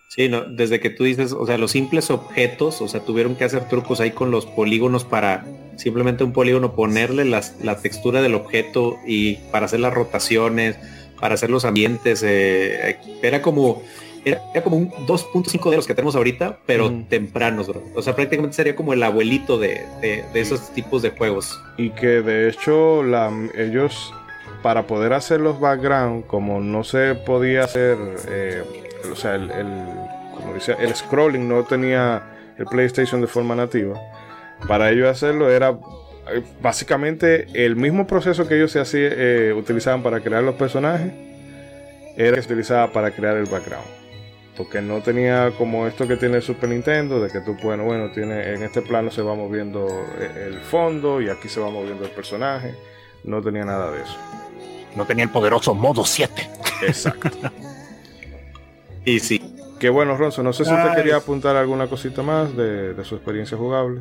sí, no, desde que tú dices, o sea, los simples objetos, o sea, tuvieron que hacer trucos ahí con los polígonos para simplemente un polígono ponerle las- la textura del objeto y para hacer las rotaciones, para hacer los ambientes, eh, era como era, era como un 2.5 de los que tenemos ahorita, pero Ujú. tempranos, bro. O sea, prácticamente sería como el abuelito de, de- de esos tipos de juegos. Y que de hecho la, ellos, para poder hacer los background, como no se podía hacer, eh, o sea, el, el- como dice, el scrolling no tenía el PlayStation de forma nativa, para ellos hacerlo era eh, básicamente el mismo proceso que ellos se hacía, eh, utilizaban para crear los personajes, era que se utilizaba para crear el background. Porque no tenía como esto que tiene el Super Nintendo, de que tú, bueno, bueno, tiene, en este plano se va moviendo eh, el fondo y aquí se va moviendo el personaje. No tenía nada de eso. No tenía el poderoso modo 7. Exacto. Y sí, Qué bueno, Ronzo. No sé si usted Ay. quería apuntar alguna cosita más de, de su experiencia jugable.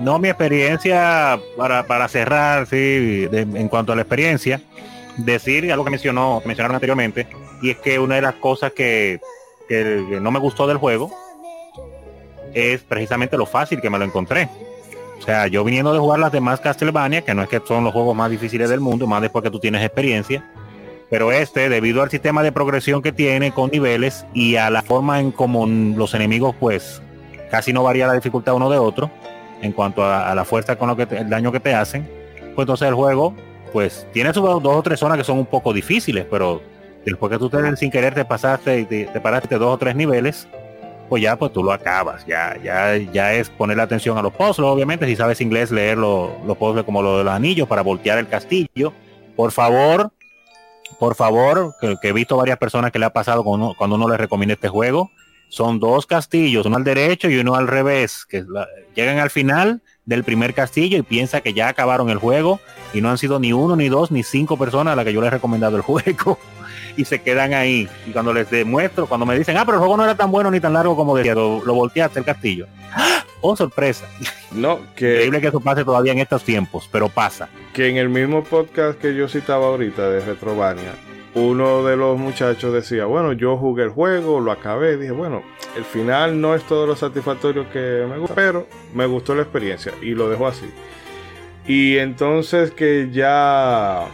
No, mi experiencia, para, para cerrar, sí, de- en cuanto a la experiencia, decir algo que mencionó, que mencionaron anteriormente, y es que una de las cosas que, no me gustó del juego es precisamente lo fácil que me lo encontré. O sea, yo viniendo de jugar las demás Castlevania, que no es que son los juegos más difíciles del mundo, más después que tú tienes experiencia, pero este, debido al sistema de progresión que tiene con niveles y a la forma en como los enemigos, pues casi no varía la dificultad uno de otro, en cuanto a, a la fuerza con lo que te- el daño que te hacen, pues entonces el juego, pues tiene sus dos o tres zonas que son un poco difíciles, pero después que tú te, sin querer te pasaste y te, te paraste dos o tres niveles, pues ya pues tú lo acabas, ya, ya, ya es ponerle atención a los puzzles, obviamente, si sabes inglés, leer lo- los puzzles como lo de los anillos para voltear el castillo. Por favor, por favor, que, he visto varias personas que le ha pasado cuando uno, les recomienda este juego, son dos castillos, uno al derecho y uno al revés, que la- llegan al final del primer castillo y piensa que ya acabaron el juego y no han sido ni uno, ni dos, ni cinco personas a las que yo les he recomendado el juego y se quedan ahí. Y cuando les demuestro, cuando me dicen, ah, pero el juego no era tan bueno ni tan largo como decía, lo, lo volteaste el castillo. ¡Ah! Oh, sorpresa. No, que, Increíble que eso pase todavía en estos tiempos, pero pasa. que en el mismo podcast que yo citaba ahorita de Retrovania, uno de los muchachos decía, bueno, yo jugué el juego, lo acabé, dije, bueno, el final no es todo lo satisfactorio que me gusta, pero me gustó la experiencia y lo dejó así. Y entonces que ya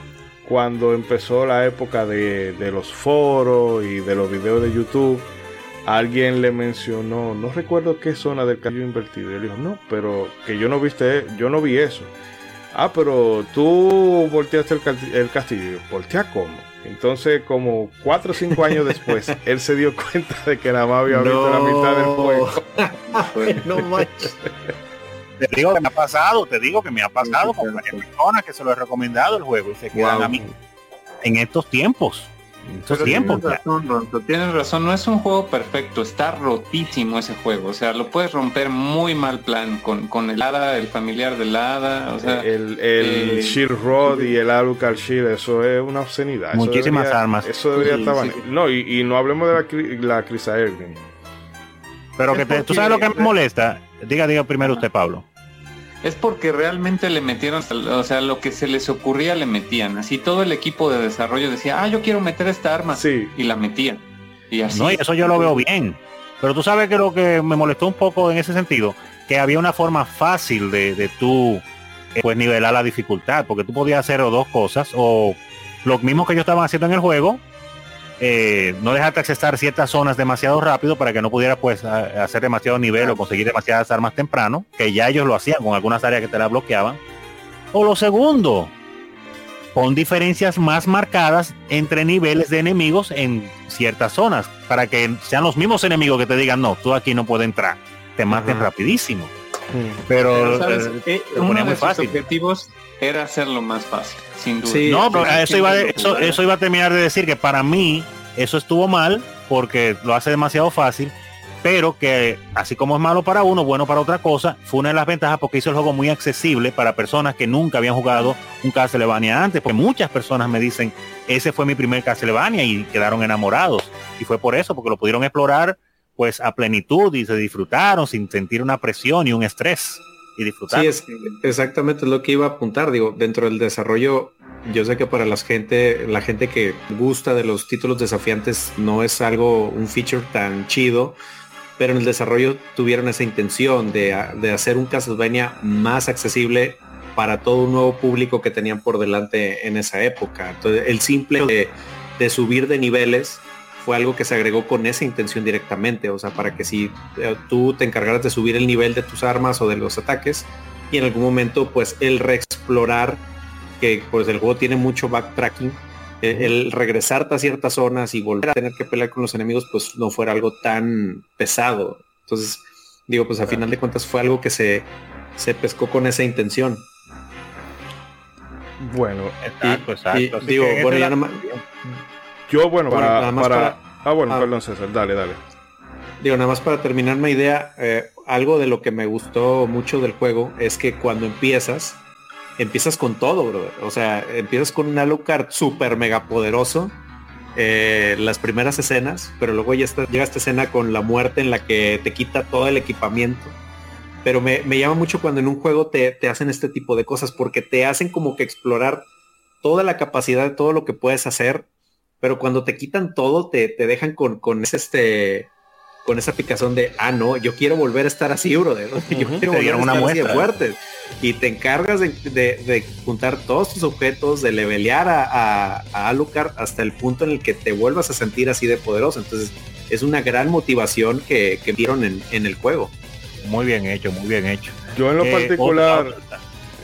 cuando empezó la época de, de los foros y de los videos de YouTube, alguien le mencionó, no recuerdo qué zona del castillo invertido. Y él dijo, no, pero que yo no viste, yo no vi eso. Ah, pero tú volteaste el, el castillo. ¿Voltea cómo? Entonces, como cuatro o cinco años después, él se dio cuenta de que nada más había visto la mitad del juego. no manches. Te digo que me ha pasado, te digo que me ha pasado con varias personas que se lo he recomendado el juego y se quedan Wow. a mí en estos tiempos. En estos Pero tiempos. tienes razón, Ronzo, tienes razón, no es un juego perfecto, está rotísimo ese juego, o sea, lo puedes romper muy mal plan con, con el hada, el familiar del hada, o sea, el el eh, Shield Rod y el Alucard Shield, eso es una obscenidad. Eso Muchísimas debería- armas. Eso debería Sí, estar sí. No, y, y no hablemos de la, la Chrysa Ergrin. Pero que tú sabes lo que me molesta. Diga, diga primero usted, Pablo. Es porque realmente le metieron, o sea, lo que se les ocurría le metían. Así todo el equipo de desarrollo decía, ah, yo quiero meter esta arma. Sí. Y la metían. Y así. No, y eso yo lo veo bien. Pero tú sabes que lo que me molestó un poco en ese sentido, que había una forma fácil de, de tú eh, pues nivelar la dificultad, porque tú podías hacer o dos cosas, o lo mismo que yo estaba haciendo en el juego, eh, no dejarte accesar ciertas zonas demasiado rápido para que no pudiera pues hacer demasiado nivel o conseguir demasiadas armas temprano, que ya ellos lo hacían con algunas áreas que te la bloqueaban. O lo segundo, con diferencias más marcadas entre niveles de enemigos en ciertas zonas, para que sean los mismos enemigos que te digan, no, tú aquí no puedes entrar, te maten rapidísimo. Pero, ¿sabes? eh, Eh, lo uno ponía de muy sus fácil. objetivos era hacerlo más fácil, sin duda. Sí, No, pero eso iba, eso iba a terminar de decir que para mí eso estuvo mal porque lo hace demasiado fácil, pero que así como es malo para uno, bueno para otra cosa, fue una de las ventajas porque hizo el juego muy accesible para personas que nunca habían jugado un Castlevania antes, porque muchas personas me dicen, ese fue mi primer Castlevania y quedaron enamorados. Y fue por eso, porque lo pudieron explorar pues a plenitud y se disfrutaron sin sentir una presión y un estrés y disfrutar. Sí, es exactamente lo que iba a apuntar. Digo, dentro del desarrollo, yo sé que para la gente, la gente que gusta de los títulos desafiantes no es algo, un feature tan chido, pero en el desarrollo tuvieron esa intención de, de hacer un Castlevania más accesible para todo un nuevo público que tenían por delante en esa época. Entonces, el simple de, de subir de niveles fue algo que se agregó con esa intención directamente, o sea, para que si eh, tú te encargaras de subir el nivel de tus armas o de los ataques y en algún momento pues el reexplorar, que pues el juego tiene mucho backtracking, eh, el regresarte a ciertas zonas y volver a tener que pelear con los enemigos pues no fuera algo tan pesado. Entonces, digo, pues a final de cuentas fue algo que se, se pescó con esa intención. Bueno, Exacto, y digo, bueno, ya la- nomás- yo, bueno, Bueno, para, nada más para- para- Ah, bueno, ah. perdón, César, dale, dale. Digo, nada más para terminar una idea, eh, algo de lo que me gustó mucho del juego es que cuando empiezas, empiezas con todo, brother. O sea, empiezas con un Alucard súper mega poderoso, eh, las primeras escenas, pero luego ya está, llega esta escena con la muerte en la que te quita todo el equipamiento. Pero me, me llama mucho cuando en un juego te, te hacen este tipo de cosas, porque te hacen como que explorar toda la capacidad de todo lo que puedes hacer, pero cuando te quitan todo, te, te dejan con, con ese este con esa picazón de, ah, no, yo quiero volver a estar así, brother. Yo Ujú, quiero te volver a dieron una estar así de muestra. fuerte. Y te encargas de, de- de juntar todos tus objetos, de levelear a, a, a Alucard hasta el punto en el que te vuelvas a sentir así de poderoso. Entonces, es una gran motivación que, que vieron en, en el juego. Muy bien hecho, muy bien hecho. Yo en lo Eh, particular,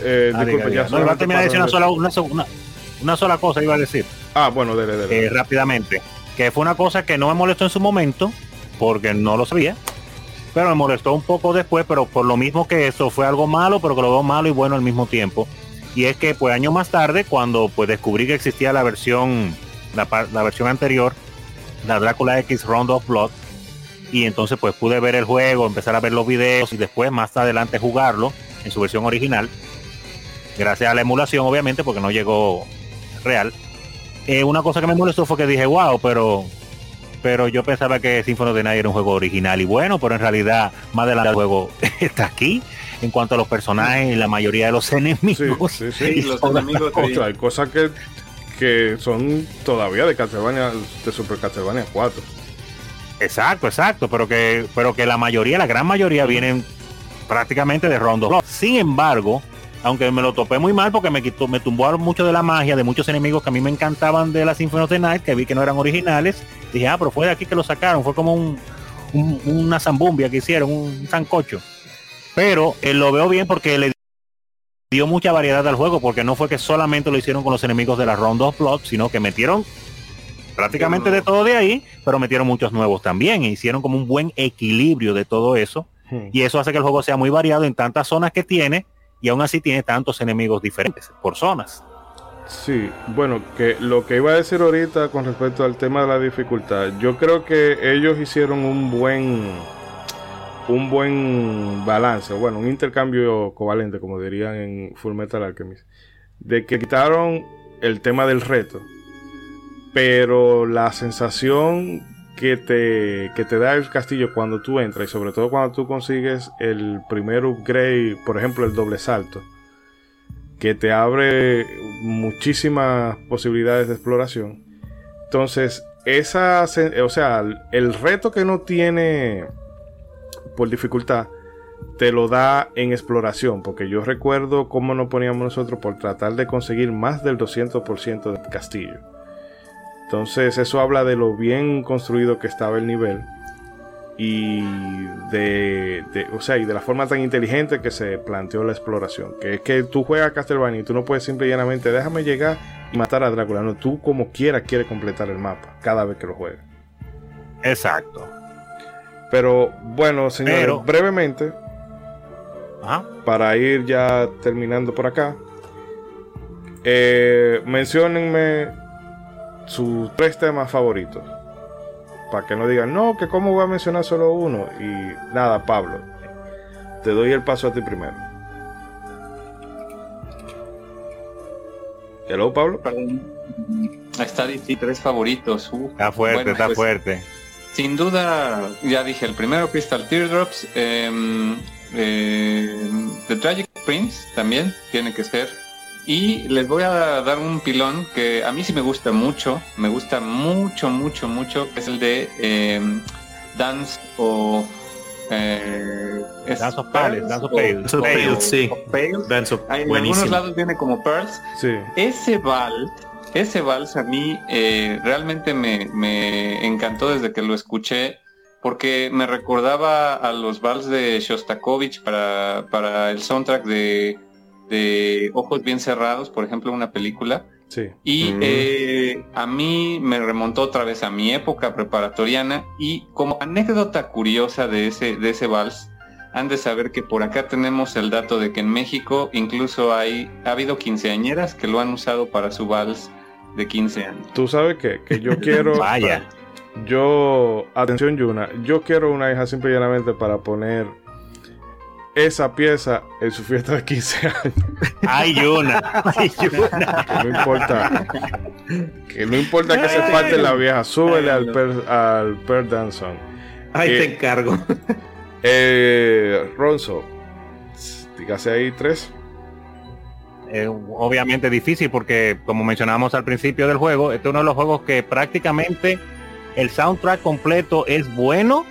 eh, Ah, diga, diga. No, iba a solamente terminar de decir una sola, una, so- una- una sola cosa, iba a decir Ah, bueno, dele, dele. eh, rápidamente. Que fue una cosa que no me molestó en su momento, porque no lo sabía. Pero me molestó un poco después, pero por lo mismo que eso fue algo malo, pero que lo veo malo y bueno al mismo tiempo. Y es que pues años más tarde, cuando pues descubrí que existía la versión, la, la versión anterior, la Drácula X Round of Blood, y entonces pues pude ver el juego, empezar a ver los videos y después más adelante jugarlo en su versión original. Gracias a la emulación, obviamente, porque no llegó real. Eh, una cosa que me molestó fue que dije, wow, pero pero yo pensaba que Symphony of the Night era un juego original y bueno, pero en realidad más adelante el juego está aquí en cuanto a los personajes y la mayoría de los enemigos. sí, sí. Sí, los enemigos hay cosas que, que son todavía de Castlevania, de Super Castlevania 4. Exacto, exacto, pero que pero que la mayoría, la gran mayoría vienen prácticamente de Rondo. Sin embargo, aunque me lo topé muy mal porque me quitó, me tumbó mucho de la magia de muchos enemigos que a mí me encantaban de la Symphony of the Night, que vi que no eran originales, dije, ah, pero fue de aquí que lo sacaron, fue como un, un- una zambumbia que hicieron, un sancocho. Pero eh, lo veo bien porque le dio mucha variedad al juego, porque no fue que solamente lo hicieron con los enemigos de la Round of Blood, sino que metieron prácticamente de todo de ahí, pero metieron muchos nuevos también, e hicieron como un buen equilibrio de todo eso, y eso hace que el juego sea muy variado en tantas zonas que tiene, y aún así tiene tantos enemigos diferentes por zonas. Sí, bueno, que lo que iba a decir ahorita con respecto al tema de la dificultad, yo creo que ellos hicieron un buen un buen balance, bueno, un intercambio covalente, como dirían en Full Metal Alchemist, de que quitaron el tema del reto, pero la sensación que te, que te da el castillo cuando tú entras y sobre todo cuando tú consigues el primer upgrade, por ejemplo el doble salto, que te abre muchísimas posibilidades de exploración. Entonces, esa, o sea, el reto que no tiene por dificultad, te lo da en exploración, porque yo recuerdo cómo nos poníamos nosotros por tratar de conseguir más del 200% del castillo. Entonces eso habla de lo bien construido que estaba el nivel y de, o sea, y de la forma tan inteligente que se planteó la exploración. Que es que tú juegas Castlevania y tú no puedes simple y llanamente déjame llegar y matar a Drácula. No, tú como quieras quieres completar el mapa cada vez que lo juegas. Exacto. Pero bueno, señores, brevemente, para ir ya terminando por acá, eh, menciónenme sus tres temas favoritos. Para que no digan, no, que cómo voy a mencionar solo uno. Y nada, Pablo, te doy el paso a ti primero. Hello, Pablo. Está difícil, tres favoritos. está fuerte, está pues, fuerte. Sin duda, ya dije, el primero Crystal Teardrops. Em, eh, The Tragic Prince también tiene que ser. Y les voy a dar un pilón que a mí sí me gusta mucho, me gusta mucho, mucho, mucho, que es el de em, Dance of... Eh, Dance of Pales, Dance of Pales. Dance sí. en algunos lados viene como Pearls. Sí. Ese vals, ese vals a mí eh, realmente me, me encantó desde que lo escuché porque me recordaba a los vals de Shostakovich para, para el soundtrack de, de, Ojos Bien Cerrados, por ejemplo, una película. Sí. Y mm. eh, a mí me remontó otra vez a mi época preparatoriana y como anécdota curiosa de ese, de ese vals, han de saber que por acá tenemos el dato de que en México incluso hay, ha habido quinceañeras que lo han usado para su vals de 15 años. Tú sabes que, que yo quiero... Vaya. Yo, atención Yuna, yo quiero una hija simple y llanamente para poner esa pieza en su fiesta de 15 años. Ay, Yuna, ay, Yuna. Que no importa. Que no importa que se falte la vieja, súbele al per, al per Danson. Ahí te encargo. Eh, Ronzo, dígase ahí tres. Eh, obviamente difícil porque como mencionamos al principio del juego, este es uno de los juegos que prácticamente el soundtrack completo es bueno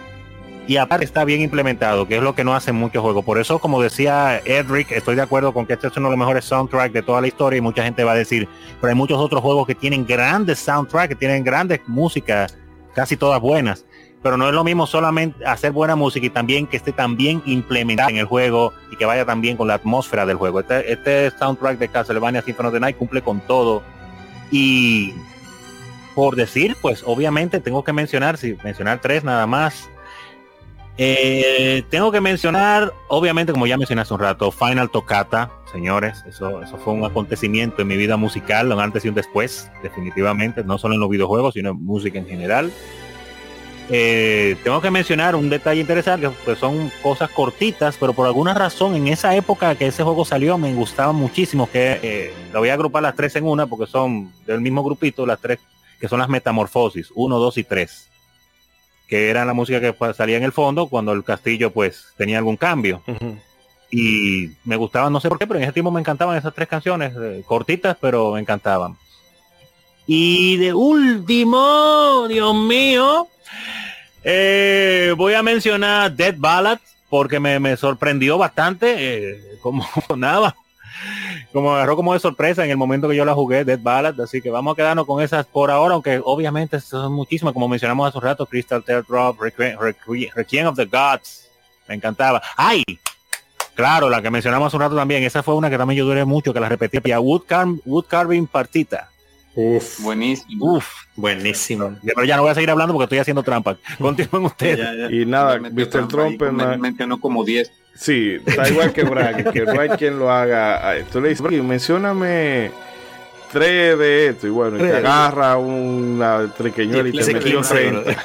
y aparte está bien implementado, que es lo que no hacen muchos juegos. Por eso, como decía Edric, estoy de acuerdo con que este es uno de los mejores soundtracks de toda la historia y mucha gente va a decir, pero hay muchos otros juegos que tienen grandes soundtracks, que tienen grandes músicas, casi todas buenas. Pero no es lo mismo solamente hacer buena música y también que esté tan bien implementada en el juego y que vaya también con la atmósfera del juego. Este, este soundtrack de Castlevania Symphony of the Night cumple con todo. Y por decir, pues obviamente tengo que mencionar, si mencionar tres nada más. Eh, tengo que mencionar, obviamente, como ya mencioné hace un rato, Final Tocata, señores, eso, eso fue un acontecimiento en mi vida musical, un antes y un después, definitivamente, no solo en los videojuegos, sino en música en general. Eh, tengo que mencionar un detalle interesante, que pues son cosas cortitas, pero por alguna razón en esa época que ese juego salió me gustaba muchísimo, que eh, lo voy a agrupar las tres en una porque son del mismo grupito, las tres que son las metamorfosis 1, 2 y 3, que eran la música que salía en el fondo cuando el castillo pues tenía algún cambio. Y me gustaban, no sé por qué, pero en ese tiempo me encantaban esas tres canciones, eh, cortitas, pero me encantaban. Y de último, Dios mío, eh, voy a mencionar Dead Ballad porque me, sorprendió bastante eh, como nada como agarró como de sorpresa en el momento que yo la jugué, Dead Ballad, así que vamos a quedarnos con esas por ahora, aunque obviamente son muchísimas, como mencionamos hace un rato, Crystal Teardrop, Requiem of the Gods, me encantaba. ¡Ay! Claro, la que mencionamos hace un rato también, esa fue una que también yo duré mucho, que la repetí, Wood, Wood Carving Partita. Uf, buenísimo. Uf, buenísimo. Pero ya no voy a seguir hablando porque estoy haciendo trampa. Continúen ustedes. Y nada, Mr. Trump me mencionó como 10. Sí, está igual que Bragg, que no hay quien lo haga. Tú le dices, mencioname tres de esto y bueno, y te agarra una triqueñuela y, te metió 30.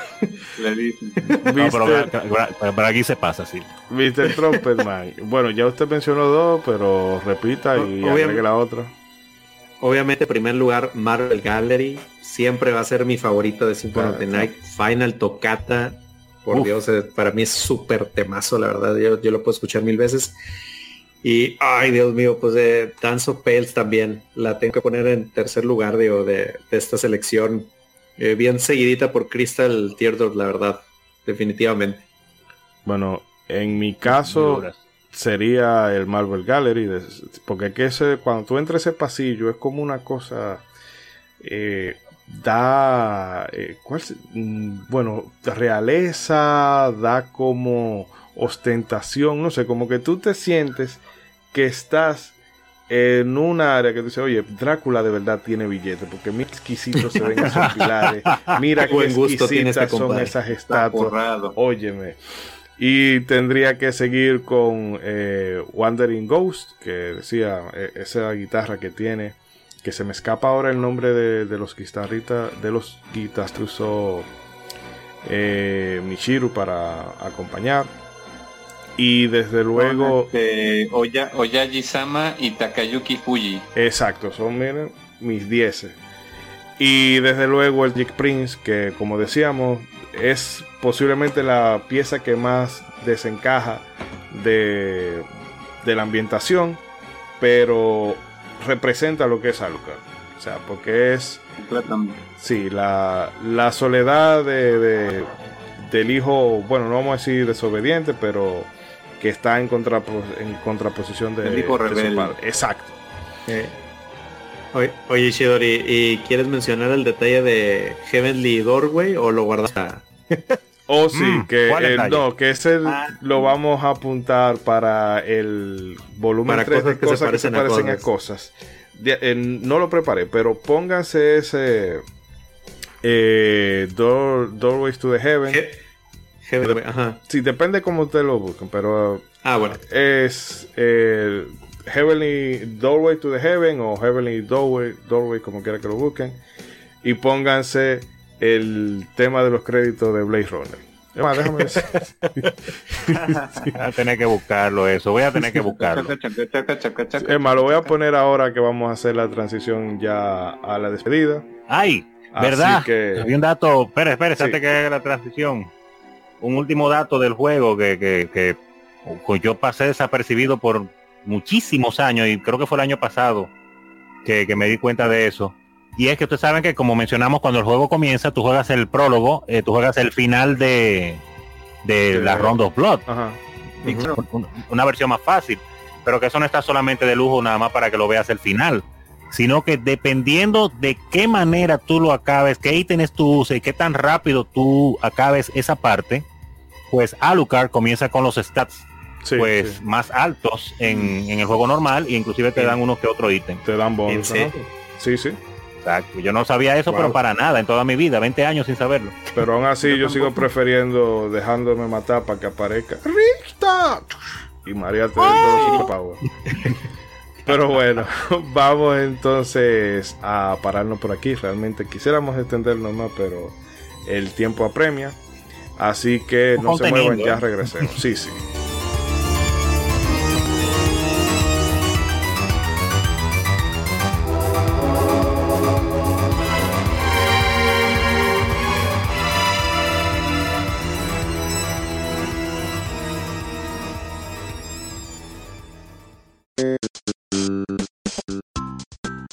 Le dice. No, pero aquí se pasa, sí. Mr. Trumpetman. bueno, ya usted mencionó dos, pero repita y agregue la otra. obviamente, en primer lugar, Marvel Gallery. Siempre va a ser mi favorito de Symphony of the Night. Final Tocata. Por Dios, eh, para mí es súper temazo, la verdad. Yo, yo, lo puedo escuchar mil veces. Y, ay, Dios mío, pues de Dance of Pales también. La tengo que poner en tercer lugar, digo, de, de esta selección. Eh, bien seguidita por Crystal Teardrop, la verdad. Definitivamente. Bueno, en mi caso sería el Marvel Gallery, porque que ese, cuando tú entras ese pasillo es como una cosa, eh, da, eh, ¿cuál, mm, bueno, realeza, da como ostentación, no sé, como que tú te sientes que estás en un área que dice, oye, Drácula de verdad tiene billete, porque mira exquisitos se ven esos pilares, mira qué exquisitas son esas estatuas, óyeme. Y tendría que seguir con eh, Wandering Ghost, que decía, e, esa guitarra que tiene, que se me escapa ahora el nombre de, los guitarristas, de los guitarristas usó eh, Michiru para acompañar. Y desde luego... Este, Oya, y Takayuki Fuji. Exacto, son miren, mis 10. Y desde luego el Jig Prince, que como decíamos, es posiblemente la pieza que más desencaja de, de la ambientación, pero representa lo que es Alucard. O sea, porque es. Sí, la, la soledad de, del hijo, bueno, no vamos a decir desobediente, pero que está en, en contraposición de, hijo rebelde. Exacto. Eh, oye, Shidori, ¿y quieres mencionar el detalle de Heavenly Doorway o lo guardas? Oh, sí, mm, que no, que ese ah. lo vamos a apuntar para el volumen para 3 cosas que se parecen, a cosas. no lo preparé, pero pónganse ese eh, Doorways to the Heaven. ajá. Sí, depende cómo ustedes lo busquen, pero ah, bueno. es eh, Heavenly Doorway to the Heaven o Heavenly Doorway, Doorway como quiera que lo busquen. Y pónganse el tema de los créditos de Blaze Runner. déjame Voy a tener que buscarlo eso, voy a tener que buscarlo. es más, lo voy a poner ahora que vamos a hacer la transición ya a la despedida. Ay, ¿verdad? Que... Había un dato, espera, espera, antes que haga la transición. Un último dato del juego que, que, que pues yo pasé desapercibido por muchísimos años y creo que fue el año pasado que, que me di cuenta de eso y es que ustedes saben que como mencionamos cuando el juego comienza, tú juegas el prólogo, eh, tú juegas el final de, de la Round of Blood. Una versión más fácil. Pero que eso no está solamente de lujo nada más para que lo veas el final. Sino que dependiendo de qué manera tú lo acabes, qué ítems tú uses y qué tan rápido tú acabes esa parte, pues Alucard comienza con los stats pues más altos en, en, el juego normal e inclusive te dan uno que otro ítem. Te dan bonus. Sí, sí. Exacto. Yo no sabía eso, pero para nada, en toda mi vida, 20 años sin saberlo. Pero aún así yo, sigo prefiriendo dejándome matar para que aparezca Ricta y María te todo Pero bueno, vamos entonces a pararnos por aquí. Realmente quisiéramos extendernos más, pero el tiempo apremia. Así que no se muevan, ya regresemos. Sí, sí.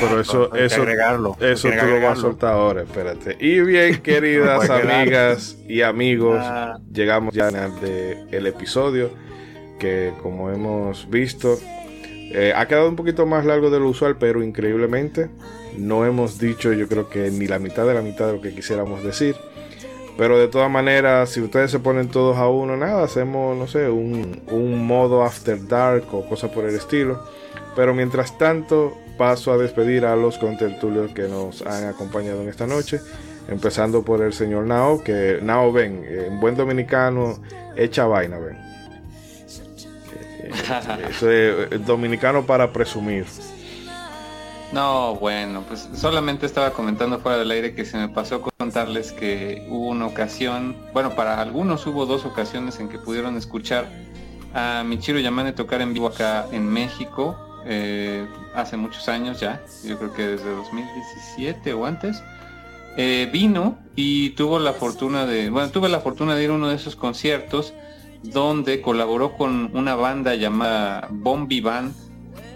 Pero eso, eso, agregarlo, eso tú lo vas a soltar ahora, espérate. Y bien, queridas amigas y amigos, Ah. llegamos ya al final del episodio que como hemos visto eh, ha quedado un poquito más largo de lo usual, pero increíblemente no hemos dicho yo creo que ni la mitad de la mitad de lo que quisiéramos decir. Pero de todas maneras, si ustedes se ponen todos a uno, nada, hacemos, no sé, un, un modo After Dark o cosa por el estilo. Pero mientras tanto, paso a despedir a los contertulios que nos han acompañado en esta noche. Empezando por el señor Nao, que Nao, ven, en buen dominicano, echa vaina, ven. Eh, Eso es eh, dominicano para presumir. No, bueno, pues solamente estaba comentando fuera del aire que se me pasó contarles que hubo una ocasión, bueno, para algunos hubo dos ocasiones en que pudieron escuchar a Michiro Yamane tocar en vivo acá en México, eh, hace muchos años ya, yo creo que desde 2017 o antes. Eh, vino y tuvo la fortuna de, bueno, tuve la fortuna de ir a uno de esos conciertos donde colaboró con una banda llamada Bombi Band,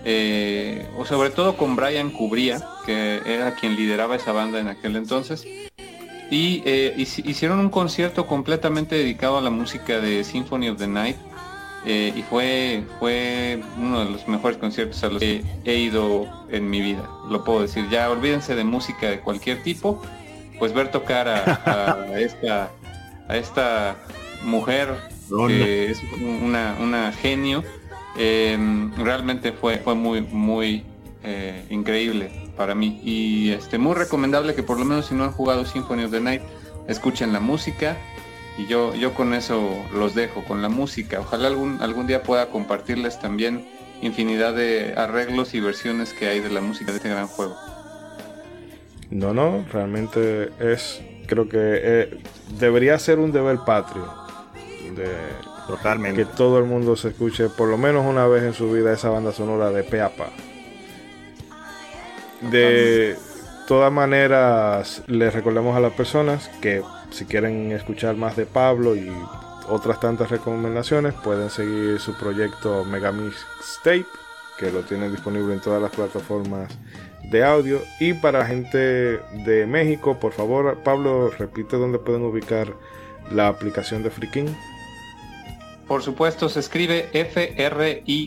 eh, o sobre todo con Brian Cubría, que era quien lideraba esa banda en aquel entonces. Y hici- hicieron un concierto completamente dedicado a la música de Symphony of the Night. Eh, y fue, fue uno de los mejores conciertos a los que he ido en mi vida. Lo puedo decir. Ya olvídense de música de cualquier tipo. Pues ver tocar a, a esta, a esta mujer que es una, una genio eh, realmente fue, fue muy, muy eh, increíble para mí. Y este muy recomendable que por lo menos si no han jugado Symphony of the Night, escuchen la música. Y yo, yo con eso los dejo, con la música. Ojalá algún, algún día pueda compartirles también infinidad de arreglos y versiones que hay de la música de este gran juego. No, no, realmente es, creo que eh, debería ser un deber patrio. De, Totalmente. que todo el mundo se escuche por lo menos una vez en su vida esa banda sonora de pe a pa. De todas maneras, les recordamos a las personas que si quieren escuchar más de Pablo y otras tantas recomendaciones, pueden seguir su proyecto Megamix Tape, que lo tienen disponible en todas las plataformas de audio. Y para la gente de México, por favor, Pablo, repite dónde pueden ubicar la aplicación de Freaking. Por supuesto, se escribe FRIK-IN.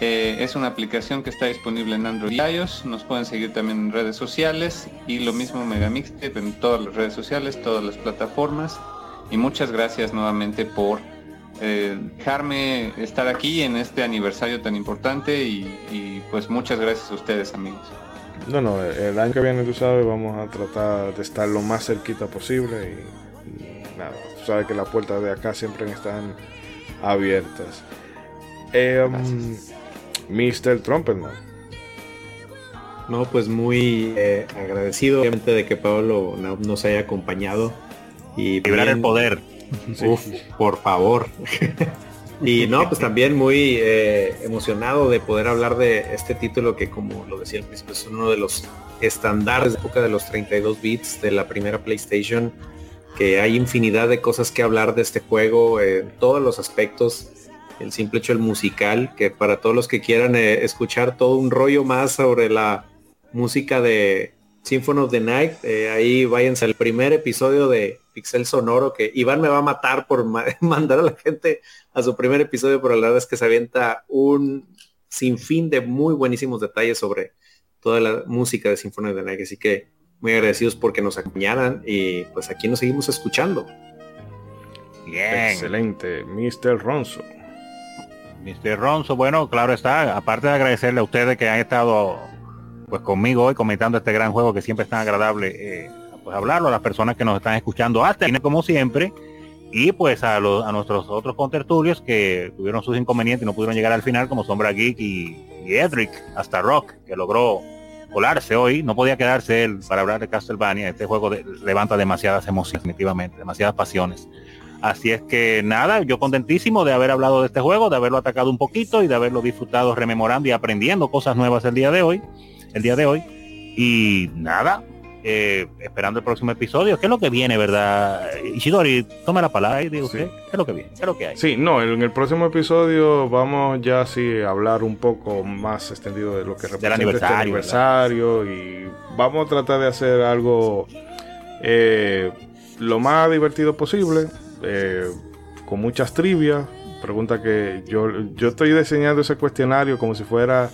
Eh, es una aplicación que está disponible en Android y iOS. Nos pueden seguir también en redes sociales y lo mismo Megamixtape en todas las redes sociales, todas las plataformas. Y muchas gracias nuevamente por eh, dejarme estar aquí en este aniversario tan importante y, y, pues muchas gracias a ustedes amigos. No, no, el año que viene, tú sabes, vamos a tratar de estar lo más cerquita posible y, y nada, tú sabes que las puertas de acá siempre están abiertas. Eh, um, Mr. Trumpetman. No, pues muy eh, agradecido obviamente de que Pablo no- nos haya acompañado. Y Vibrar el poder. Uf, por favor. y no, pues también muy eh, emocionado de poder hablar de este título que como lo decía al principio es uno de los estándares de época de los 32 bits de la primera PlayStation, que hay infinidad de cosas que hablar de este juego en todos los aspectos. El simple hecho el musical, que para todos los que quieran eh, escuchar todo un rollo más sobre la música de Symphony of the Night, eh, ahí váyanse al primer episodio de Pixel Sonoro, que Iván me va a matar por ma- mandar a la gente a su primer episodio, pero la verdad es que se avienta un sinfín de muy buenísimos detalles sobre toda la música de Symphony of the Night, así que muy agradecidos porque nos acompañaran y pues aquí nos seguimos escuchando. Excelente, Mr. Ronzo. Mr. Ronzo, bueno, claro está, aparte de agradecerle a ustedes que han estado pues conmigo hoy comentando este gran juego que siempre es tan agradable eh, pues hablarlo a las personas que nos están escuchando. Hasta aquí, como siempre. Y pues a, los, a nuestros otros contertulios que tuvieron sus inconvenientes y no pudieron llegar al final como Sombra Geek y, Edric hasta Rock que logró colarse hoy. No podía quedarse él para hablar de Castlevania. Este juego levanta demasiadas emociones definitivamente demasiadas pasiones Así es que nada, yo contentísimo de haber hablado de este juego, de haberlo atacado un poquito y de haberlo disfrutado rememorando y aprendiendo cosas nuevas el día de hoy, el día de hoy. Y nada, eh, esperando el próximo episodio. ¿Qué es lo que viene, verdad? Ishidori, tome la palabra y diga usted, ¿qué es lo que viene? ¿Qué es lo que hay? Sí, no, en el próximo episodio vamos ya sí a hablar un poco más extendido de lo que representa aniversario, este aniversario y vamos a tratar de hacer algo eh, lo más divertido posible, eh, con muchas trivias. Pregunta que yo, yo estoy diseñando ese cuestionario como si fuera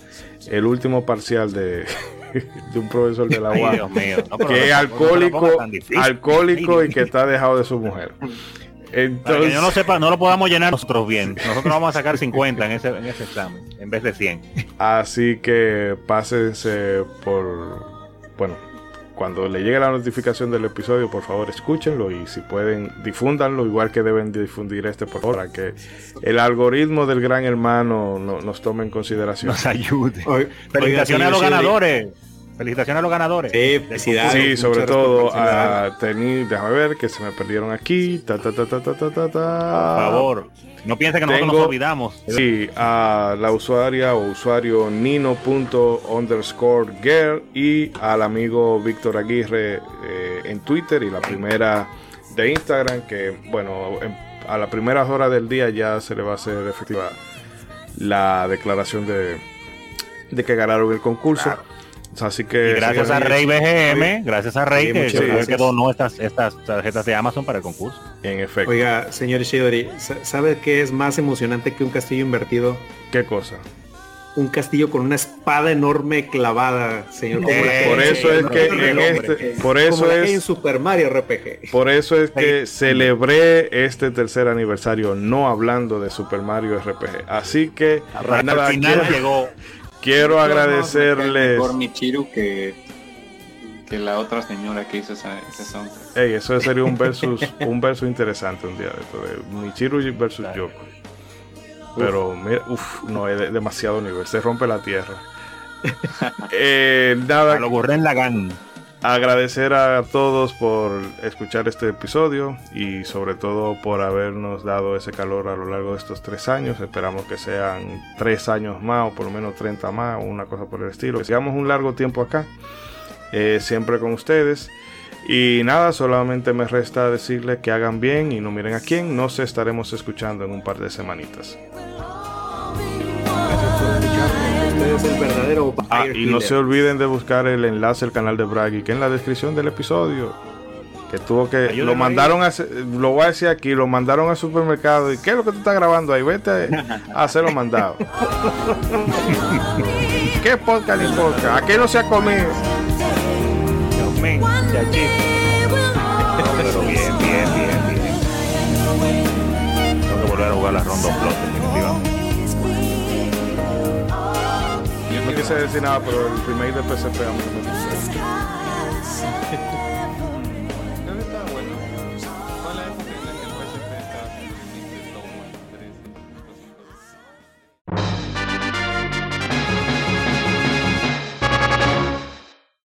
el último parcial de, de un profesor de la UAS. No, que es alcohólico, difícil. alcohólico y que está dejado de su mujer. Para que Entonces, yo no sepa, no lo podamos llenar nosotros bien. Nosotros vamos a sacar 50 en ese, en ese examen, en vez de 100. así que pásense por, bueno, cuando le llegue la notificación del episodio, por favor escúchenlo y si pueden difúndanlo, igual que deben difundir este por favor, para que el algoritmo del gran hermano no- nos tome en consideración. Nos ayude. Felicitaciones a los ganadores. Felicitaciones a los ganadores. Sí, felicidades. Sí, sobre todo a tener, déjame ver que se me perdieron aquí. Ta, ta, ta, ta, ta, ta, ta, ta. Por favor. No piensen que nosotros Tengo- nos olvidamos. Sí, a la usuaria o usuario nino.underscore girl y al amigo Víctor Aguirre eh, en Twitter y la primera de Instagram que, bueno, en- a las primeras horas del día ya se le va a hacer efectiva la declaración de, de que ganaron el concurso. Así que Y gracias a Rey. BGM, gracias a Rey Sí, que, que donó estas, estas tarjetas de Amazon para el concurso. En efecto. Oiga, señor Shidori, sa- ¿sabe qué es más emocionante que un castillo invertido? ¿Qué cosa? Un castillo con una espada enorme clavada, señor. Que- Por eso es que en este, por eso hay en es Super Mario RPG. Por eso es que celebré este tercer aniversario no hablando de Super Mario RPG. Así que Al final quiero, llegó. quiero agradecerles. Mejor Michiru que, que la otra señora que hizo esa, ese soundtrack. Ey, eso sería un versus, un verso interesante un día de esto, de Michiru versus Yoko. Pero mira, uff, no es de- demasiado nivel, se rompe la tierra. Eh, nada, A lo Gurren Lagann. agradecer a todos por escuchar este episodio y sobre todo por habernos dado ese calor a lo largo de estos tres años. Esperamos que sean tres años más o por lo menos 30 más o una cosa por el estilo. Que sigamos un largo tiempo acá, eh, siempre con ustedes. Y nada, solamente me resta decirles que hagan bien y no miren a quién. Nos estaremos escuchando en un par de semanitas. El verdadero Ah, y no se olviden de buscar el enlace al canal de Braggy, que en la descripción del episodio. Que tuvo que. Lo mandaron a. Lo voy a decir aquí, lo mandaron al supermercado. ¿Y qué es lo que tú estás grabando ahí? Vete a hacerlo mandado. ¿Qué podcast ni podcast? ¿A qué no se ha comido? No, pero bien, bien, bien, bien. Tengo que volver a jugar la Rondo Plus, definitivamente. No quise decir nada, pero el remake de PSP a mí me.